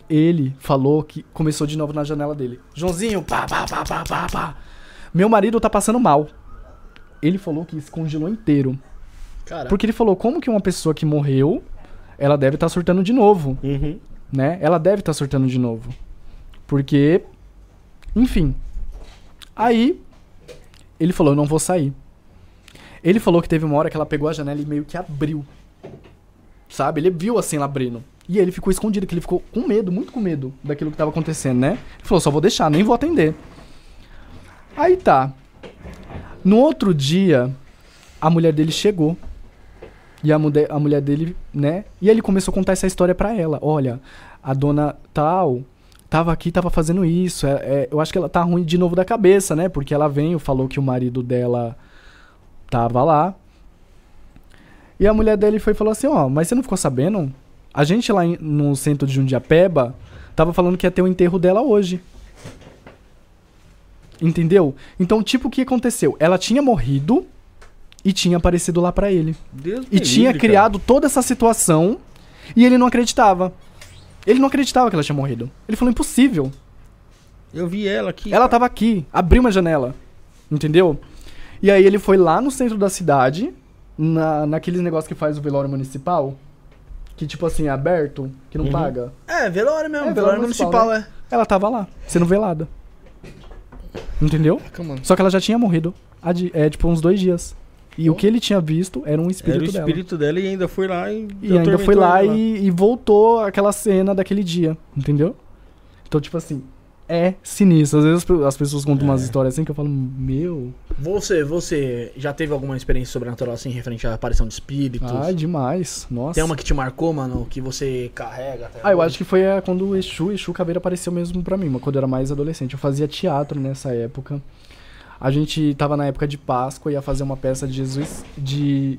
ele falou que começou de novo na janela dele. Joãozinho, pá, pá, pá, pá, pá, pá. Meu marido tá passando mal. Ele falou que se congelou inteiro. Porque ele falou, como que uma pessoa que morreu, ela deve estar surtando de novo, Uhum. né? Ela deve estar surtando de novo. Porque, enfim. Aí, ele falou, eu não vou sair. Ele falou que teve uma hora que ela pegou a janela e meio que abriu. Sabe? Ele viu assim ela abrindo. E ele ficou escondido, que ele ficou com medo, muito com medo daquilo que tava acontecendo, né? Ele falou, só vou deixar, nem vou atender. Aí tá. No outro dia, a mulher dele chegou. E a, mulher- a mulher dele, né? E ele começou a contar essa história pra ela. Olha, a dona tal tava aqui, tava fazendo isso. É, é, eu acho que ela tá ruim de novo da cabeça, né? Porque ela veio, falou que o marido dela tava lá. E a mulher dele foi e falou assim: Ó, mas você não ficou sabendo? A gente lá em- no centro de Jundiapeba tava falando que ia ter o enterro dela hoje. Entendeu? Então, tipo, o que aconteceu? Ela tinha morrido e tinha aparecido lá pra ele. Deus E tinha livre, criado toda essa situação e ele não acreditava. Ele não acreditava que ela tinha morrido. Ele falou: impossível. cara. Eu vi ela aqui. Ela tava aqui, abriu uma janela. Entendeu? E aí ele foi lá no centro da cidade, na, naqueles negócios que faz o velório municipal. Que tipo assim, é aberto, que não Uhum. paga. é, velório mesmo, É, velório velório municipal, municipal, é. Ela tava lá, sendo velada. Entendeu? Caraca. Só que ela já tinha morrido. há É, tipo, uns dois dias. E o que ele tinha visto era um espírito, Era o dela. espírito dela e ainda foi lá e, E ainda foi lá ela. e, e voltou aquela cena daquele dia, entendeu? Então, tipo assim, é sinistro. Às vezes as pe- as pessoas contam umas histórias assim que eu falo, meu, Você, você já teve alguma experiência sobrenatural assim, referente à aparição de espíritos? ah, demais. Nossa. Tem uma que te marcou, mano, que você carrega até Ah, eu hoje? acho que foi a- quando o Exu, Exu Caveira apareceu mesmo pra mim, mas quando eu era mais adolescente. Eu fazia teatro nessa época. A gente tava na época de Páscoa, ia fazer uma peça de Jesus. De.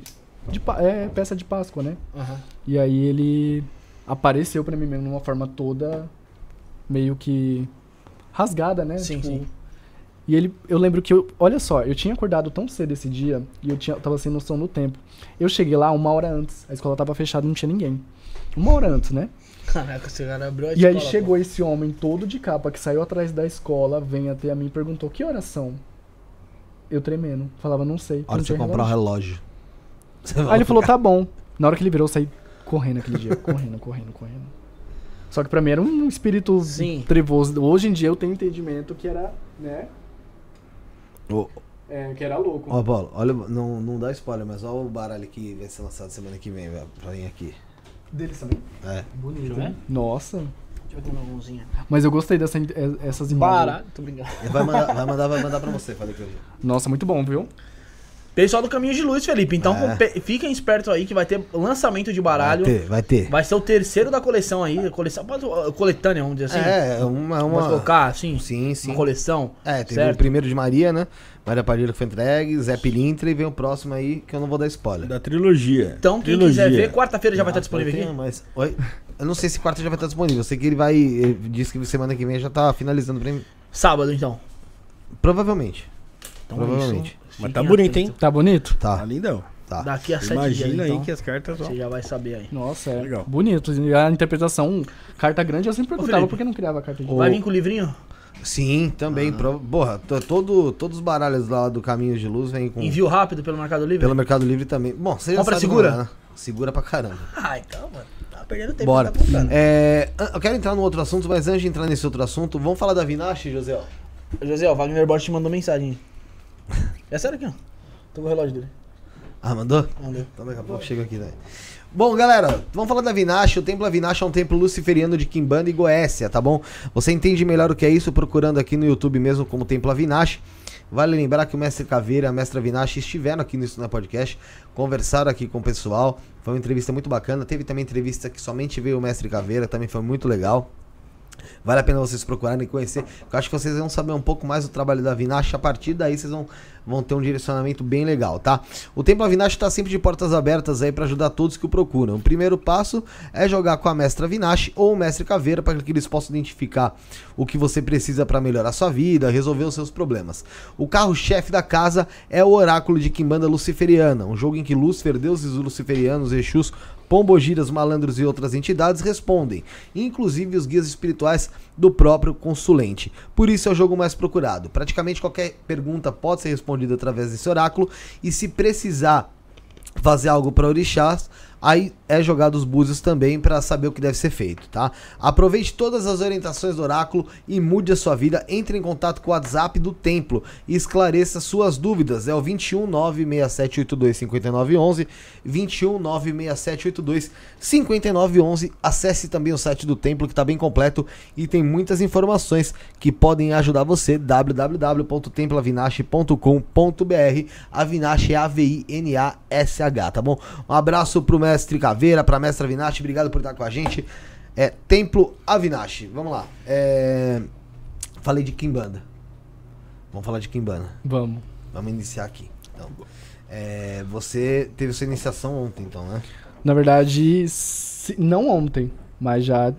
de é, peça de Páscoa, né? Aham. E aí ele apareceu pra mim mesmo de uma forma toda meio que rasgada, né? Sim, sim. E ele, eu lembro que eu, olha só, eu tinha acordado tão cedo esse dia e eu tinha, eu tava sem noção do tempo. Eu cheguei lá uma hora antes, a escola tava fechada, não tinha ninguém. Uma hora antes, né? Caraca, esse cara abriu a E aí escola, chegou esse homem todo de capa que saiu atrás da escola, vem até a mim e perguntou: "Que horas são?" Eu tremendo, falava: "Não sei". Hora de você comprar um relógio. relógio. Aí ele falou, tá bom. Na hora que ele virou, eu saí correndo aquele dia. Correndo, correndo, correndo. Só que pra mim era um espírito Sim. trevoso. Hoje em dia eu tenho entendimento que era, né? Ô, É, que era louco. Ó, Paulo, olha, não, não dá spoiler, mas olha o baralho que vai ser lançado semana que vem, velho, pra vir aqui. Deles também. É. Bonito, né? Nossa. Deixa eu ver uma mãozinha. Mas eu gostei dessa, eh, essas imagens. Barato, tô brincando. Vai mandar, vai mandar, vai mandar pra você, falei que eu vi. Nossa, muito bom, viu? Pessoal do Caminho de Luz, Felipe. Então É. fiquem espertos aí que vai ter lançamento de Vai baralho. ter, vai ter. Vai ser o terceiro da coleção aí. a Coleção, pode- uh, coletânea, vamos dizer assim. É, uma. Pode uma... colocar, assim, Sim, sim. uma coleção. É, teve certo? o primeiro de Maria, né? Maria Padilha que foi entregue, Zé Pilintra e vem o próximo aí que eu não vou dar spoiler. Da trilogia. Então, quem trilogia. quiser ver, quarta-feira já vai estar Ah, disponível aqui. Mas, oi? Eu não sei se quarta já vai estar disponível. Eu sei que ele vai. Ele disse que semana que vem já tá finalizando pra mim. Sábado, então. Provavelmente. Então Provavelmente. é isso. Mas tá bonito, hein? Tá bonito? Tá Tá, lindão. tá. Daqui a sete Imagina dias, aí então, que as cartas, ó. Você já vai saber aí. Nossa, é Legal. bonito. E a interpretação, carta grande, eu sempre perguntava Felipe. por que não criava carta de Vai vir com o livrinho? Sim, também. pro- Porra, to- todo, todos os baralhos lá do Caminho de Luz vêm com. Envio rápido pelo Mercado Livre? Pelo Mercado Livre também. Bom, você já Compra sabe segura? como é, né? Segura pra caramba. Ah, então, mano. Tá perdendo tempo. Bora. Tá. É, eu quero entrar num outro assunto, mas antes de entrar nesse outro assunto, vamos falar da Vinache, José? José, o Wagner Borges te mandou mensagem. É sério aqui, ó. Tô com o relógio dele. Ah, mandou? Mandou. Então daqui a pouco chega aqui, né? Bom, galera, vamos falar da Vinache. O Templo Avinache é um templo luciferiano de Quimbanda e Goécia, tá bom? Você entende melhor o que é isso procurando aqui no YouTube mesmo como Templo Avinache. Vale lembrar que o mestre Caveira e a mestra Vinache estiveram aqui no na Podcast, conversaram aqui com o pessoal. Foi uma entrevista muito bacana. Teve também entrevista que somente veio o mestre Caveira, também foi muito legal. Vale a pena vocês procurarem e conhecer. Eu acho que vocês vão saber um pouco mais do trabalho da Vinache. A partir daí vocês vão, vão ter um direcionamento bem legal, tá? O Templo Avinache está sempre de portas abertas aí para ajudar todos que o procuram. O primeiro passo é jogar com a mestra Vinache ou o mestre Caveira para que eles possam identificar o que você precisa para melhorar sua vida, resolver os seus problemas. O carro-chefe da casa é o Oráculo de Quimbanda Luciferiana, um jogo em que Lúcifer, deuses luciferianos, Exus, pombogiras, malandros e outras entidades respondem, inclusive os guias espirituais do próprio consulente. Por isso é o jogo mais procurado. Praticamente qualquer pergunta pode ser respondida através desse oráculo e se precisar fazer algo para orixás, aí é jogado os búzios também para saber o que deve ser feito, tá? Aproveite todas as orientações do oráculo e mude a sua vida. Entre em contato com o WhatsApp do templo e esclareça suas dúvidas. É o 21 96782 5911, 21 96782 5911. Acesse também o site do templo que está bem completo e tem muitas informações que podem ajudar você. www.templavinache.com.br. Avinache é A-V-I-N-A-S-H, tá bom? Um abraço pro mestre Caveira, pra mestra Avinache, obrigado por estar com a gente. É Templo Avinache, vamos lá. É... Falei de Kimbanda. Vamos falar de Kimbanda. Vamos. Vamos iniciar aqui. Então, é, você teve sua iniciação ontem, então, né? Na verdade, se- não ontem, mas já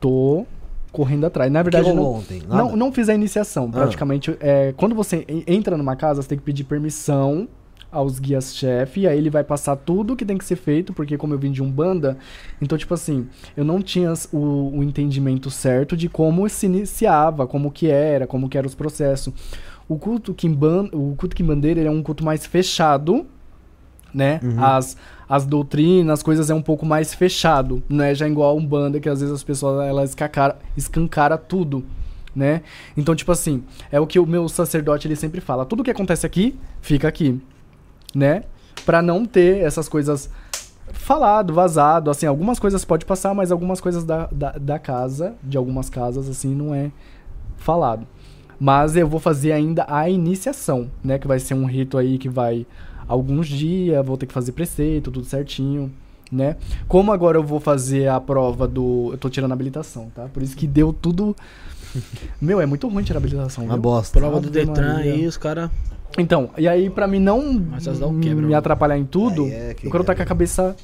tô correndo atrás. Na verdade, não, ontem? Nada? não, não fiz a iniciação. Ah. Praticamente, é, quando você en- entra numa casa, você tem que pedir permissão aos guias-chefe, e aí ele vai passar tudo que tem que ser feito, porque como eu vim de Umbanda, então, tipo assim, eu não tinha o, o entendimento certo de como se iniciava, como que era, como que eram os processos. O culto Kimban, o culto Kimbandeira, ele é um culto mais fechado, né? As, as doutrinas, as coisas é um pouco mais fechado, não é já igual a Umbanda, que às vezes as pessoas elas escancara tudo, né? Então, tipo assim, é o que o meu sacerdote ele sempre fala, tudo que acontece aqui, fica aqui, né? Pra não ter essas coisas falado, vazado, assim, algumas coisas pode passar, mas algumas coisas da, da, da casa, de algumas casas, assim, não é falado. Mas eu vou fazer ainda a iniciação, né? Que vai ser um rito aí que vai alguns dias, vou ter que fazer preceito, tudo certinho, né? Como agora eu vou fazer a prova do. Eu tô tirando a habilitação, tá? Por isso que deu tudo. Meu, é muito ruim tirar a habilitação. Uma viu? bosta. Prova do Ave Detran aí, os caras. Então, e aí pra mim não um quebra, me atrapalhar em tudo, é eu quero estar com a cabeça.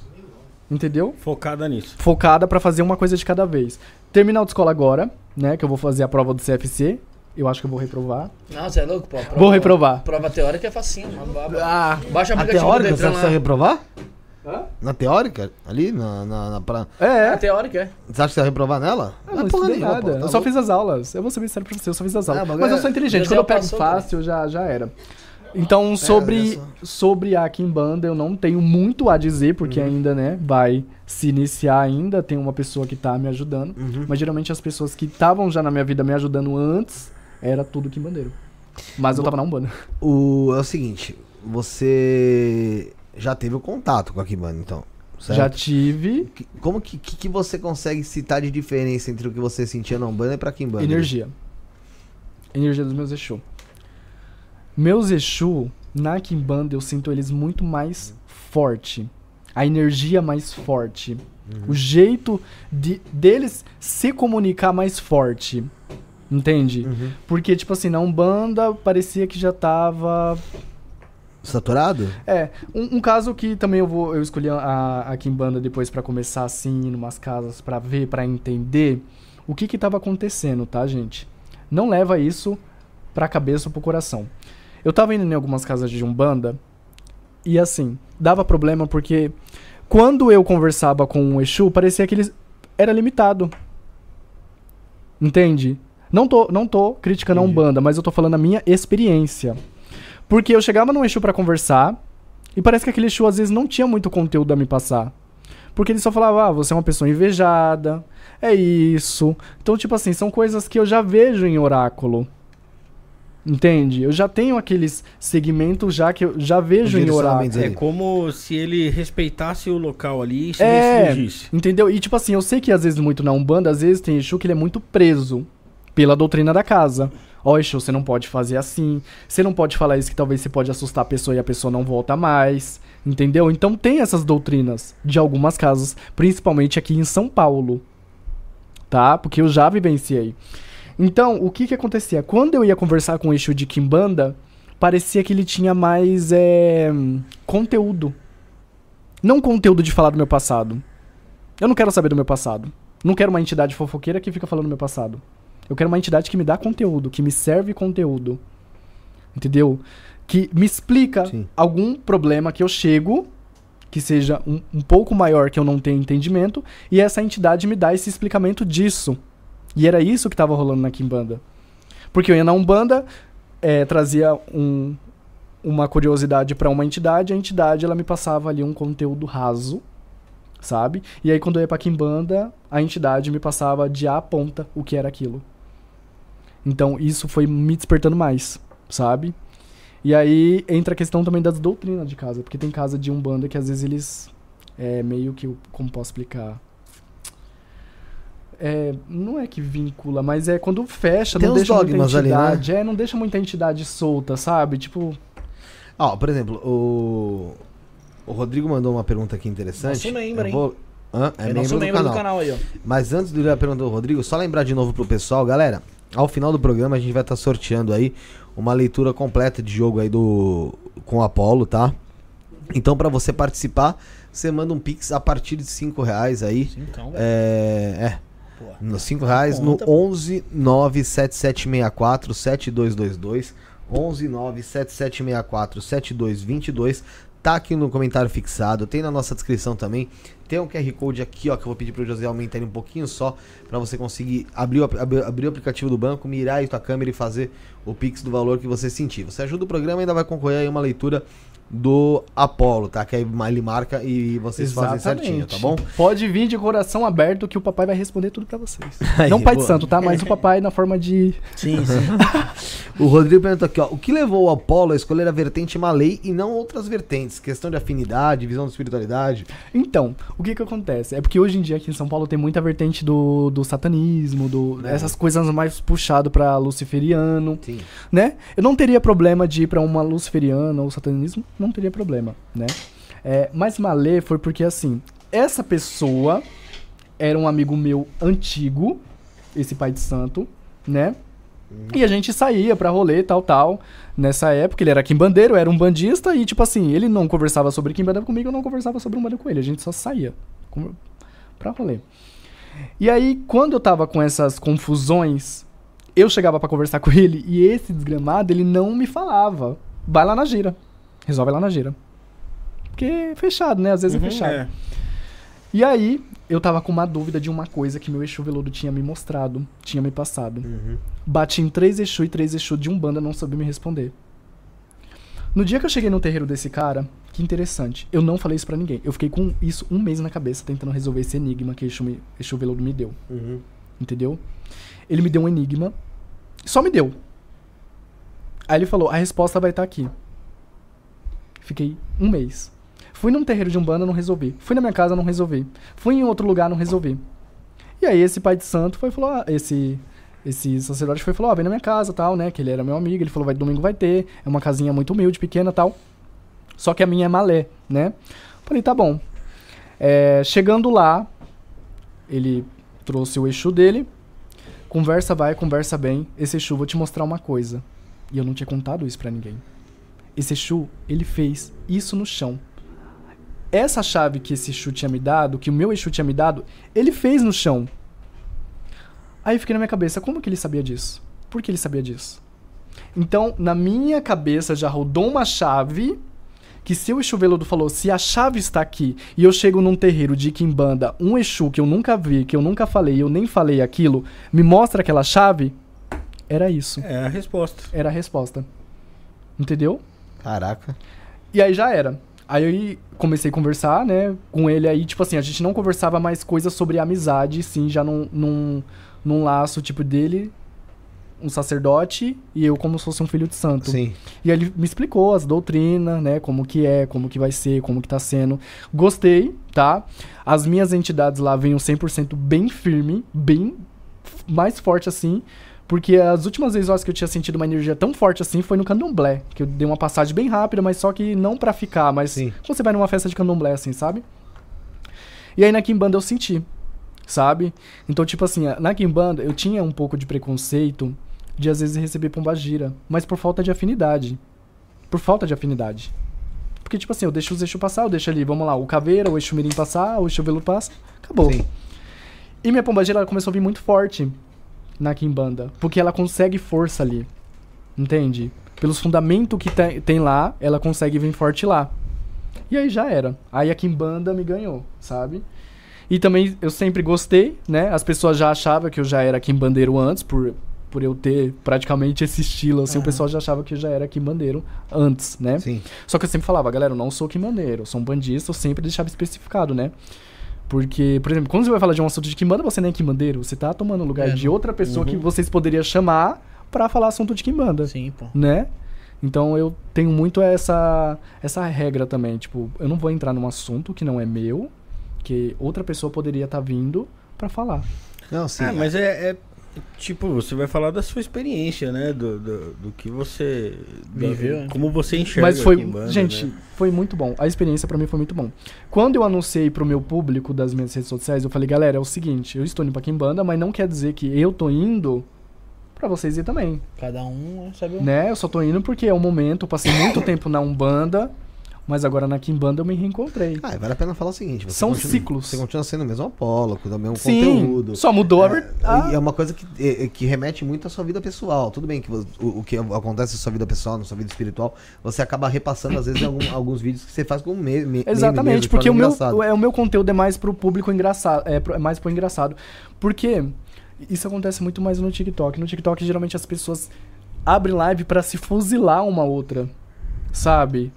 Entendeu? Focada nisso. focada pra fazer uma coisa de cada vez. Terminar a autoescola agora, né? Que eu vou fazer a prova do CFC. Eu acho que eu vou reprovar. Não, você é louco, pô. Prova- Vou reprovar. Prova teórica é facinho, mano. Ah, Baixa o Na aplicativo do teórica, Detran que você vai lá. reprovar? Hã? Na teórica? Ali? Na, na, na pra... é. É teórica, é. Você acha que você vai reprovar nela? Eu não é porra nenhuma, nada. pô, tá eu só fiz as aulas. Eu vou ser bem sério pra você, eu só fiz as aulas. É, mas eu é- sou inteligente. Quando eu pego passou, fácil, já, já era. Então, sobre, olha sobre a Kimbanda, eu não tenho muito a dizer, porque ainda, né, vai se iniciar ainda. Tem uma pessoa que tá me ajudando. Uhum. Mas geralmente as pessoas que estavam já na minha vida me ajudando antes, era tudo Kimbandeiro. Mas eu tava na Umbanda. O, é o seguinte, você já teve o contato com a Kibana, então. Certo? Já tive Como que, que, que você consegue citar de diferença entre o que você sentia na Umbanda e pra Kimbanda? energia. Energia dos meus Exu. Meus Exu, na Kimbanda, eu sinto eles muito mais forte. A energia mais forte. O jeito de, deles se comunicar mais forte. Entende? Uhum. Porque, tipo assim, na Umbanda parecia que já tava Saturado? É, um, um caso que também eu vou eu escolhi a, a Kimbanda depois pra começar assim, em umas casas pra ver, pra entender o que que tava acontecendo, tá, gente? Não leva isso pra cabeça ou pro coração. Eu tava indo em algumas casas de Umbanda e assim, dava problema porque quando eu conversava com o Exu, parecia que ele era limitado. Entende? Não tô, não tô criticando a Umbanda, mas eu tô falando a minha experiência. Porque eu chegava no Exu pra conversar e parece que aquele Exu às vezes não tinha muito conteúdo a me passar. Porque ele só falava, ah, você é uma pessoa invejada, é isso. Então, tipo assim, são coisas que eu já vejo em oráculo. Entende? Eu já tenho aqueles segmentos já que eu já vejo em oráculo. É como se ele respeitasse o local ali e se É. restringisse. Entendeu? E tipo assim, eu sei que às vezes muito na Umbanda, às vezes tem Exu que ele é muito preso pela doutrina da casa. Ó, Exu, você não pode fazer assim. Você não pode falar isso que talvez você pode assustar a pessoa e a pessoa não volta mais. Entendeu? Então tem essas doutrinas de algumas casas, principalmente aqui em São Paulo. Tá? Porque eu já vivenciei. Então, o que que acontecia? Quando eu ia conversar com o Exu de Kimbanda, parecia que ele tinha mais é, conteúdo. Não conteúdo de falar do meu passado. Eu não quero saber do meu passado. Não quero uma entidade fofoqueira que fica falando do meu passado. Eu quero uma entidade que me dá conteúdo, que me serve conteúdo. Entendeu? Que me explica Sim. algum problema que eu chego, que seja um, um pouco maior que eu não tenho entendimento, e essa entidade me dá esse explicamento disso. E era isso que tava rolando na Kimbanda. Porque eu ia na Umbanda, eh, trazia um, uma curiosidade pra uma entidade, a entidade ela me passava ali um conteúdo raso, sabe? E aí quando eu ia pra Kimbanda, a entidade me passava de A a ponta o que era aquilo. Então isso foi me despertando mais, sabe? E aí entra a questão também das doutrinas de casa, porque tem casa de Umbanda que às vezes eles é meio que, como posso explicar? É, não é que vincula, mas é quando fecha, Tem não deixa muita dogmas ali, né? entidade, é, não deixa muita entidade solta, sabe? Tipo, Ó, por exemplo, o. O Rodrigo mandou uma pergunta aqui interessante. Nosso membro, Eu hein? vou- Hã? É, nosso membro do canal aí, ó. Mas antes de ler a pergunta do Rodrigo, só lembrar de novo pro pessoal, galera. Ao final do programa a gente vai estar sorteando aí uma leitura completa de jogo aí do com o Apollo, tá? Então pra você participar, você manda um pix a partir de 5 reais aí. Cincão, velho. É, é Pô. nos 5 reais no conta, pô. 11 97764 7222 11 97764 7222 tá aqui no comentário fixado, tem na nossa descrição também. Tem um QR Code aqui, ó, que eu vou pedir pro José aumentar ele um pouquinho só, pra você conseguir abrir o, abrir, abrir o aplicativo do banco, mirar aí tua câmera e fazer o Pix do valor que você sentir. Você ajuda o programa e ainda vai concorrer aí a uma leitura do Apollo, tá? Que aí ele marca e vocês fazem certinho, tá bom? Pode vir de coração aberto que o papai vai responder tudo pra vocês. Aí, Não pai de boa. santo, tá? Mas o papai na forma de. Sim, sim. O Rodrigo perguntou aqui, ó. O que levou o Apollo a escolher a vertente Malay e não outras vertentes? Questão de afinidade, visão de espiritualidade. Então, o que que acontece? É porque hoje em dia aqui em São Paulo tem muita vertente do, do satanismo, do, É. essas coisas mais puxado pra luciferiano, Sim. né? Eu não teria problema de ir pra uma luciferiana ou satanismo, não teria problema, né? É, mas Malê foi porque, assim, essa pessoa era um amigo meu antigo, esse pai de santo, né? E a gente saía pra rolê, tal, tal. Nessa época, ele era quimbandeiro, era um bandista, e tipo assim, ele não conversava sobre quimbanda comigo, eu não conversava sobre umbanda com ele. A gente só saía com- pra rolê. E aí, quando eu tava com essas confusões, eu chegava pra conversar com ele, e esse desgramado, ele não me falava. Vai lá na gira. Resolve lá na gira. Porque é fechado, né? Às vezes é fechado. É. E aí, eu tava com uma dúvida de uma coisa que meu Exu Veludo tinha me mostrado, tinha me passado. Bati em três Exu e três Exu de Umbanda não soube me responder. No dia que eu cheguei no terreiro desse cara, que interessante, eu não falei isso pra ninguém. Eu fiquei com isso um mês na cabeça, tentando resolver esse enigma que Exu, me, Exu Veludo me deu. Entendeu? Ele me deu um enigma, só me deu. Aí ele falou, a resposta vai estar aqui. Fiquei um mês. Fui num terreiro de Umbanda, não resolvi. Fui na minha casa, não resolvi. Fui em outro lugar, não resolvi. E aí esse pai de santo foi falou, ah, esse esse sacerdote foi falou, ó, vem na minha casa, tal, né, que ele era meu amigo, ele falou, vai domingo vai ter, é uma casinha muito humilde, pequena, tal. Só que a minha é malé, né? Falei, tá bom. É, chegando lá, ele trouxe o Exu dele, conversa vai, conversa bem, esse Exu, vou te mostrar uma coisa. E eu não tinha contado isso pra ninguém. Esse Exu, ele fez isso no chão. Essa chave que esse Exu tinha me dado, que o meu Exu tinha me dado, ele fez no chão. Aí eu fiquei na minha cabeça, como que ele sabia disso? Por que ele sabia disso? Então, na minha cabeça já rodou uma chave que se o Exu Veludo falou, se a chave está aqui e eu chego num terreiro de Kimbanda, um Exu que eu nunca vi, que eu nunca falei, eu nem falei aquilo, me mostra aquela chave, era isso. É a resposta. Era a resposta. Entendeu? Caraca. E aí já era. Aí eu comecei a conversar, né, com ele aí, tipo assim, a gente não conversava mais coisas sobre amizade, sim, já num, num, num laço, tipo, dele, um sacerdote, e eu como se fosse um filho de santo. Sim. E aí ele me explicou as doutrinas, né, como que é, como que vai ser, como que tá sendo. Gostei, tá? As minhas entidades lá vêm 100% bem firme, bem mais forte assim, porque as últimas vezes que eu tinha sentido uma energia tão forte assim foi no candomblé, que eu dei uma passagem bem rápida, mas só que não pra ficar, mas Sim. quando você vai numa festa de candomblé assim, sabe? E aí na Kimbanda eu senti, sabe? Então, tipo assim, na Kimbanda eu tinha um pouco de preconceito de às vezes receber pombagira, mas por falta de afinidade. Por falta de afinidade. Porque, tipo assim, eu deixo os Exu passar, eu deixo ali, vamos lá, o Caveira, o Exu Mirim passar, o Exu Veludo passa, acabou. Sim. E minha pombagira ela começou a vir muito forte na Kimbanda, porque ela consegue força ali. Entende? Pelos fundamentos que tem, tem lá, ela consegue vir forte lá. E aí já era. Aí a Kimbanda me ganhou, sabe? E também eu sempre gostei, né? As pessoas já achavam que eu já era Kimbandeiro antes, por, por eu ter praticamente esse estilo, assim, o pessoal já achava que eu já era Kimbandeiro antes, né? Sim. Só que eu sempre falava, galera, eu não sou Kimbandeiro, eu sou um bandista, eu sempre deixava especificado, né? Porque, por exemplo, quando você vai falar de um assunto de Kimbanda, você nem é Kimbandeiro, você tá tomando o lugar É, de outra pessoa que vocês poderiam chamar pra falar assunto de Kimbanda Sim, pô. né? Então eu tenho muito essa essa regra também, tipo, eu não vou entrar num assunto que não é meu, que outra pessoa poderia estar vindo pra falar. Não, sim. Ah, mas é, é, Tipo, você vai falar da sua experiência, né? Do, do, do que você. Viveu, né? Como você enxerga. Mas foi, aqui em banda, gente, né? foi muito bom. A experiência pra mim foi muito bom. Quando eu anunciei pro meu público das minhas redes sociais, eu falei, galera, é o seguinte, eu estou indo pra Kimbanda, mas não quer dizer que eu tô indo pra vocês ir também. Cada um sabe o né? Eu só tô indo porque é o momento, eu passei muito tempo na Umbanda, Mas agora na Kimbanda eu me reencontrei. Ah, vale a pena falar o seguinte: você São continua- ciclos. Você continua sendo o mesmo Apolo, com o mesmo Sim, conteúdo. só mudou a É, verdade. e é uma coisa que, é- é que remete muito à sua vida pessoal. Tudo bem que o, o que acontece na sua vida pessoal, na sua vida espiritual, você acaba repassando, às vezes, algum- alguns vídeos que você faz com me, me, Exatamente, meme mesmo, porque o meu, é, o meu conteúdo é mais pro público engraçado, é, é mais pro engraçado. Porque isso acontece muito mais no TikTok. No TikTok, geralmente, as pessoas abrem live pra se fuzilar uma outra, sabe?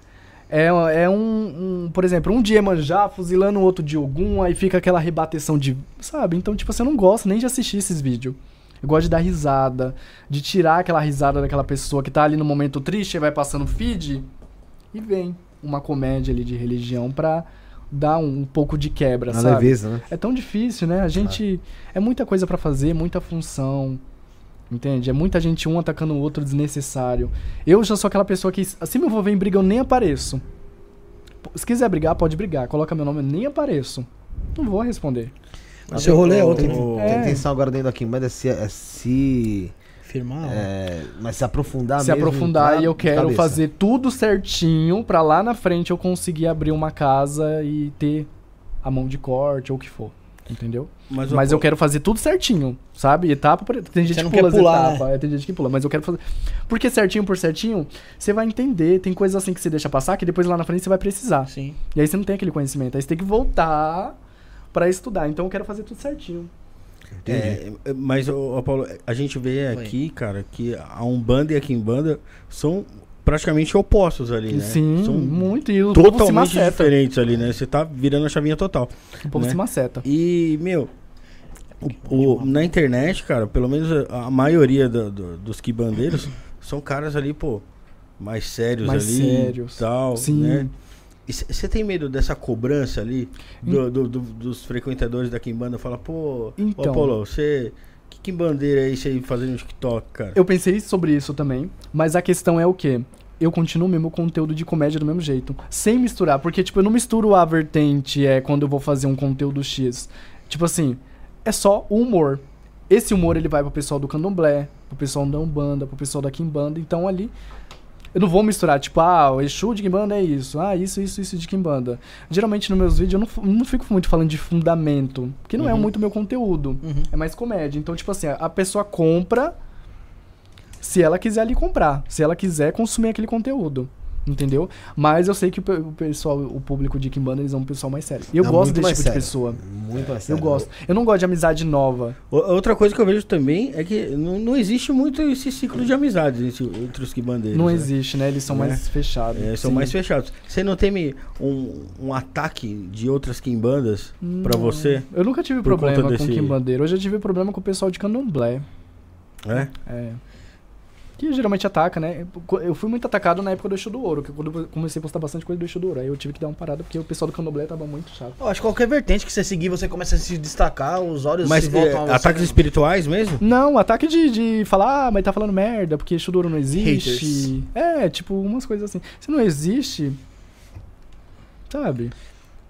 É, é um, um- por exemplo, um de Iemanjá fuzilando o outro de Ogum, aí fica aquela rebateção de, sabe? Então, tipo, assim, eu não gosto nem de assistir esses vídeos. Eu gosto de dar risada, de tirar aquela risada daquela pessoa que tá ali no momento triste, aí vai passando feed e vem uma comédia ali de religião pra dar um, um pouco de quebra, Na sabe? leveza, né? É tão difícil, né? A gente. É muita coisa pra fazer, muita função. Entende? É muita gente um atacando o outro desnecessário. Eu já sou aquela pessoa que, assim me envolver em briga, eu nem apareço. Se quiser brigar, pode brigar. Coloca meu nome, eu nem apareço. Não vou responder. O seu rolê é outro. Tem, intenção agora dentro da Kimbanda é se, é se Firmar. é, mas se aprofundar Se mesmo, aprofundar e eu quero cabeça. fazer tudo certinho pra lá na frente eu conseguir abrir uma casa e ter a mão de corte ou o que for. Entendeu? Mas, Mas eu quero fazer tudo certinho, sabe? Etapa por etapa. Tem gente que pula as etapas, é, tem gente que pula, mas eu quero fazer. Porque certinho por certinho, você vai entender. Tem coisas assim que você deixa passar que depois lá na frente você vai precisar. Sim. E aí você não tem aquele conhecimento. Aí você tem que voltar pra estudar. Então eu quero fazer tudo certinho. É, é, mas, ô, ô, Paulo, a gente vê aqui, cara, que a Umbanda e a Kimbanda são praticamente opostos ali, né? Sim, são muito. E o totalmente diferentes ali, né? Você tá virando a chavinha total. O povo né? se maceta. E, meu, o- o- na internet, cara, pelo menos a, a maioria do- do- dos quibandeiros são caras ali, pô, mais sérios Mais ali sérios. tal, Sim. né? E você tem medo dessa cobrança ali do- do- do- dos frequentadores da Kimbanda? Fala, pô, Então. ô Paulo, você... Que quimbandeira é esse aí fazendo no TikTok, cara? Eu pensei sobre isso também, mas a questão é o quê? Eu continuo o mesmo conteúdo de comédia do mesmo jeito, sem misturar, porque tipo, eu não misturo a vertente é quando eu vou fazer um conteúdo X. Tipo assim, é só o humor. Esse humor ele vai pro pessoal do Candomblé, pro pessoal da Umbanda, pro pessoal da Kimbanda, então ali eu não vou misturar, tipo, ah, o Exu de Kimbanda é isso, ah, isso, isso, isso de Kimbanda. Geralmente nos meus vídeos eu não, não fico muito falando de fundamento, porque não é Uhum. muito meu conteúdo. Uhum. É mais comédia. Então, tipo assim, a pessoa compra se ela quiser ali comprar. Se ela quiser consumir aquele conteúdo. Entendeu? Mas eu sei que o pe- o pessoal, o público de Kimbanda, eles são um pessoal mais sério. E eu Não, gosto desse tipo de sério. pessoa. Muito mais Eu sério. gosto. Eu não gosto de amizade nova. Outra coisa que eu vejo também é que não, não existe muito esse ciclo de amizades entre, os quibandeiros. não né? existe, né? Eles são Né? mais fechados. É, são Sim. mais fechados. Você não teme um, um ataque de outras quimbandas pra Não. você? Eu nunca tive problema com desse- Kimbandeiro. Hoje eu tive problema com o pessoal de Candomblé. É? É. Que geralmente ataca, né? Eu fui muito atacado na época do Eixo do Ouro, que quando eu comecei a postar bastante coisa do Eixo do Ouro. Aí eu tive que dar uma parada porque o pessoal do Candomblé tava muito chato. Eu acho que qualquer vertente que você seguir, você começa a se destacar, os olhos Mas se voltam é, a você. ataques espirituais mesmo? Não, ataque de, de falar, ah, mas tá falando merda, porque Exu do Ouro não existe. Haters. É, tipo, umas coisas assim. Se não existe, sabe?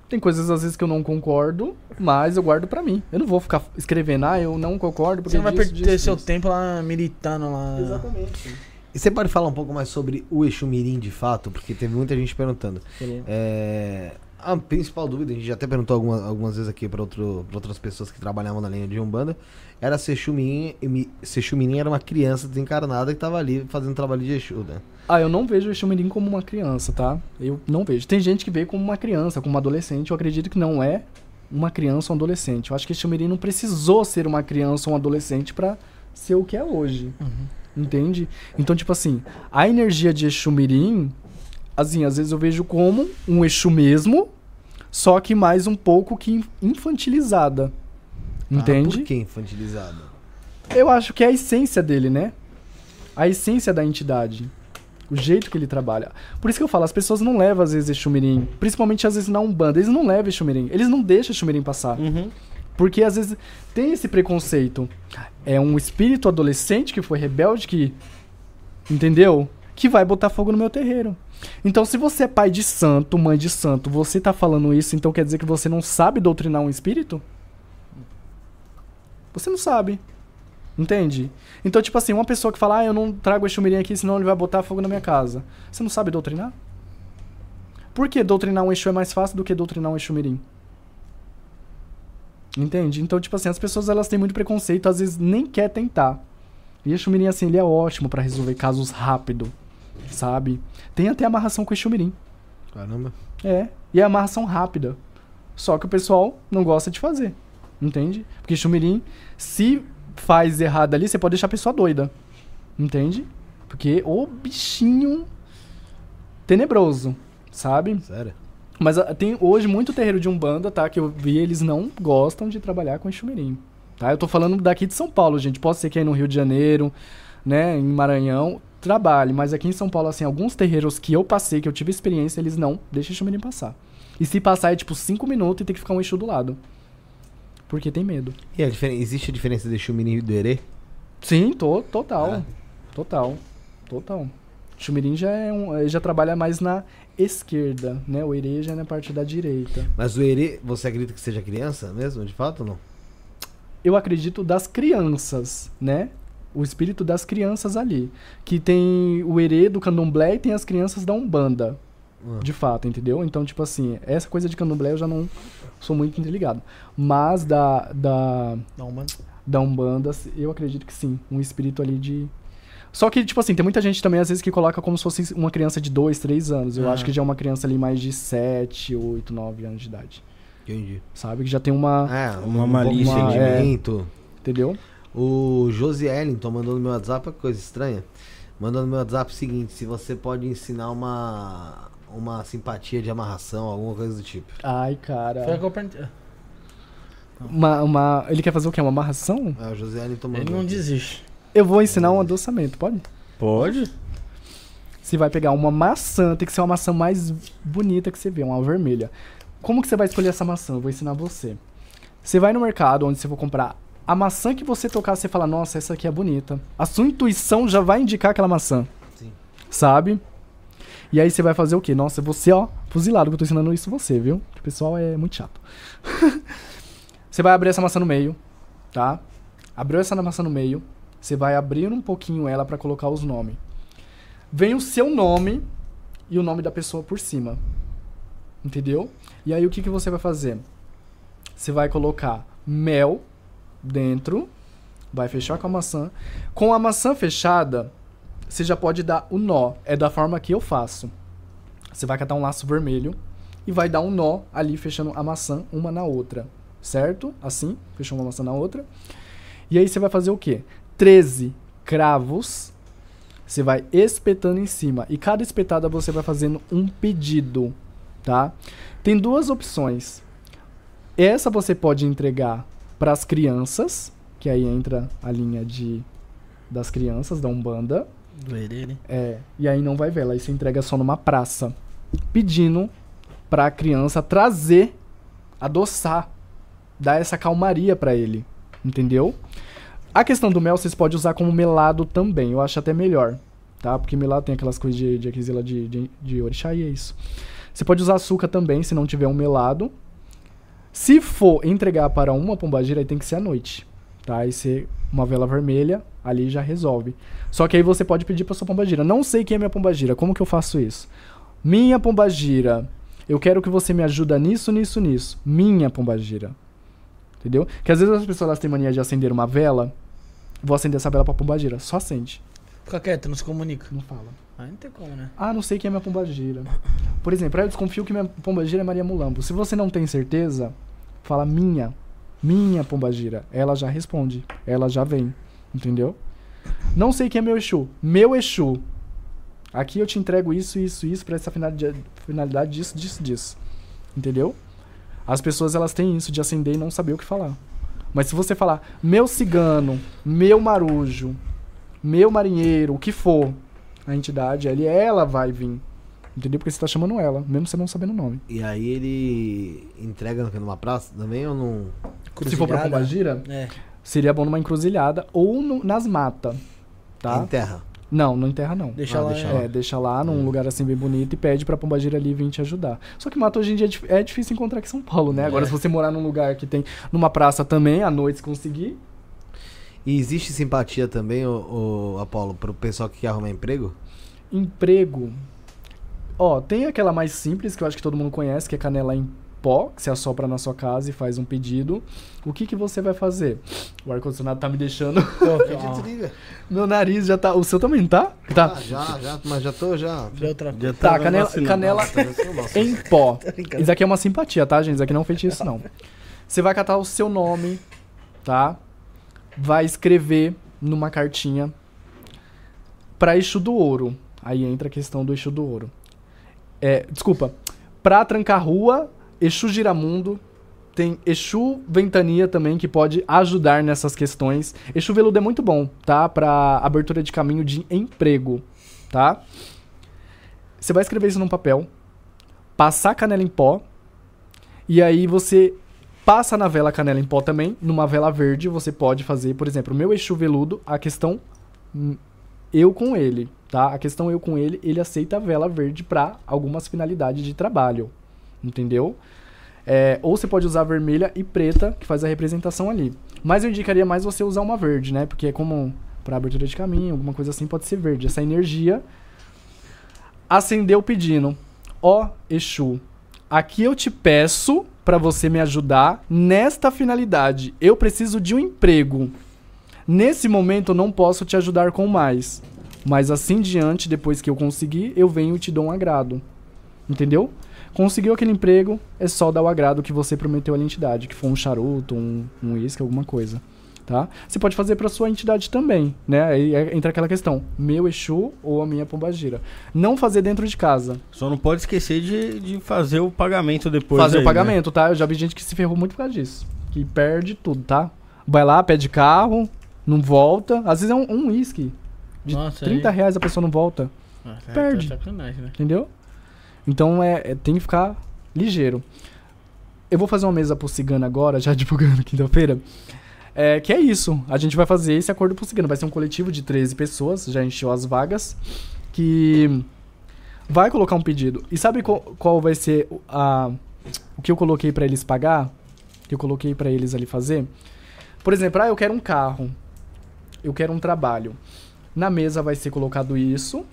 Tem coisas às vezes que eu não concordo, mas eu guardo pra mim. Eu não vou ficar escrevendo, ah, eu não concordo porque Você não vai disso, perder disso, seu disso. tempo lá militando lá. Exatamente. E você pode falar um pouco mais sobre o Exu Mirim de fato? Porque teve muita gente perguntando. É, a principal dúvida, a gente já até perguntou algumas, algumas vezes aqui para outras pessoas que trabalhavam na linha de Umbanda, era se Exu Mirim, era uma criança desencarnada que tava ali fazendo trabalho de Exu, né? Ah, eu não vejo o Exu Mirim como uma criança, tá? Eu não vejo. Tem gente que vê como uma criança, como uma adolescente. Eu acredito que não é uma criança ou um adolescente. Eu acho que Exu Mirim não precisou ser uma criança ou um adolescente pra ser o que é hoje. Entende? Então, tipo assim, a energia de Exu Mirim, assim, às vezes eu vejo como um Exu mesmo, só que mais um pouco que infantilizada. Ah, Entende? por que infantilizado? Eu acho que é a essência dele, né? A essência da entidade. O jeito que ele trabalha. Por isso que eu falo, as pessoas não levam às vezes Exumirim. Principalmente às vezes na Umbanda. Eles não levam Exumirim. Eles não deixam Exumirim passar. Uhum. Porque às vezes tem esse preconceito. É um espírito adolescente que foi rebelde que. Entendeu? Que vai botar fogo no meu terreiro. Então, se você é pai de santo, mãe de santo, você tá falando isso, então quer dizer que você não sabe doutrinar um espírito? Você não sabe. Entende? Então, tipo assim, uma pessoa que fala, ah, eu não trago Exumirim aqui, senão ele vai botar fogo na minha casa. Você não sabe doutrinar? Por que doutrinar um Exu é mais fácil do que doutrinar um Exu Mirim? Entende? Então, tipo assim, as pessoas elas têm muito preconceito, às vezes nem quer tentar. E Exu Mirim, assim, ele é ótimo pra resolver casos rápido, sabe? Tem até amarração com Exu Mirim. Caramba. É, e é amarração rápida. Só que o pessoal não gosta de fazer. Entende? Porque chumirim, se faz errado ali, você pode deixar a pessoa doida. Entende? Porque o bichinho tenebroso, sabe? Sério? Mas ah, tem hoje muito terreiro de Umbanda, tá? Que eu vi, eles não gostam de trabalhar com chumirim. Tá? Eu tô falando daqui de São Paulo, gente. Pode ser que aí no Rio de Janeiro, né, em Maranhão, trabalhe. Mas aqui em São Paulo, assim, alguns terreiros que eu passei, que eu tive experiência, eles não deixam chumirim passar. E se passar é tipo 5 minutos e tem que ficar um Exu do lado. Porque tem medo. E a diferen- existe a diferença de Xumirim e do Herê? Sim, to, total. É. Total. Total. Chumirim já, é um, já trabalha mais na esquerda, né? O Herê já é na parte da direita. Mas o Herê, você acredita que seja criança mesmo, de fato ou não? Eu acredito das crianças, né? O espírito das crianças ali. Que tem o Herê do candomblé e tem as crianças da Umbanda. Ah. De fato, entendeu? Então, tipo assim, essa coisa de candomblé eu já não sou muito interligado. Mas da, da, Não, mano. da Umbanda, eu acredito que sim. Um espírito ali de. Só que, tipo assim, tem muita gente também, às vezes, que coloca como se fosse uma criança de 2, 3 anos. Eu Ah. acho que já é uma criança ali mais de 7, 8, 9 anos de idade. Entendi. Sabe? Que já tem uma. É, Uma um malícia, de é. sentimento. Entendeu? O Josi Ellington mandou no meu WhatsApp, uma coisa estranha. Mandou no meu WhatsApp o seguinte, se você pode ensinar uma uma simpatia de amarração, alguma coisa do tipo. Ai, Foi a cara. que eu perguntei. Uma, uma... Ele quer fazer o quê? Uma amarração? É, o José Ellington mandou. Ele não desiste. Eu vou ensinar um adoçamento, pode? Pode? Você vai pegar uma maçã, tem que ser uma maçã mais bonita que você vê, uma vermelha. Como que você vai escolher essa maçã? Eu vou ensinar você. Você vai no mercado onde você for comprar a maçã que você tocar, você fala, nossa, essa aqui é bonita. A sua intuição já vai indicar aquela maçã. Sim. Sabe? E aí você vai fazer o quê? Nossa, você, ó, fuzilado que eu tô ensinando isso você, viu? O pessoal é muito chato. você vai abrir essa maçã no meio, tá? Abriu essa maçã no meio, você vai abrir um pouquinho ela pra colocar os nomes. Vem o seu nome e o nome da pessoa por cima. Entendeu? E aí o que, que você vai fazer? Você vai colocar mel dentro, vai fechar com a maçã. Com a maçã fechada, você já pode dar o nó. É da forma que eu faço. Você vai catar um laço vermelho e vai dar um nó ali fechando a maçã uma na outra. Certo? Assim, fechou uma maçã na outra. E aí você vai fazer o quê? 13 cravos. Você vai espetando em cima. E cada espetada você vai fazendo um pedido, tá? Tem duas opções. Essa você pode entregar para as crianças, que aí entra a linha de das crianças da Umbanda. Do Herê, É, e aí não vai vela, aí você entrega só numa praça, pedindo pra criança trazer, adoçar, dar essa calmaria pra ele, entendeu? A questão do mel vocês podem usar como melado também, eu acho até melhor, tá? Porque melado tem aquelas coisas de, de aquisila de, de, de orixá e é isso. Você pode usar açúcar também, se não tiver um melado. Se for entregar para uma pombagira, aí tem que ser à noite, tá? Aí você, uma vela vermelha, ali já resolve. Só que aí você pode pedir pra sua pombagira. Não sei quem é minha pombagira, como que eu faço isso? Minha pombagira, eu quero que você me ajuda nisso, nisso, nisso. Minha pombagira. Entendeu? Que às vezes as pessoas elas têm mania de acender uma vela. Vou acender essa vela pra pombagira. Só acende. Fica quieto, não se comunica. Não fala. Ah, não tem como, né? Ah, não sei quem é minha pombagira. Por exemplo, eu desconfio que minha pombagira é Maria Mulambo. Se você não tem certeza, fala minha. Minha pombagira. Ela já responde. Ela já vem. Entendeu? Não sei quem é meu Exu. Meu Exu. Aqui eu te entrego isso, isso, isso pra essa finalidade, finalidade disso, disso, disso. Entendeu? As pessoas elas têm isso de acender e não saber o que falar. Mas se você falar meu cigano, meu marujo, meu marinheiro, o que for, a entidade, ela vai vir. Entendeu? Porque você tá chamando ela, mesmo você não sabendo o nome. E aí ele entrega numa praça também ou não? Se for pra. Pombagira, É. seria bom numa encruzilhada ou no- nas matas. Tá? Em terra. Não, não enterra não. Deixa Ah, lá. deixa é. lá. É, deixa lá num lugar assim bem bonito e pede pra Pombagira ali vir te ajudar. Só que mata hoje em dia é é difícil encontrar aqui em São Paulo, né? Agora, É. se você morar num lugar que tem numa praça também, à noite se conseguir. E existe simpatia também, o, Apolo, pro pessoal que quer arrumar emprego? Emprego. Ó, tem aquela mais simples que eu acho que todo mundo conhece, que é canela em pó, que você assopra na sua casa e faz um pedido. O que que você vai fazer? O ar-condicionado tá me deixando. Meu nariz já tá. O seu também tá? Tá. Ah, já, já, mas já tô, já. De outra Já Tá, tava canela, canela Nossa, em pó. Isso aqui é uma simpatia, tá, gente? Isso aqui não é um feitiço, não. Você vai catar o seu nome, tá? Vai escrever numa cartinha pra eixo do ouro. Aí entra a questão do eixo do ouro. É, desculpa. Pra trancar rua, Exu Giramundo. Tem Exu Ventania também, que pode ajudar nessas questões. Exu Veludo é muito bom, tá? Pra abertura de caminho de emprego, tá? Você vai escrever isso num papel, passar canela em pó, e aí você passa na vela canela em pó também. Numa vela verde você pode fazer, por exemplo, o meu Exu Veludo, a questão hum, eu com ele, tá? A questão eu com ele, ele aceita a vela verde pra algumas finalidades de trabalho, entendeu? É, ou você pode usar vermelha e preta, que faz a representação ali. Mas eu indicaria mais você usar uma verde, né? Porque é como para abertura de caminho, alguma coisa assim, pode ser verde. Essa energia acendeu pedindo: Ó Exu, aqui eu te peço para você me ajudar nesta finalidade. Eu preciso de um emprego. Nesse momento não posso te ajudar com mais. Mas assim diante, depois que eu conseguir, eu venho e te dou um agrado. Entendeu? Conseguiu aquele emprego, é só dar o agrado que você prometeu à entidade, que for um charuto, um um uísque, alguma coisa. Tá? Você pode fazer para sua entidade também, né? Aí é- entra aquela questão, meu Exu ou a minha pombagira. Não fazer dentro de casa. Só não pode esquecer de, de fazer o pagamento depois. fazer aí, o pagamento, tá? Eu já vi gente que se ferrou muito por causa disso. Que perde tudo, tá? Vai lá, pede carro, não volta. Às vezes é um um uísque. De Nossa, 30 aí- reais a pessoa não volta. Ah, tá- Perde. tá sacanagem, né? Entendeu? Então é, é- tem que ficar ligeiro. Eu vou fazer uma mesa pro cigano agora, já divulgando quinta-feira. É, que é isso. A gente vai fazer esse acordo pro cigano. Vai ser um coletivo de 13 pessoas, já encheu as vagas. Que vai colocar um pedido. E sabe qual, qual vai ser o- a, o que eu coloquei pra eles pagar? Que eu coloquei pra eles ali fazer? Por exemplo, ah, eu quero um carro. Eu quero um trabalho. Na mesa vai ser colocado isso,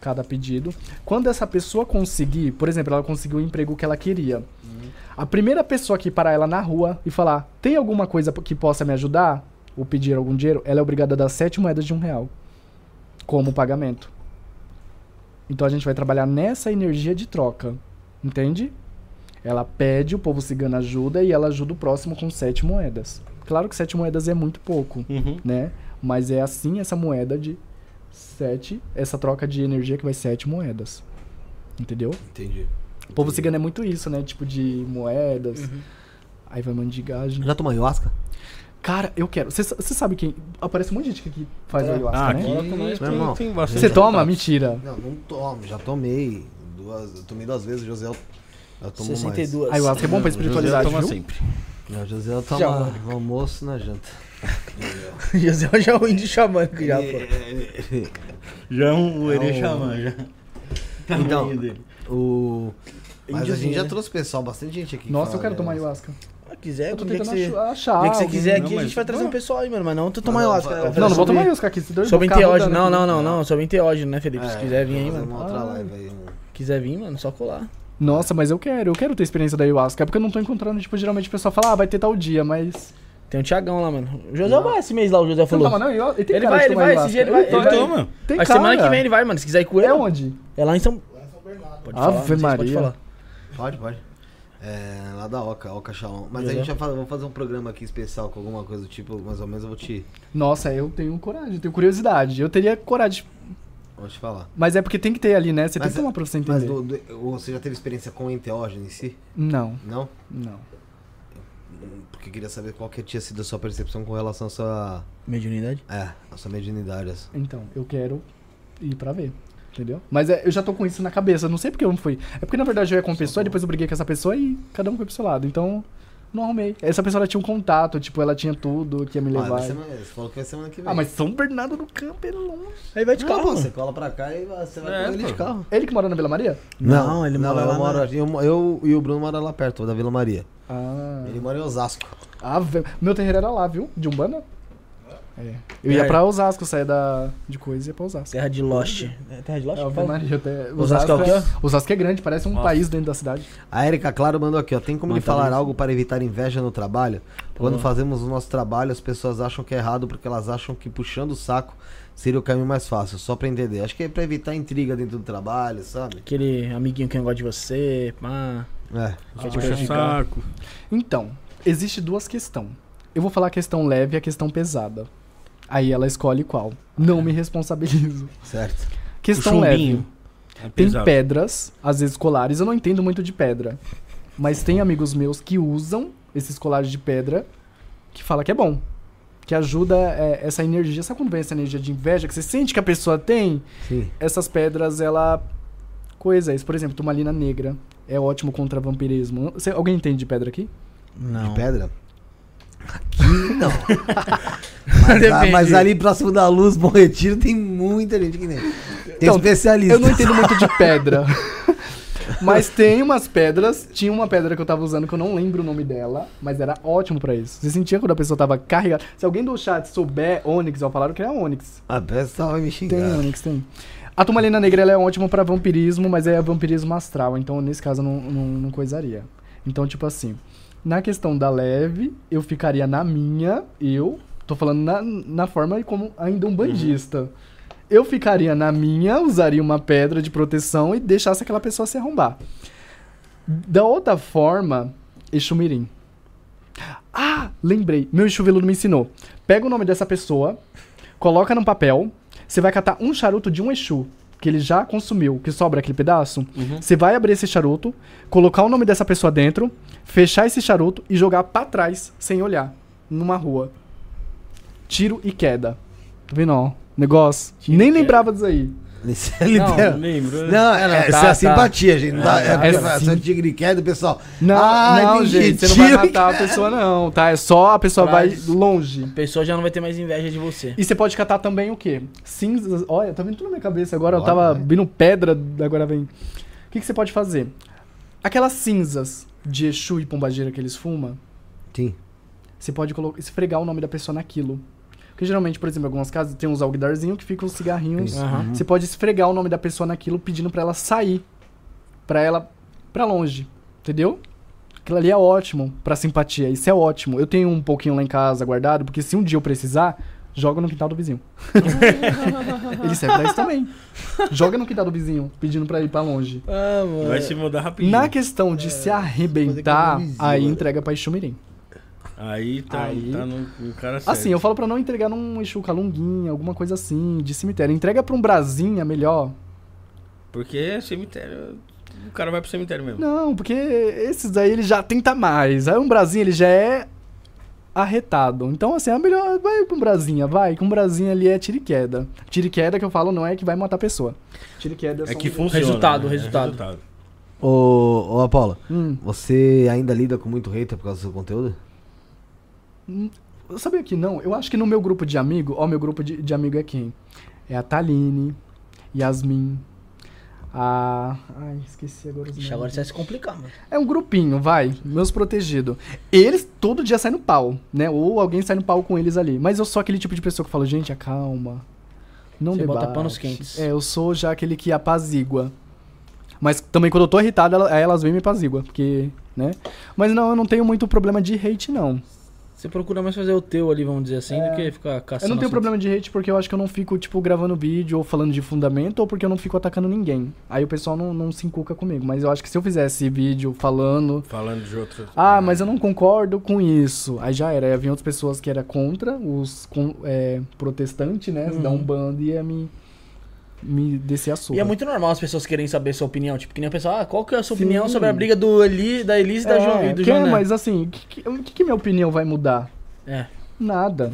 cada pedido. Quando essa pessoa conseguir, por exemplo, ela conseguiu o emprego que ela queria. A primeira pessoa que parar ela na rua e falar: tem alguma coisa que possa me ajudar? Ou pedir algum dinheiro, ela é obrigada a dar sete moedas de um real como pagamento. Então a gente vai trabalhar nessa energia de troca. Entende? Ela pede, o povo cigano ajuda e ela ajuda o próximo com sete moedas. Claro que sete moedas é muito pouco Uhum. né? Mas é assim essa moeda de sete, essa troca de energia que vai sete moedas. Entendeu? Entendi. O povo cigano é muito isso, né? Tipo de moedas. Uhum. Aí vai mandigagem. Já tomou ayahuasca? Cara, eu quero. Você sabe quem. Aparece um monte de gente que faz É. ayahuasca, Ah, né? aqui irmão, tem. Você toma? Mentira. Não, não tomo, já tomei. Duas, eu tomei duas vezes, o José já tomou 62. Ayahuasca é bom pra José espiritualidade, toma viu? sempre. mais. Não, o José toma Já, no almoço na janta. José já é o índio xamânico já, pô. Já é um É erê um- xamã, já. Então, Tamanho dele. o... Mas a Índiozinho, gente já né? trouxe pessoal, bastante gente aqui. Nossa, eu quero tomar ayahuasca. ayahuasca. Se quiser, Eu tô o dia que tentando você, ach- achar. que você quiser aqui, a gente vai trazer um pessoal aí, mano. Mas não tu tomar ayahuasca. né? Não, não vou tomar ayahuasca aqui. Se Sobre enteógeno. Não, não, não, não. Sobre enteógeno, né, Felipe? Se É, quiser vir aí, mano. Uma outra Ah. live aí. um- Quiser vir, mano, só colar. Nossa, mas eu quero, eu quero ter experiência da ayahuasca. É porque eu não tô encontrando, tipo, geralmente o pessoal fala, ah, vai ter tal dia, mas. Tem um Tiagão lá, mano. O José vai esse mês lá, o José não falou. não? Ele, tem Ele cara vai, ele vai, esse dia ele vai- Ele vai. toma. Tem A semana que vem ele vai, mano. Se quiser ir com ele. É onde? É lá em São. Lá em São Bernardo. Pode Ave falar, não Maria. Pode falar. Pode, pode. É, lá da Oca, Oca Shalom. Mas José? a gente vai fazer, vamos fazer um programa aqui especial com alguma coisa do tipo, mais ou menos eu vou te, Nossa, eu tenho coragem, eu tenho curiosidade. Eu teria coragem. vou te falar. Mas é porque tem que ter ali, né? Você Mas tem que tomar pra você Mas entender. do- do- você já teve experiência com enteógeno em si? Não, Não? não. Porque eu queria saber qual que tinha sido a sua percepção com relação à sua. Mediunidade? É, a sua mediunidade. assim. Então, eu quero ir pra ver. Entendeu? Mas é, eu já tô com isso na cabeça. Não sei porque eu não fui. É porque na verdade eu ia com uma pessoa, depois eu briguei com essa pessoa e cada um foi pro seu lado. Então, não arrumei. Essa pessoa ela tinha um contato, tipo, ela tinha tudo que ia me Ah, levar. vai ser, você falou que vai semana que vem. Ah, mas São Bernardo do Campo é longe. Aí vai de Não, carro, pô, mano. você cola pra cá e você vai É, com ele de carro. Ele que mora na Vila Maria? Não, ele mora eu lá moro, eu, eu e o Bruno moram lá perto, da Vila Maria. Ah. Ele mora em Osasco. Ah, meu terreiro era lá, viu? De Umbanda? É. Eu ia É. pra Osasco, saia da, de coisa e ia pra Osasco. Terra de Lost. É Terra de Lost? É, que Ave? Maria, até- Osasco é o quê? Osasco é grande, parece um Nossa. país dentro da cidade. A Erika Claro mandou aqui, ó. Tem como lhe Mata falar isso. algo para evitar inveja no trabalho? Quando Pô. fazemos o nosso trabalho, as pessoas acham que é errado porque elas acham que puxando o saco seria o caminho mais fácil, só pra entender. Acho que é pra evitar intriga dentro do trabalho, sabe? Aquele amiguinho que não gosta de você. Pá. É. Quer te Puxa saco. Então, existe duas questões. Eu vou falar a questão leve e a questão pesada. Aí ela escolhe qual. Não me responsabilizo. Certo. Questão O leve. É Tem pedras, às vezes colares. Eu não entendo muito de pedra. Mas tem amigos meus que usam esses colares de pedra que fala que é bom. Que ajuda é, essa energia. Sabe quando vem essa energia de inveja que você sente que a pessoa tem? Sim. Essas pedras, ela. Coisa, isso. Por exemplo, turmalina negra. É ótimo contra vampirismo. Você- alguém entende de pedra aqui? Não. De pedra? Aqui não. mas, Depende. mas ali próximo da luz, Bom Retiro, tem muita gente que nem. Tem Então, especialista. Eu não entendo muito de pedra. Mas tem umas pedras. Tinha uma pedra que eu tava usando que eu não lembro o nome dela, mas era ótimo pra isso. Você sentia quando a pessoa tava carregada. Se alguém do chat souber Onyx, ó, falaram que é Onyx. A pessoa vai me xingar. Tem Onyx, tem. A turmalina negra é ótima pra vampirismo, mas é vampirismo astral, então nesse caso eu não, não, não coisaria. Então, tipo assim, na questão da leve, eu ficaria na minha, eu, tô falando na, na forma como ainda um bandista. Eu ficaria na minha, usaria uma pedra de proteção e deixasse aquela pessoa se arrombar. Da outra forma, Exumirim. Ah, lembrei. Meu Exu Veludo me ensinou. Pega o nome dessa pessoa, coloca num papel, você vai catar um charuto de um Exu, que ele já consumiu, que sobra aquele pedaço. Você vai abrir esse charuto, colocar o nome dessa pessoa dentro, fechar esse charuto e jogar pra trás, sem olhar, numa rua. Tiro e queda. Tá vendo, ó? Negócio. Nem lembrava disso aí. É libera- Não lembro. Não, é, não, essa tá, é a tá. simpatia, gente. Não dá- é, É sou tigre queda, pessoal. Não, Ah, não, gente, você não vai matar a pessoa, não, tá? É só a pessoa vai longe. A pessoa já não vai ter mais inveja de você. E você pode catar também o quê? Cinzas. Olha, tá vindo tudo na minha cabeça agora. eu Bora, tava vai. vindo pedra, agora vem. O que, que você pode fazer? Aquelas cinzas de Exu e Pombagira que eles fumam, Sim. você pode colocar, esfregar o nome da pessoa naquilo. Porque geralmente, por exemplo, em algumas casas tem uns alguidarzinhos que ficam os cigarrinhos. Aham. Você pode esfregar o nome da pessoa naquilo pedindo pra ela sair. Pra ela. pra longe. Entendeu? Aquilo ali é ótimo pra simpatia. Isso é ótimo. Eu tenho um pouquinho lá em casa guardado, porque se um dia eu precisar, joga no quintal do vizinho. Ele serve pra isso também. Joga no quintal do vizinho, pedindo pra ir pra longe. Ah, mano. Vai se mudar rapidinho. Na questão de se arrebentar, aí entrega pra Exumirim. Aí tá, Aí- tá no, no cara certo. Assim, eu falo pra não entregar num Exu Calunguinha, alguma coisa assim, de cemitério. Entrega pra um Brasinha melhor. Porque é cemitério. O cara vai pro cemitério mesmo. Não, porque esses aí ele já tenta mais. Aí um Brasinha ele já é arretado. Então, assim, é melhor. Vai pra um Brasinha, vai. Que um Brasinha ali é tiro e queda. Tiro e queda que eu falo não é que vai matar a pessoa. Tiro e queda É só que um- funciona. Resultado, né? É resultado. Ô, ô Apolo, Hum. você ainda lida com muito hater por causa do seu conteúdo? Sabia que não. Eu acho que no meu grupo de amigo, ó, meu grupo de, de amigo é quem? É a Taline, Yasmin, a. Ai, esqueci agora os nomes. agora você vai se complicar, mano. É um grupinho, vai, meus protegidos. Eles todo dia saem no pau, né? Ou alguém sai no pau com eles ali. Mas eu sou aquele tipo de pessoa que fala, gente, acalma. Não Você bota debate. panos quentes. É, eu sou já aquele que apazigua. Mas também quando eu tô irritado, elas vêm me apazigua, porque, né? Mas não, eu não tenho muito problema de hate, não. Você procura mais fazer o teu ali, vamos dizer assim, É. do que ficar caçando. Eu não tenho assunto. problema de hate porque eu acho que eu não fico, tipo, gravando vídeo ou falando de fundamento ou porque eu não fico atacando ninguém. Aí o pessoal não, não se encuca comigo. Mas eu acho que se eu fizesse vídeo falando Falando de outros. Ah, mas eu não concordo com isso. Aí já era. Aí havia outras pessoas que era contra, os com, é, protestantes, né? Uhum. Da Umbanda ia me, me descer a. E é muito normal as pessoas querem saber sua opinião. Tipo, que nem a pessoa, ah, qual que é a sua Sim. opinião sobre a briga do Eli, da Elise e da João e do que é, João mas assim, o que, que, o que minha opinião vai mudar? É. Nada.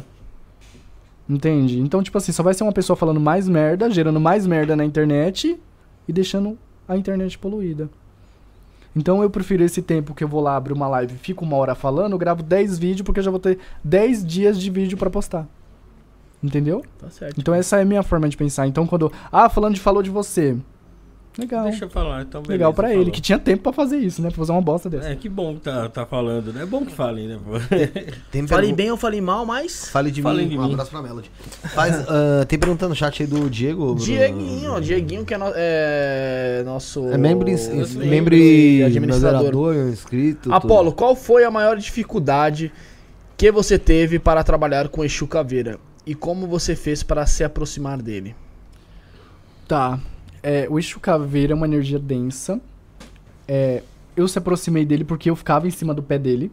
Entende? Então, tipo assim, só vai ser uma pessoa falando mais merda, gerando mais merda na internet e deixando a internet poluída. Então eu prefiro esse tempo que eu vou lá abrir uma live, fico uma hora falando, gravo 10 vídeos porque eu já vou ter 10 dias de vídeo pra postar. Entendeu? Tá certo. Então essa é a minha forma de pensar. Então quando. Ah, falando de falou de você. Legal. Deixa eu falar, então beleza, Legal pra ele, falou. que tinha tempo pra fazer isso, né? Pra fazer uma bosta dessa. É, que bom que tá, tá falando, né? É bom que falem, né? Tem Falei bem ou falei mal, mas. Fale de Falem mim. de um mim. abraço pra Melody. Faz, ah, tem perguntando no chat aí do Diego. Bruno. Dieguinho, ó, Dieguinho que é, no- é nosso. É membro, membro membro e administrador. inscrito. Apolo, qual foi a maior dificuldade que você teve para trabalhar com Exu Caveira? E como você fez para se aproximar dele? Tá. É, o Exu Caveira é uma energia densa. É, eu se aproximei dele porque eu ficava em cima do pé dele.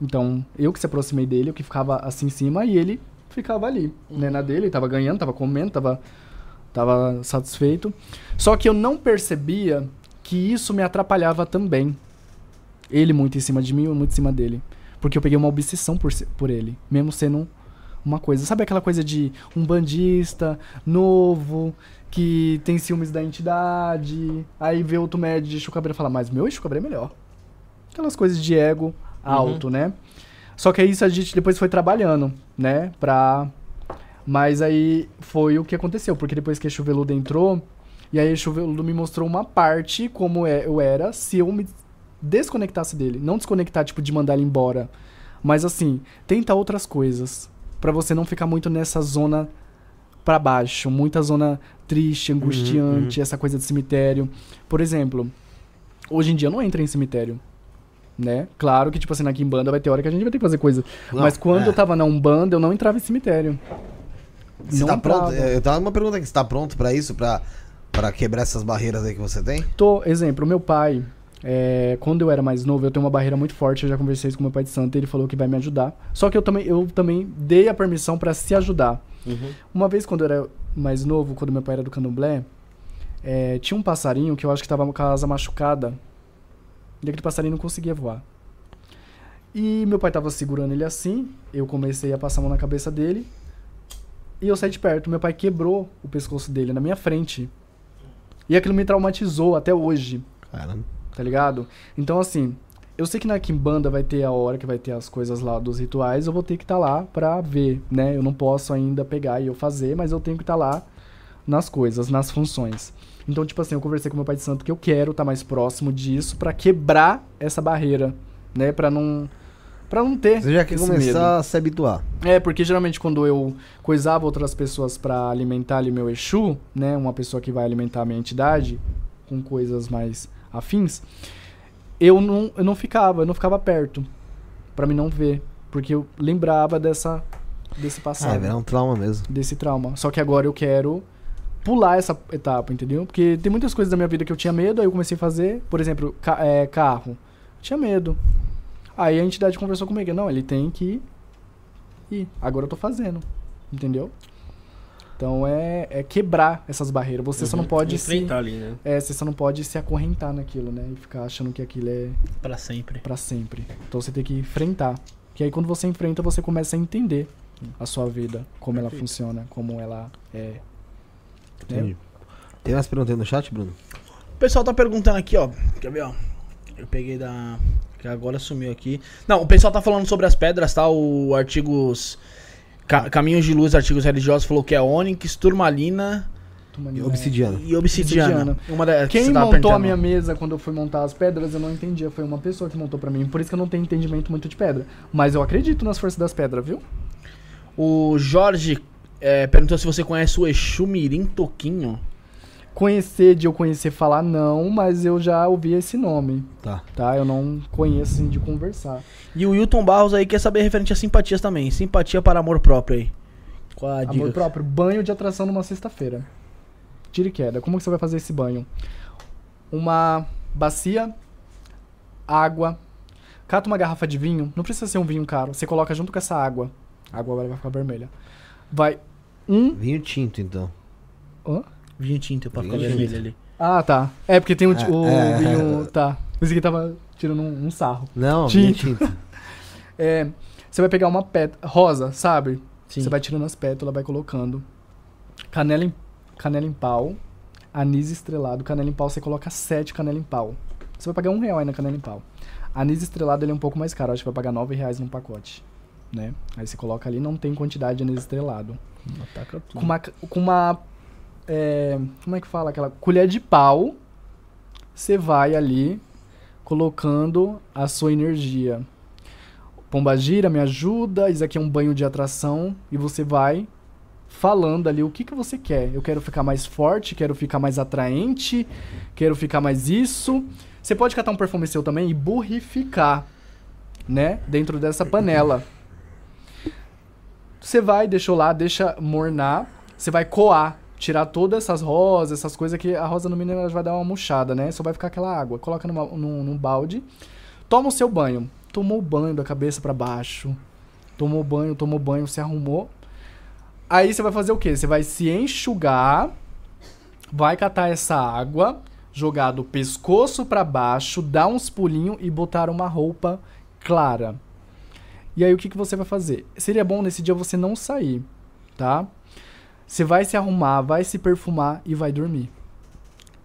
Então, eu que se aproximei dele, eu que ficava assim em cima e ele ficava ali, né, na dele, tava ganhando, tava comendo, tava, tava satisfeito. Só que eu não percebia que isso me atrapalhava também. Ele muito em cima de mim, eu muito em cima dele. Porque eu peguei uma obsessão por, por ele, mesmo sendo uma coisa. Sabe aquela coisa de um bandista novo, que tem ciúmes da entidade, aí vê outro médio de Cabreira e fala, mas meu Cabreira é melhor. Aquelas coisas de ego alto, né? Só que isso a gente depois foi trabalhando, né? Pra... Mas aí foi o que aconteceu, porque depois que Exu Veludo entrou, e aí Exu Veludo me mostrou uma parte como é- eu era se eu me desconectasse dele. Não desconectar, tipo, de mandar ele embora. Mas assim, tenta outras coisas. Pra você não ficar muito nessa zona pra baixo. Muita zona triste, angustiante, essa coisa de cemitério. Por exemplo, hoje em dia eu não entra em cemitério. Né? Claro que, tipo assim, na Kimbanda vai ter hora que a gente vai ter que fazer coisa. Não, Mas quando é. eu tava na Umbanda, eu não entrava em cemitério. Você não tá pronto? entrava. Eu tava uma pergunta aqui. Você tá pronto pra isso? Pra quebrar essas barreiras aí que você tem? Tô, exemplo, meu pai, é, quando eu era mais novo, eu tenho uma barreira muito forte, eu já conversei isso com meu pai de santo, ele falou que vai me ajudar. Só que eu também, eu também dei a permissão pra se ajudar. Uhum. Uma vez, quando eu era mais novo, quando meu pai era do candomblé, é, tinha um passarinho que eu acho que tava com a asa machucada. E aquele passarinho não conseguia voar. E meu pai tava segurando ele assim, eu comecei a passar a mão na cabeça dele. E eu saí de perto. Meu pai quebrou o pescoço dele na minha frente. E aquilo me traumatizou até hoje Caramba. Tá ligado? Então, assim, eu sei que na Kimbanda vai ter a hora que vai ter as coisas lá dos rituais, eu vou ter que estar lá pra ver, né? Eu não posso ainda pegar e eu fazer, mas eu tenho que estar lá nas coisas, nas funções. Então, tipo assim, eu conversei com meu pai de santo que eu quero estar mais próximo disso pra quebrar essa barreira, né? Pra não para não ter Você já quer começar medo. a se habituar. É, porque geralmente quando eu coisava outras pessoas pra alimentar ali meu Exu, né, uma pessoa que vai alimentar a minha entidade com coisas mais afins, eu não, eu não ficava, eu não ficava perto pra me não ver, porque eu lembrava dessa desse Ah, passado, é virar um trauma mesmo. desse trauma. Só que agora eu quero pular essa etapa, entendeu? Porque tem muitas coisas da minha vida que eu tinha medo, aí eu comecei a fazer, por exemplo, ca- é, carro. Tinha medo. Aí a entidade conversou comigo, não, ele tem que ir. Agora eu tô fazendo, entendeu? Então é, é quebrar essas barreiras. Você só não pode se, enfrentar ali, né? é, você só não pode se acorrentar naquilo, né? E ficar achando que aquilo é Pra sempre. pra sempre. Então você tem que enfrentar. Que aí quando você enfrenta, você começa a entender a sua vida, como ela funciona, como ela é. Né? Tem mais perguntas aí no chat, Bruno? O pessoal tá perguntando aqui, ó. Quer ver, ó? Eu peguei da. Que agora sumiu aqui. Não, o pessoal tá falando sobre as pedras, tá? O artigos. Ca- Caminhos de Luz, artigos religiosos, falou que é ônix, turmalina Turmalina. E obsidiana. e obsidiana. Obsidiana. Quem montou a minha mesa quando eu fui montar as pedras, eu não entendia. Foi uma pessoa que montou pra mim. Por isso que eu não tenho entendimento muito de pedra. Mas eu acredito nas forças das pedras, viu? O Jorge é, perguntou se você conhece o Exu Mirim Toquinho. Conhecer, de eu conhecer falar, não, mas eu já ouvi esse nome, Tá. tá? Eu não conheço, assim, de conversar. E o Wilton Barros aí quer saber referente a simpatias também. Simpatia para amor próprio aí. Qual a dica? Amor próprio, banho de atração numa sexta-feira. Tira e queda. Como que você vai fazer esse banho? Uma bacia, água, cata uma garrafa de vinho, não precisa ser um vinho caro, você coloca junto com essa água. A água agora vai ficar vermelha. Vai um... Vinho tinto, então. Hã? Vinho tinto pra ficar Vinho vermelho ali. Ah, tá. É, porque tem o, É, o é. vinho... Tá. Esse aqui tava tirando um, um sarro. Não, vinho Tinto. tinto. É, você vai pegar uma pétala rosa, sabe? Sim. Você vai tirando as pétalas, vai colocando. Canela em, canela em pau, anis estrelado. Canela em pau, você coloca sete canela em pau. Você vai pagar um real aí na canela em pau. Anis estrelado, ele é um pouco mais caro. Acho que vai pagar nove reais num pacote. Né? Aí você coloca ali, não tem quantidade de anis estrelado. Ataca tudo. Com uma... Com uma é, como é que fala? Aquela colher de pau, você vai ali colocando a sua energia. Pombagira, me ajuda, isso aqui é um banho de atração e você vai falando ali o que, que você quer. Eu quero ficar mais forte, quero ficar mais atraente, quero ficar mais isso. Você pode catar um perfume seu também e burrificar, né? Dentro dessa panela. Você vai, deixou lá, deixa mornar. Você vai coar, tirar todas essas rosas, essas coisas que a rosa no mínimo ela vai dar uma murchada, né? Só vai ficar aquela água. Coloca numa- num, num balde. Toma o seu banho. Tomou o banho da cabeça pra baixo. Tomou banho, tomou banho, se arrumou. Aí você vai fazer o quê? Você vai se enxugar, vai catar essa água, jogar do pescoço pra baixo, dar uns pulinhos e botar uma roupa clara. E aí o que, que você vai fazer? Seria bom nesse dia você não sair, tá? Você vai se arrumar, vai se perfumar e vai dormir.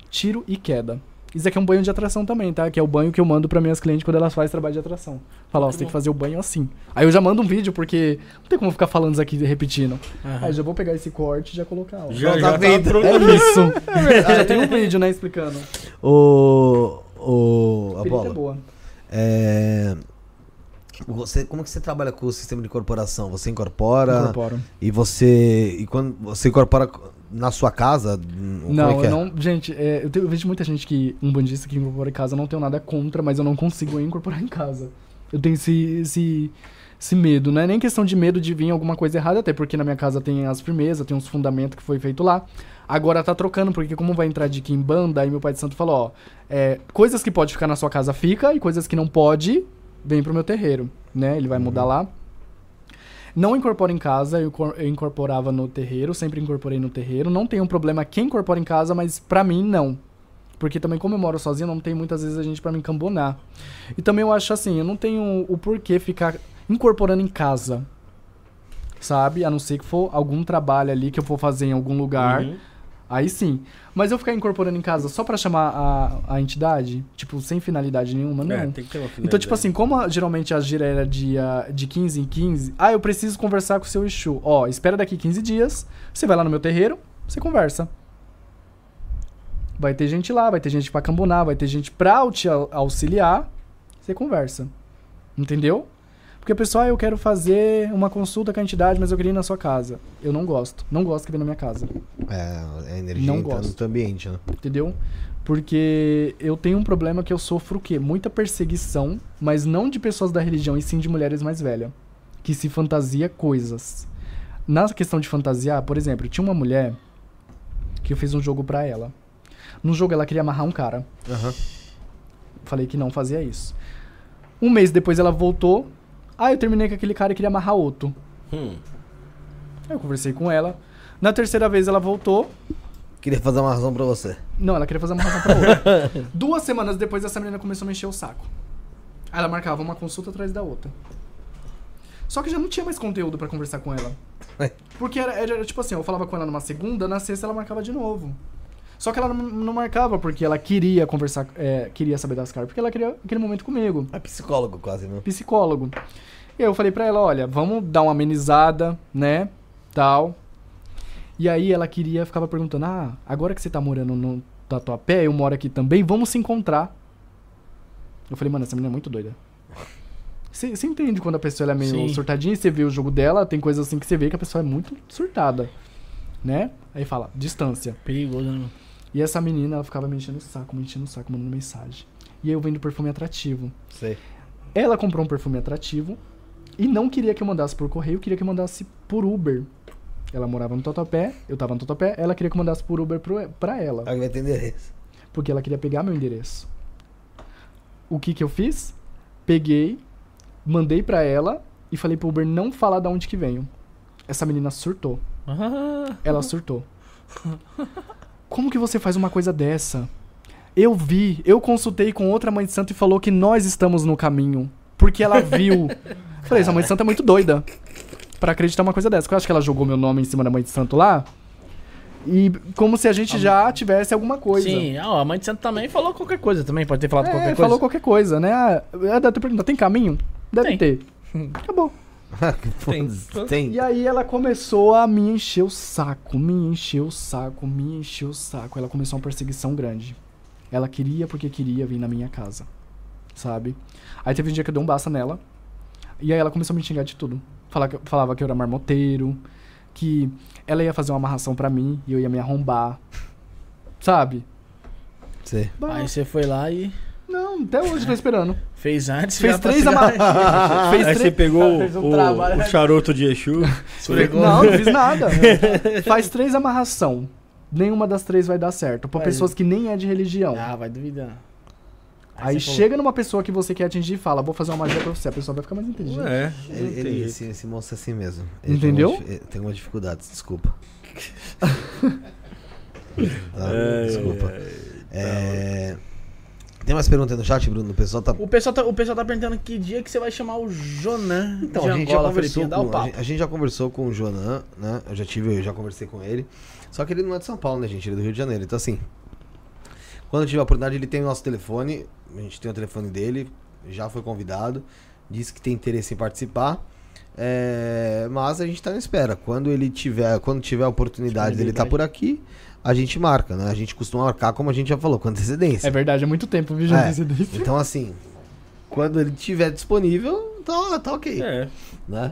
Tiro e queda. Isso aqui é um banho de atração também, tá? Que é o banho que eu mando pra minhas clientes quando elas fazem trabalho de atração. Fala, ó, você tem que fazer o banho assim. Aí eu já mando um vídeo, porque não tem como ficar falando isso aqui e repetindo. Aí já vou pegar esse corte e já colocar, ó. Já, já tá tá feito. pronto. É isso. Porque já tem um vídeo, né, explicando. O. O. A é bola. boa. É. Você, como que você trabalha com o sistema de incorporação? Você incorpora Incorporo. e você. E quando você incorpora na sua casa? Não, é é? não. Gente, é, eu, tenho- eu vejo muita gente que. Um bandista que incorpora em casa, eu não tenho nada contra, mas eu não consigo incorporar em casa. Eu tenho esse, esse, esse medo. Não é nem questão de medo de vir alguma coisa errada, até porque na minha casa tem as firmezas, tem uns fundamentos que foi feito lá. Agora tá trocando, porque como vai entrar de Kimbanda, aí meu pai de santo falou, ó, é, coisas que pode ficar na sua casa fica, e coisas que não pode, vem pro meu terreiro, né? Ele vai mudar lá. Não incorporo em casa, eu cor- eu incorporava no terreiro, sempre incorporei no terreiro. Não tem um problema quem incorpora em casa, mas pra mim não. Porque também, como eu moro sozinho, não tem muitas vezes a gente pra me encambonar. E também eu acho assim, eu não tenho o porquê ficar incorporando em casa. Sabe? A não ser que for algum trabalho ali que eu for fazer em algum lugar. Uhum. Aí sim. Mas eu ficar incorporando em casa só pra chamar a, a entidade, tipo, sem finalidade nenhuma, não. É, tem que ter uma Então, finalidade. tipo assim, como a- geralmente a gira era dia, de 15 em 15, ah, eu preciso conversar com o seu Exu. Ó, espera daqui 15 dias, você vai lá no meu terreiro, você conversa. Vai ter gente lá, vai ter gente pra cambonar, vai ter gente pra te au- auxiliar, você conversa. Entendeu? Porque pessoal, ah, eu quero fazer uma consulta com a entidade, mas eu queria ir na sua casa. Eu não gosto. Não gosto que venha na minha casa. É, a energia Não gosto. no teu ambiente, né? Entendeu? Porque eu tenho um problema que eu sofro o quê? Muita perseguição, mas não de pessoas da religião, e sim de mulheres mais velhas. Que se fantasia coisas. Na questão de fantasiar, por exemplo, tinha uma mulher que eu fiz um jogo pra ela. No jogo ela queria amarrar um cara. Aham. Falei que não fazia isso. Um mês depois ela voltou. Ah, eu terminei com aquele cara e queria amarrar outro. Hum. Aí eu conversei com ela. Na terceira vez ela voltou. Queria fazer uma razão pra você. Não, ela queria fazer uma razão pra outra. Duas semanas depois, essa menina começou a me encher o saco. Aí ela marcava uma consulta atrás da outra. Só que já não tinha mais conteúdo pra conversar com ela. É. Porque era, era tipo assim, eu falava com ela numa segunda, na sexta ela marcava de novo. Só que ela não, não marcava porque ela queria conversar, é, queria saber das caras, porque ela queria aquele momento comigo É psicólogo quase, né? psicólogo. E eu falei pra ela, olha, vamos dar uma amenizada, né? Tal. E aí ela queria, ficava perguntando, ah, agora que você tá morando no Tatuapé, eu moro aqui também, vamos se encontrar. Eu falei, mano, essa menina é muito doida. Você entende quando a pessoa ela é meio Sim. surtadinha e você vê o jogo dela, tem coisas assim que você vê que a pessoa é muito surtada. Né? Aí fala, distância. Perigoso, né? E essa menina, ela ficava me enchendo o saco, me enchendo o saco, mandando mensagem. E aí eu vendo perfume atrativo. Sei. Ela comprou um perfume atrativo e não queria que eu mandasse por correio, queria que eu mandasse por Uber. Ela morava no Tatuapé, eu tava no Tatuapé, ela queria que eu mandasse por Uber pro, pra ela, Alguém vai entender isso. porque ela queria pegar meu endereço. O que que eu fiz? Peguei, mandei pra ela e falei pro Uber não falar de onde que venho. Essa menina surtou. Ah, Ela surtou. Como que você faz uma coisa dessa? Eu vi, eu consultei com outra mãe de santo e falou que nós estamos no caminho. Porque ela viu. Falei, essa mãe de santo é muito doida. Pra acreditar uma coisa dessa. Eu acho que ela jogou meu nome em cima da mãe de santo lá. E como se a gente já tivesse alguma coisa. Sim, ah, a mãe de santo também falou qualquer coisa também, pode ter falado É, qualquer coisa. falou qualquer coisa, né? Ah, deve ter perguntado, tem caminho? Deve Tem. ter. Acabou. Tem. Tem. E aí ela começou a me encher o saco, me encher o saco, me encher o saco. Ela começou uma perseguição grande. Ela queria porque queria vir na minha casa, sabe? Aí teve um dia que eu dei um basta nela, e aí ela começou a me xingar de tudo. Falava que, falava que eu era marmoteiro, que ela ia fazer uma amarração pra mim e eu ia me arrombar, sabe? Sei. Aí você foi lá e Não, até hoje tô esperando. Fez antes. Fez pra três se amarrações. Aí Fez você três. pegou Fez um o, trabalho, o charuto de Exu. Esfregou. Não, não fiz nada. Faz três amarração. Nenhuma das três vai dar certo. Pra Mas- pessoas que nem é de religião. Ah, vai duvidar. Aí falou- chega numa pessoa que você quer atingir e fala, vou fazer uma magia pra você. A pessoa vai ficar mais inteligente. É, Ele, ele- esse, esse moço é assim mesmo. Ele Entendeu? Tem, uma, dif- tem umas dificuldades, desculpa. Tá, Ai, desculpa. ai, É, Tem mais perguntas aí no chat, Bruno? O pessoal tá. O pessoal, tá, o pessoal tá perguntando que dia que você vai chamar o Jonan Então, de a gente, já Angola, conversou Felipinho. Dá o com, a, papo. gente, a gente já conversou com o Jonan, né? Eu já tive, eu já conversei com ele. Só que ele não é de São Paulo, né, gente? Ele é do Rio de Janeiro. Então, assim, quando eu tiver a oportunidade, ele tem o nosso telefone. A gente tem o telefone dele, já foi convidado. Disse que tem interesse em participar. É, mas a gente tá na espera. Quando ele tiver, quando tiver a oportunidade dele estar por aqui, a gente marca, né? A gente costuma marcar, como a gente já falou, com antecedência. É verdade, é muito tempo, viu, gente? É. Daí. Então, assim, quando ele estiver disponível, tá, tá ok É, né?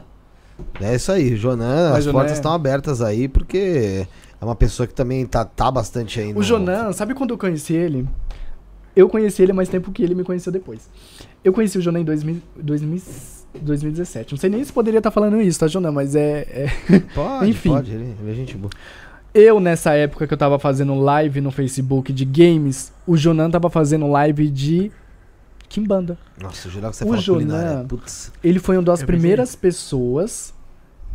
É isso aí, Jonan, Mas as Jonan portas é- estão abertas aí, porque é uma pessoa que também tá, tá bastante aí no... O Jonan, sabe quando eu conheci ele? Eu conheci ele há mais tempo que ele me conheceu depois. Eu conheci o Jonan em 2000, 2000, 2017. Não sei nem se poderia estar falando isso, tá, Jonan? Mas é- é, Pode, Enfim. pode, ele, ele é gente boa. Eu, nessa época que eu tava fazendo live no Facebook de games, o Jonan tava fazendo live de Kimbanda. Nossa, eu jurava que você O fala Jonan- Ele foi uma das Eu pensei primeiras pessoas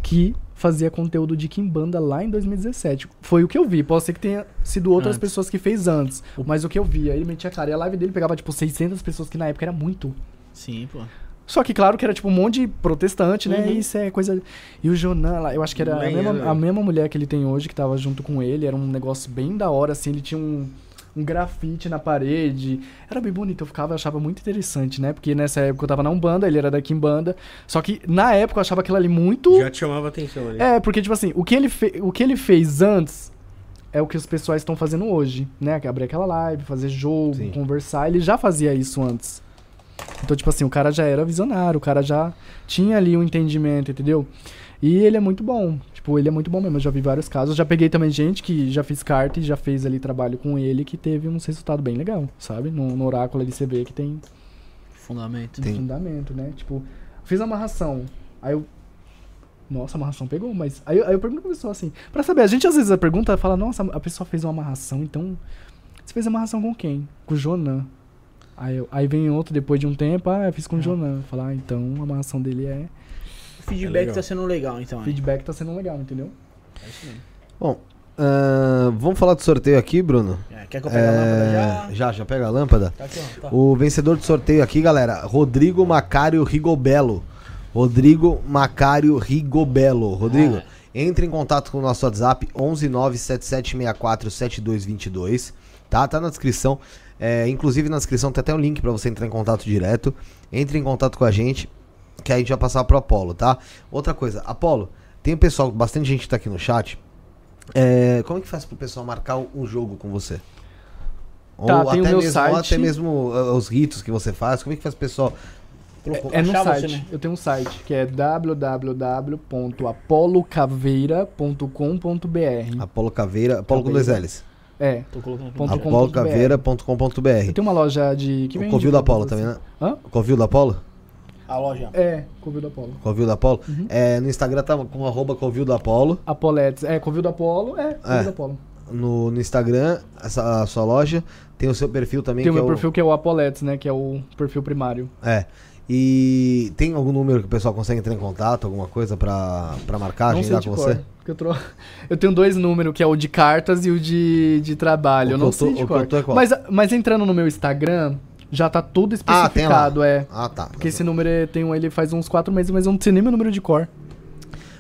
que fazia conteúdo de Kimbanda lá em 2017. Foi o que eu vi. Pode ser que tenha sido outras Antes. pessoas que fez antes. Mas o que eu vi, aí ele metia a cara. E a live dele pegava, tipo, 600 pessoas, que na época era muito. Sim, pô. Só que, claro, que era, tipo, um monte de protestante, né? Uhum. Isso é coisa... E o Jonan lá, eu acho que era a mesma, a mesma mulher que ele tem hoje, que tava junto com ele. Era um negócio bem da hora, assim. Ele tinha um, um grafite na parede. Era bem bonito. Eu ficava, eu achava muito interessante, né? Porque nessa época eu tava na Umbanda, ele era da Kimbanda. Só que, na época, eu achava aquilo ali muito... já te chamava atenção ali. É, porque, tipo assim, o que ele, fe... o que ele fez antes é o que os pessoais estão fazendo hoje, né? É Abrir aquela live, fazer jogo, Sim. conversar. Ele já fazia isso antes. Então, tipo assim, o cara já era visionário, o cara já tinha ali um entendimento, entendeu? E ele é muito bom. Tipo, ele é muito bom mesmo. Eu já vi vários casos. Já peguei também gente que já fez carta e já fez ali trabalho com ele que teve uns resultados bem legal, sabe? No, no oráculo ali você vê que tem Fundamento. Tem. fundamento, né? Tipo, fiz a amarração. Aí eu. Nossa, a amarração pegou, mas. Aí, eu- aí eu pergunto pra pessoa assim. Pra saber, a gente às vezes a pergunta fala, nossa, a pessoa fez uma amarração, então. Você fez amarração com quem? Com o Jonan. Aí, eu- aí vem outro depois de um tempo, ah, eu fiz com o Jonan. Falar, ah, então a amarração dele é. O feedback É tá sendo legal, então. O hein? feedback tá sendo legal, entendeu? É isso mesmo. Bom, ahn, vamos falar do sorteio aqui, Bruno? É, quer que eu pegue a lâmpada É, já? já, já pega a lâmpada. Tá aqui, ó. Tá. O vencedor do sorteio aqui, galera, Rodrigo Macário Rigobelo. Rodrigo Macário Rigobelo. Rodrigo, Ah. entre em contato com o nosso WhatsApp 11 97764 7222, tá? Tá na descrição. É, inclusive na descrição tem até um link pra você entrar em contato direto. Entre em contato com a gente, que a gente vai passar pro Apolo, tá? Outra coisa, Apolo, tem o pessoal, bastante gente que tá aqui no chat. É, como é que faz pro pessoal marcar um jogo com você? Tá, ou tem o até meu mesmo, ou até mesmo uh, os ritos que você faz. Como é que faz o pessoal? Procura- É no site. você, né? Eu tenho um site que é www.apolocaveira.com.br. Apolo Caveira, Apolo com dois L's. É. Tô colocando aqui. Tenho uma loja de. Que O Covil da Apolo produtos também, né? Hã? O Covil da Apolo? A loja. É, Covil do Apolo. Covil da Apolo? Uhum. É, no Instagram tá com arroba Covil da Apolo. Apoletes. É, Covil do Apolo. É, Covil É. do Apolo. No, no Instagram, essa, a sua loja. Tem o seu perfil também. Tem o meu é perfil que é o Apoletes, né? Que é o perfil primário. É. E tem algum número que o pessoal consegue entrar em contato, alguma coisa pra, pra marcar, não agendar com você? Eu, tro... eu tenho dois números, que é o de cartas e o de, de trabalho. O eu não tô- sei de cor. é mas, mas entrando no meu Instagram, já tá tudo Ah, especificado, é. Ah, tá. Porque esse número é- tem um, ele faz uns quatro meses, mas eu não sei nem meu número de cor.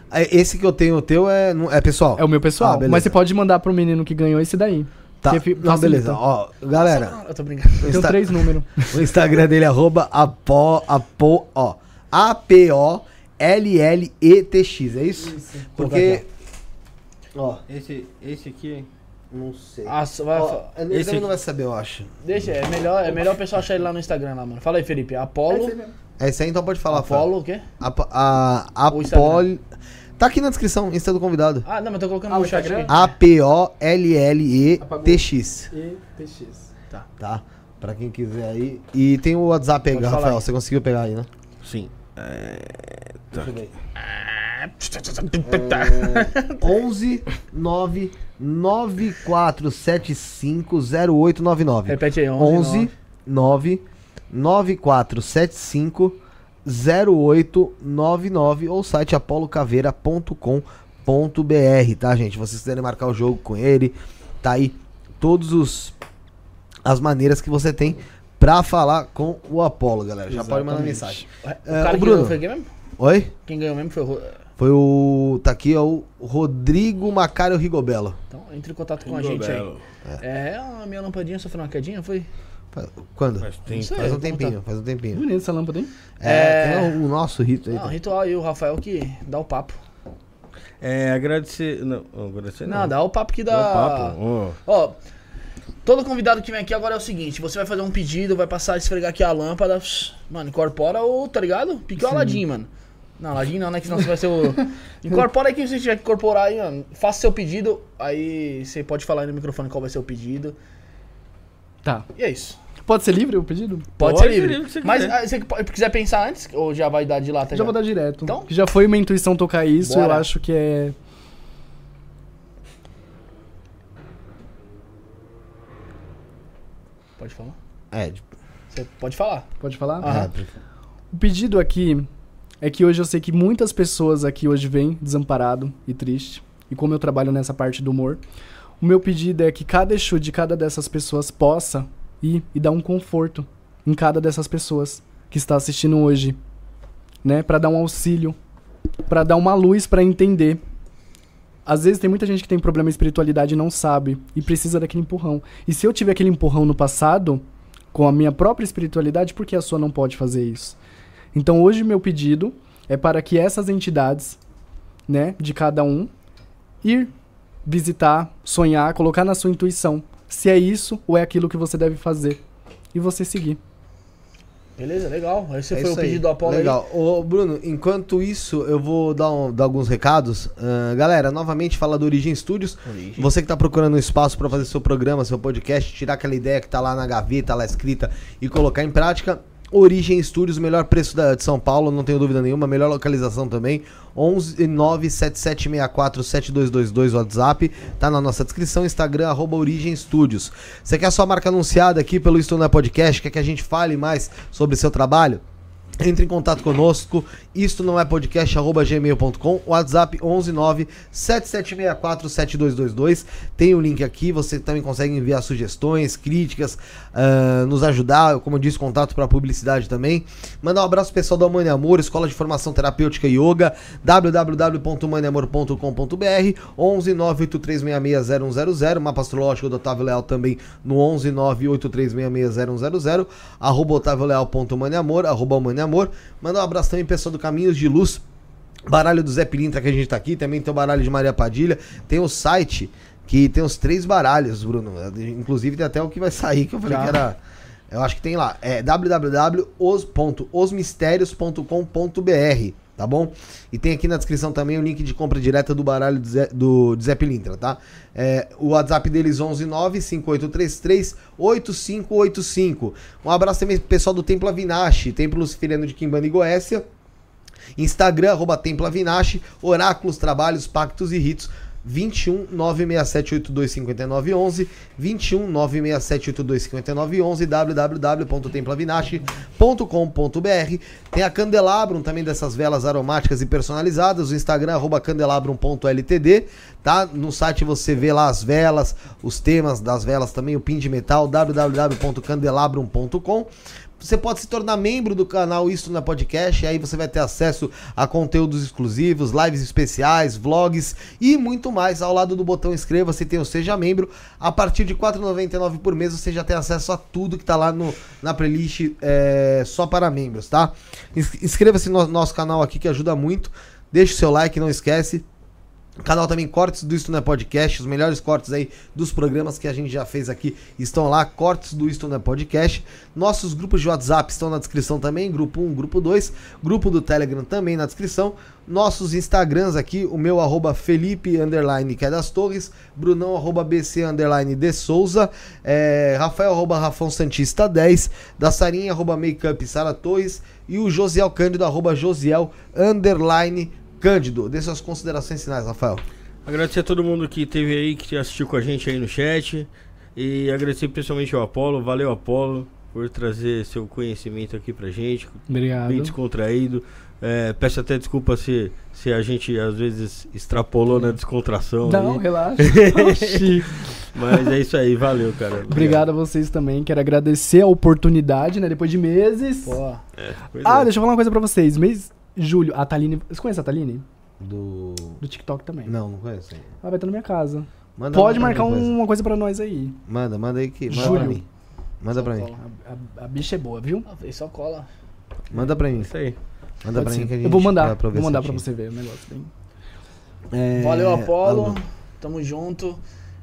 É, Esse que eu tenho, o teu é, é pessoal? É o meu pessoal. Ah, mas você pode mandar pro menino que ganhou esse daí. Tá. Não, beleza. Ó, galera, Eu tô brincando. Tem Insta- três números. o Instagram dele é arroba apo, apo, ó, A-P-O-L-L-E-T-X, é isso? Porque, ó, Esse, esse aqui Não sei. Ah, vai Ó, ele esse não vai saber, eu acho. Deixa, é melhor, é melhor o pessoal achar ele lá no Instagram lá, mano. Fala aí, Felipe. Apolo. É isso aí, então pode falar. Apolo o quê? A, a, O Instagram. Tá aqui na descrição, Insta do convidado. Ah, não, mas tô colocando Ah, no o chat aqui. A-P-O-L-L-E-T-X. ETX. Tá. Tá? Pra quem quiser aí. E tem o WhatsApp aí, falar Rafael. aí. Você conseguiu pegar aí, né? Sim. É, tá. Deixa eu ver. Tá. 11 9 9475 0899. Repete aí, 11 9 9475 0899 ou site apolocaveira.com.br, tá, gente? Vocês quiserem marcar o jogo com ele, tá aí todos os as maneiras que você tem pra falar com o Apolo, galera. Já pode mandar Exatamente. mensagem. O É, cara o que Bruno. ganhou foi quem mesmo? Oi? Quem ganhou mesmo foi o. Foi o tá aqui é o Rodrigo Macário Rigobelo. Então, entre em contato com a gente aí. Belo. É, a minha lampadinha sofreu uma quedinha, foi? Quando? Mas tem- sei. Faz um tempinho, faz um tempinho. Bonita essa lâmpada, hein? É, É. o, o nosso rito aí. Não, tá? ritual aí, o Rafael que dá o papo. É, agradecer. Não, agradecer não. Não, dá o papo que Dá dá. um papo. ó. Ó, todo convidado que vem aqui agora é o seguinte: você vai fazer um pedido, vai passar a esfregar aqui a lâmpada. Mano, incorpora o, tá ligado? Pique o Aladim, mano. Não, Aladim não, né? Que senão você vai ser o. Incorpora aí quem você tiver que incorporar aí, mano. Faça seu pedido, aí você pode falar aí no microfone qual vai ser o pedido. Tá. E é isso. Pode ser livre o pedido? Pode, Pode ser livre. livre, se Mas ah, você po- quiser pensar antes, ou já vai dar de lata? Já vou dar direto. Então? Que já foi uma intuição tocar isso, Bora. eu acho que é. Pode falar? É, Você pode falar. Pode falar? Aham. é, O pedido aqui é que hoje eu sei que muitas pessoas aqui hoje vêm desamparado e triste. E como eu trabalho nessa parte do humor, o meu pedido é que cada Exu de cada dessas pessoas possa ir e dar um conforto em cada dessas pessoas que está assistindo hoje, né, Pra dar um auxílio, pra dar uma luz pra entender. Às vezes tem muita gente que tem problema de espiritualidade e não sabe e precisa daquele empurrão. E se eu tive aquele empurrão no passado com a minha própria espiritualidade, por que a sua não pode fazer isso? Então hoje meu pedido é para que essas entidades, né, de cada um, ir visitar, sonhar, colocar na sua intuição se é isso ou é aquilo que você deve fazer e você seguir. Beleza, legal. Esse é foi o isso aí. pedido do Apolo aí. Legal. Ô, Bruno, enquanto isso, eu vou dar, um- dar alguns recados. Ah, galera, novamente fala do Origem Studios. Você que tá procurando um espaço para fazer seu programa, seu podcast, tirar aquela ideia que tá lá na gaveta, lá escrita e colocar em prática. Origem Studios, o melhor preço da, de São Paulo, não tenho dúvida nenhuma, melhor localização também. 11 97764 7222 WhatsApp, tá na nossa descrição, Instagram, arroba Origem Studios. Você quer sua marca anunciada aqui pelo Não é Podcast, quer que a gente fale mais sobre seu trabalho? Entre em contato conosco, isto não é podcast, arroba gmail.com, WhatsApp 11977647222. Tem o link aqui, você também consegue enviar sugestões, críticas, ah, nos ajudar, como eu disse, contato para publicidade também. Mandar um abraço pessoal da Mãe Amor, Escola de Formação Terapêutica e Yoga, www.maneamor.com.br, 11983660100, mapa astrológico do Otávio Leal também no 11983660100, arroba otávioleal.maneamor, arroba maneamor. Mandar um abraço também pessoal do Caminhos de Luz, baralho do Zé Pilintra que a gente tá aqui, também tem o baralho de Maria Padilha, tem o site que tem os três baralhos, Bruno. Inclusive tem até o que vai sair, que eu falei Já. que era. Eu acho que tem lá. É www.osmistérios.com.br, tá bom? E tem aqui na descrição também o link de compra direta do baralho do Zé, do, de Zé Pilintra, tá? É, o WhatsApp deles 11958338585. Um abraço também pro pessoal do Templo Avinashi, Templo Luciferiano de Quimbana e Goécia. Instagram, arroba Templo Avinashi, Oráculos, Trabalhos, Pactos e Ritos. 21 967825911 21 967825911 www.templavinache.com.br Tem a Candelabrum também dessas velas aromáticas e personalizadas, o Instagram arroba candelabrum.ltd, tá? No site você vê lá as velas, os temas das velas também, o pin de metal www.candelabrum.com você pode se tornar membro do canal Isto na Podcast, e aí você vai ter acesso a conteúdos exclusivos, lives especiais, vlogs e muito mais. Ao lado do botão inscreva-se tem o Seja Membro. A partir de R$ 4,99 por mês você já tem acesso a tudo que tá lá no, na playlist é, só para membros, tá? Ins- Inscreva-se no nosso canal aqui que ajuda muito. Deixe o seu like, não esquece. Canal também Cortes do Isto Não é Podcast, os melhores cortes aí dos programas que a gente já fez aqui estão lá, Cortes do Isto Não é Podcast. Nossos grupos de WhatsApp estão na descrição também, grupo 1, grupo 2, grupo do Telegram também na descrição. Nossos Instagrams aqui, o meu arroba Felipe underline que é das Torres, Brunão arroba BC underline de Souza, é, Rafael arroba Rafão Santista 10, da Sarinha arroba Makeup Sara Torres e o Josiel Cândido arroba Josiel underline Cândido. Dê suas considerações finais, Rafael. Agradecer a todo mundo que esteve aí, que assistiu com a gente aí no chat. E agradecer principalmente ao Apolo. Valeu, Apolo, por trazer seu conhecimento aqui pra gente. Obrigado. Bem descontraído. É, peço até desculpa se, se a gente às vezes extrapolou na descontração. Não, aí. relaxa. Oxi. Mas é isso aí, valeu, cara. Obrigado a vocês também. Quero agradecer a oportunidade, né? Depois de meses. Pô, Pois Ah, é. deixa eu falar uma coisa pra vocês. Mês julho, a Taline. Você conhece a Taline? Do. Do TikTok também. Não, não conheço. Ela vai estar na minha casa. Manda Pode manda marcar uma coisa. uma coisa pra nós aí. Manda, manda aí que. Manda Júlio. pra mim. Manda pra mim. A, a- a bicha é boa, viu? ah, fez só cola. Manda pra mim. Isso aí. Manda Pode pra ser. mim que a gente eu vou mandar. Vou mandar pra certinho. você ver o negócio. Bem. É, Valeu, Apolo. alô. Tamo junto.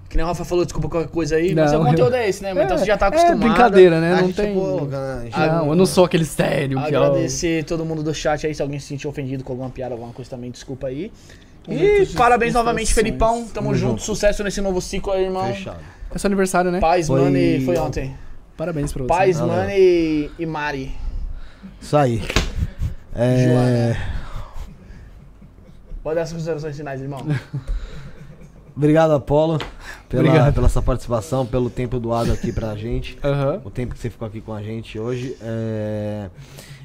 Que nem o Rafa falou, desculpa qualquer coisa aí, Não, mas o eu- conteúdo é esse, né? Mas então você já tá É acostumado. brincadeira, né? Não gente tem. pô, cara, a gente- Não, eu não sou aquele sério. que é o- Agradecer todo mundo do chat aí, se alguém se sentiu ofendido com alguma piada, alguma coisa também, desculpa aí. E parabéns novamente. Felipão. Tamo junto, sucesso nesse novo ciclo aí, irmão. Fechado. É seu aniversário, né? Paz, Foi- Money, foi ontem. Parabéns pra você. Paz, Valeu. Money e Mari. Isso aí. É, Pode dar as considerações finais, irmão. Obrigado, Apolo, pela, Obrigado. pela sua participação, pelo tempo doado aqui pra gente. Aham. O tempo que você ficou aqui com a gente hoje. É,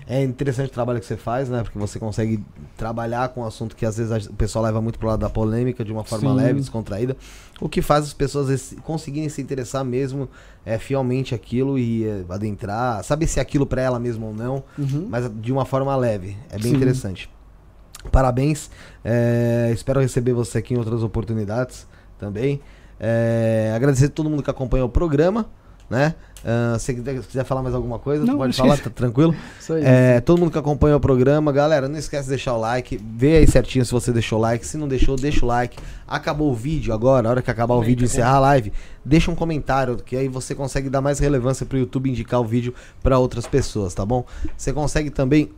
é interessante o trabalho que você faz, né? Porque você consegue trabalhar com um assunto que às vezes o pessoal leva muito pro lado da polêmica, de uma forma Sim. leve, descontraída. O que faz as pessoas conseguirem se interessar mesmo é, fielmente aquilo e é, adentrar, saber se é aquilo pra ela mesmo ou não, Uhum. mas de uma forma leve. É bem Sim. interessante. Parabéns. é, espero receber você aqui em outras oportunidades também. É, agradecer a todo mundo que acompanhou o programa, né? Ah, se quiser, se quiser falar mais alguma coisa, Não, pode falar, tá tranquilo? É, todo mundo que acompanhou o programa, galera, não esquece de deixar o like. Vê aí certinho se você deixou o like. Se não deixou, deixa o like. Acabou o vídeo agora, a hora que acabar o vídeo e encerrar a live, deixa um comentário, que aí você consegue dar mais relevância pro YouTube indicar o vídeo para outras pessoas, tá bom? Você consegue também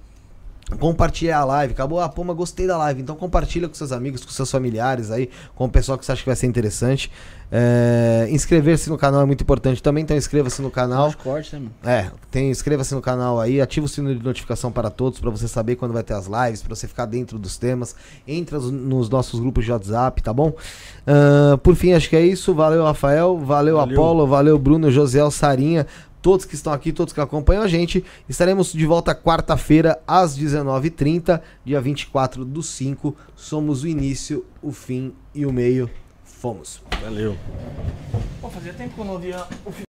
compartilhar a live. Acabou, ah, pô, mas gostei da live. Então compartilha com seus amigos, com seus familiares aí, com o pessoal que você acha que vai ser interessante. É, Inscrever-se no canal é muito importante também, então inscreva-se no canal. Cortes, né? É, tem, inscreva-se no canal aí, ativa o sino de notificação para todos, para você saber quando vai ter as lives, para você ficar dentro dos temas. Entra nos- nos nossos grupos de WhatsApp, tá bom? Ahn, por fim, acho que é isso. Valeu, Rafael. Valeu, Valeu. Apolo. Valeu, Bruno, Josiel, Sarinha. Todos que estão aqui, todos que acompanham a gente. Estaremos de volta quarta-feira, às 19h30, dia 24 do 5. Somos o início, o fim e o meio. Fomos. Valeu. Pô, fazia tempo que eu não via o final.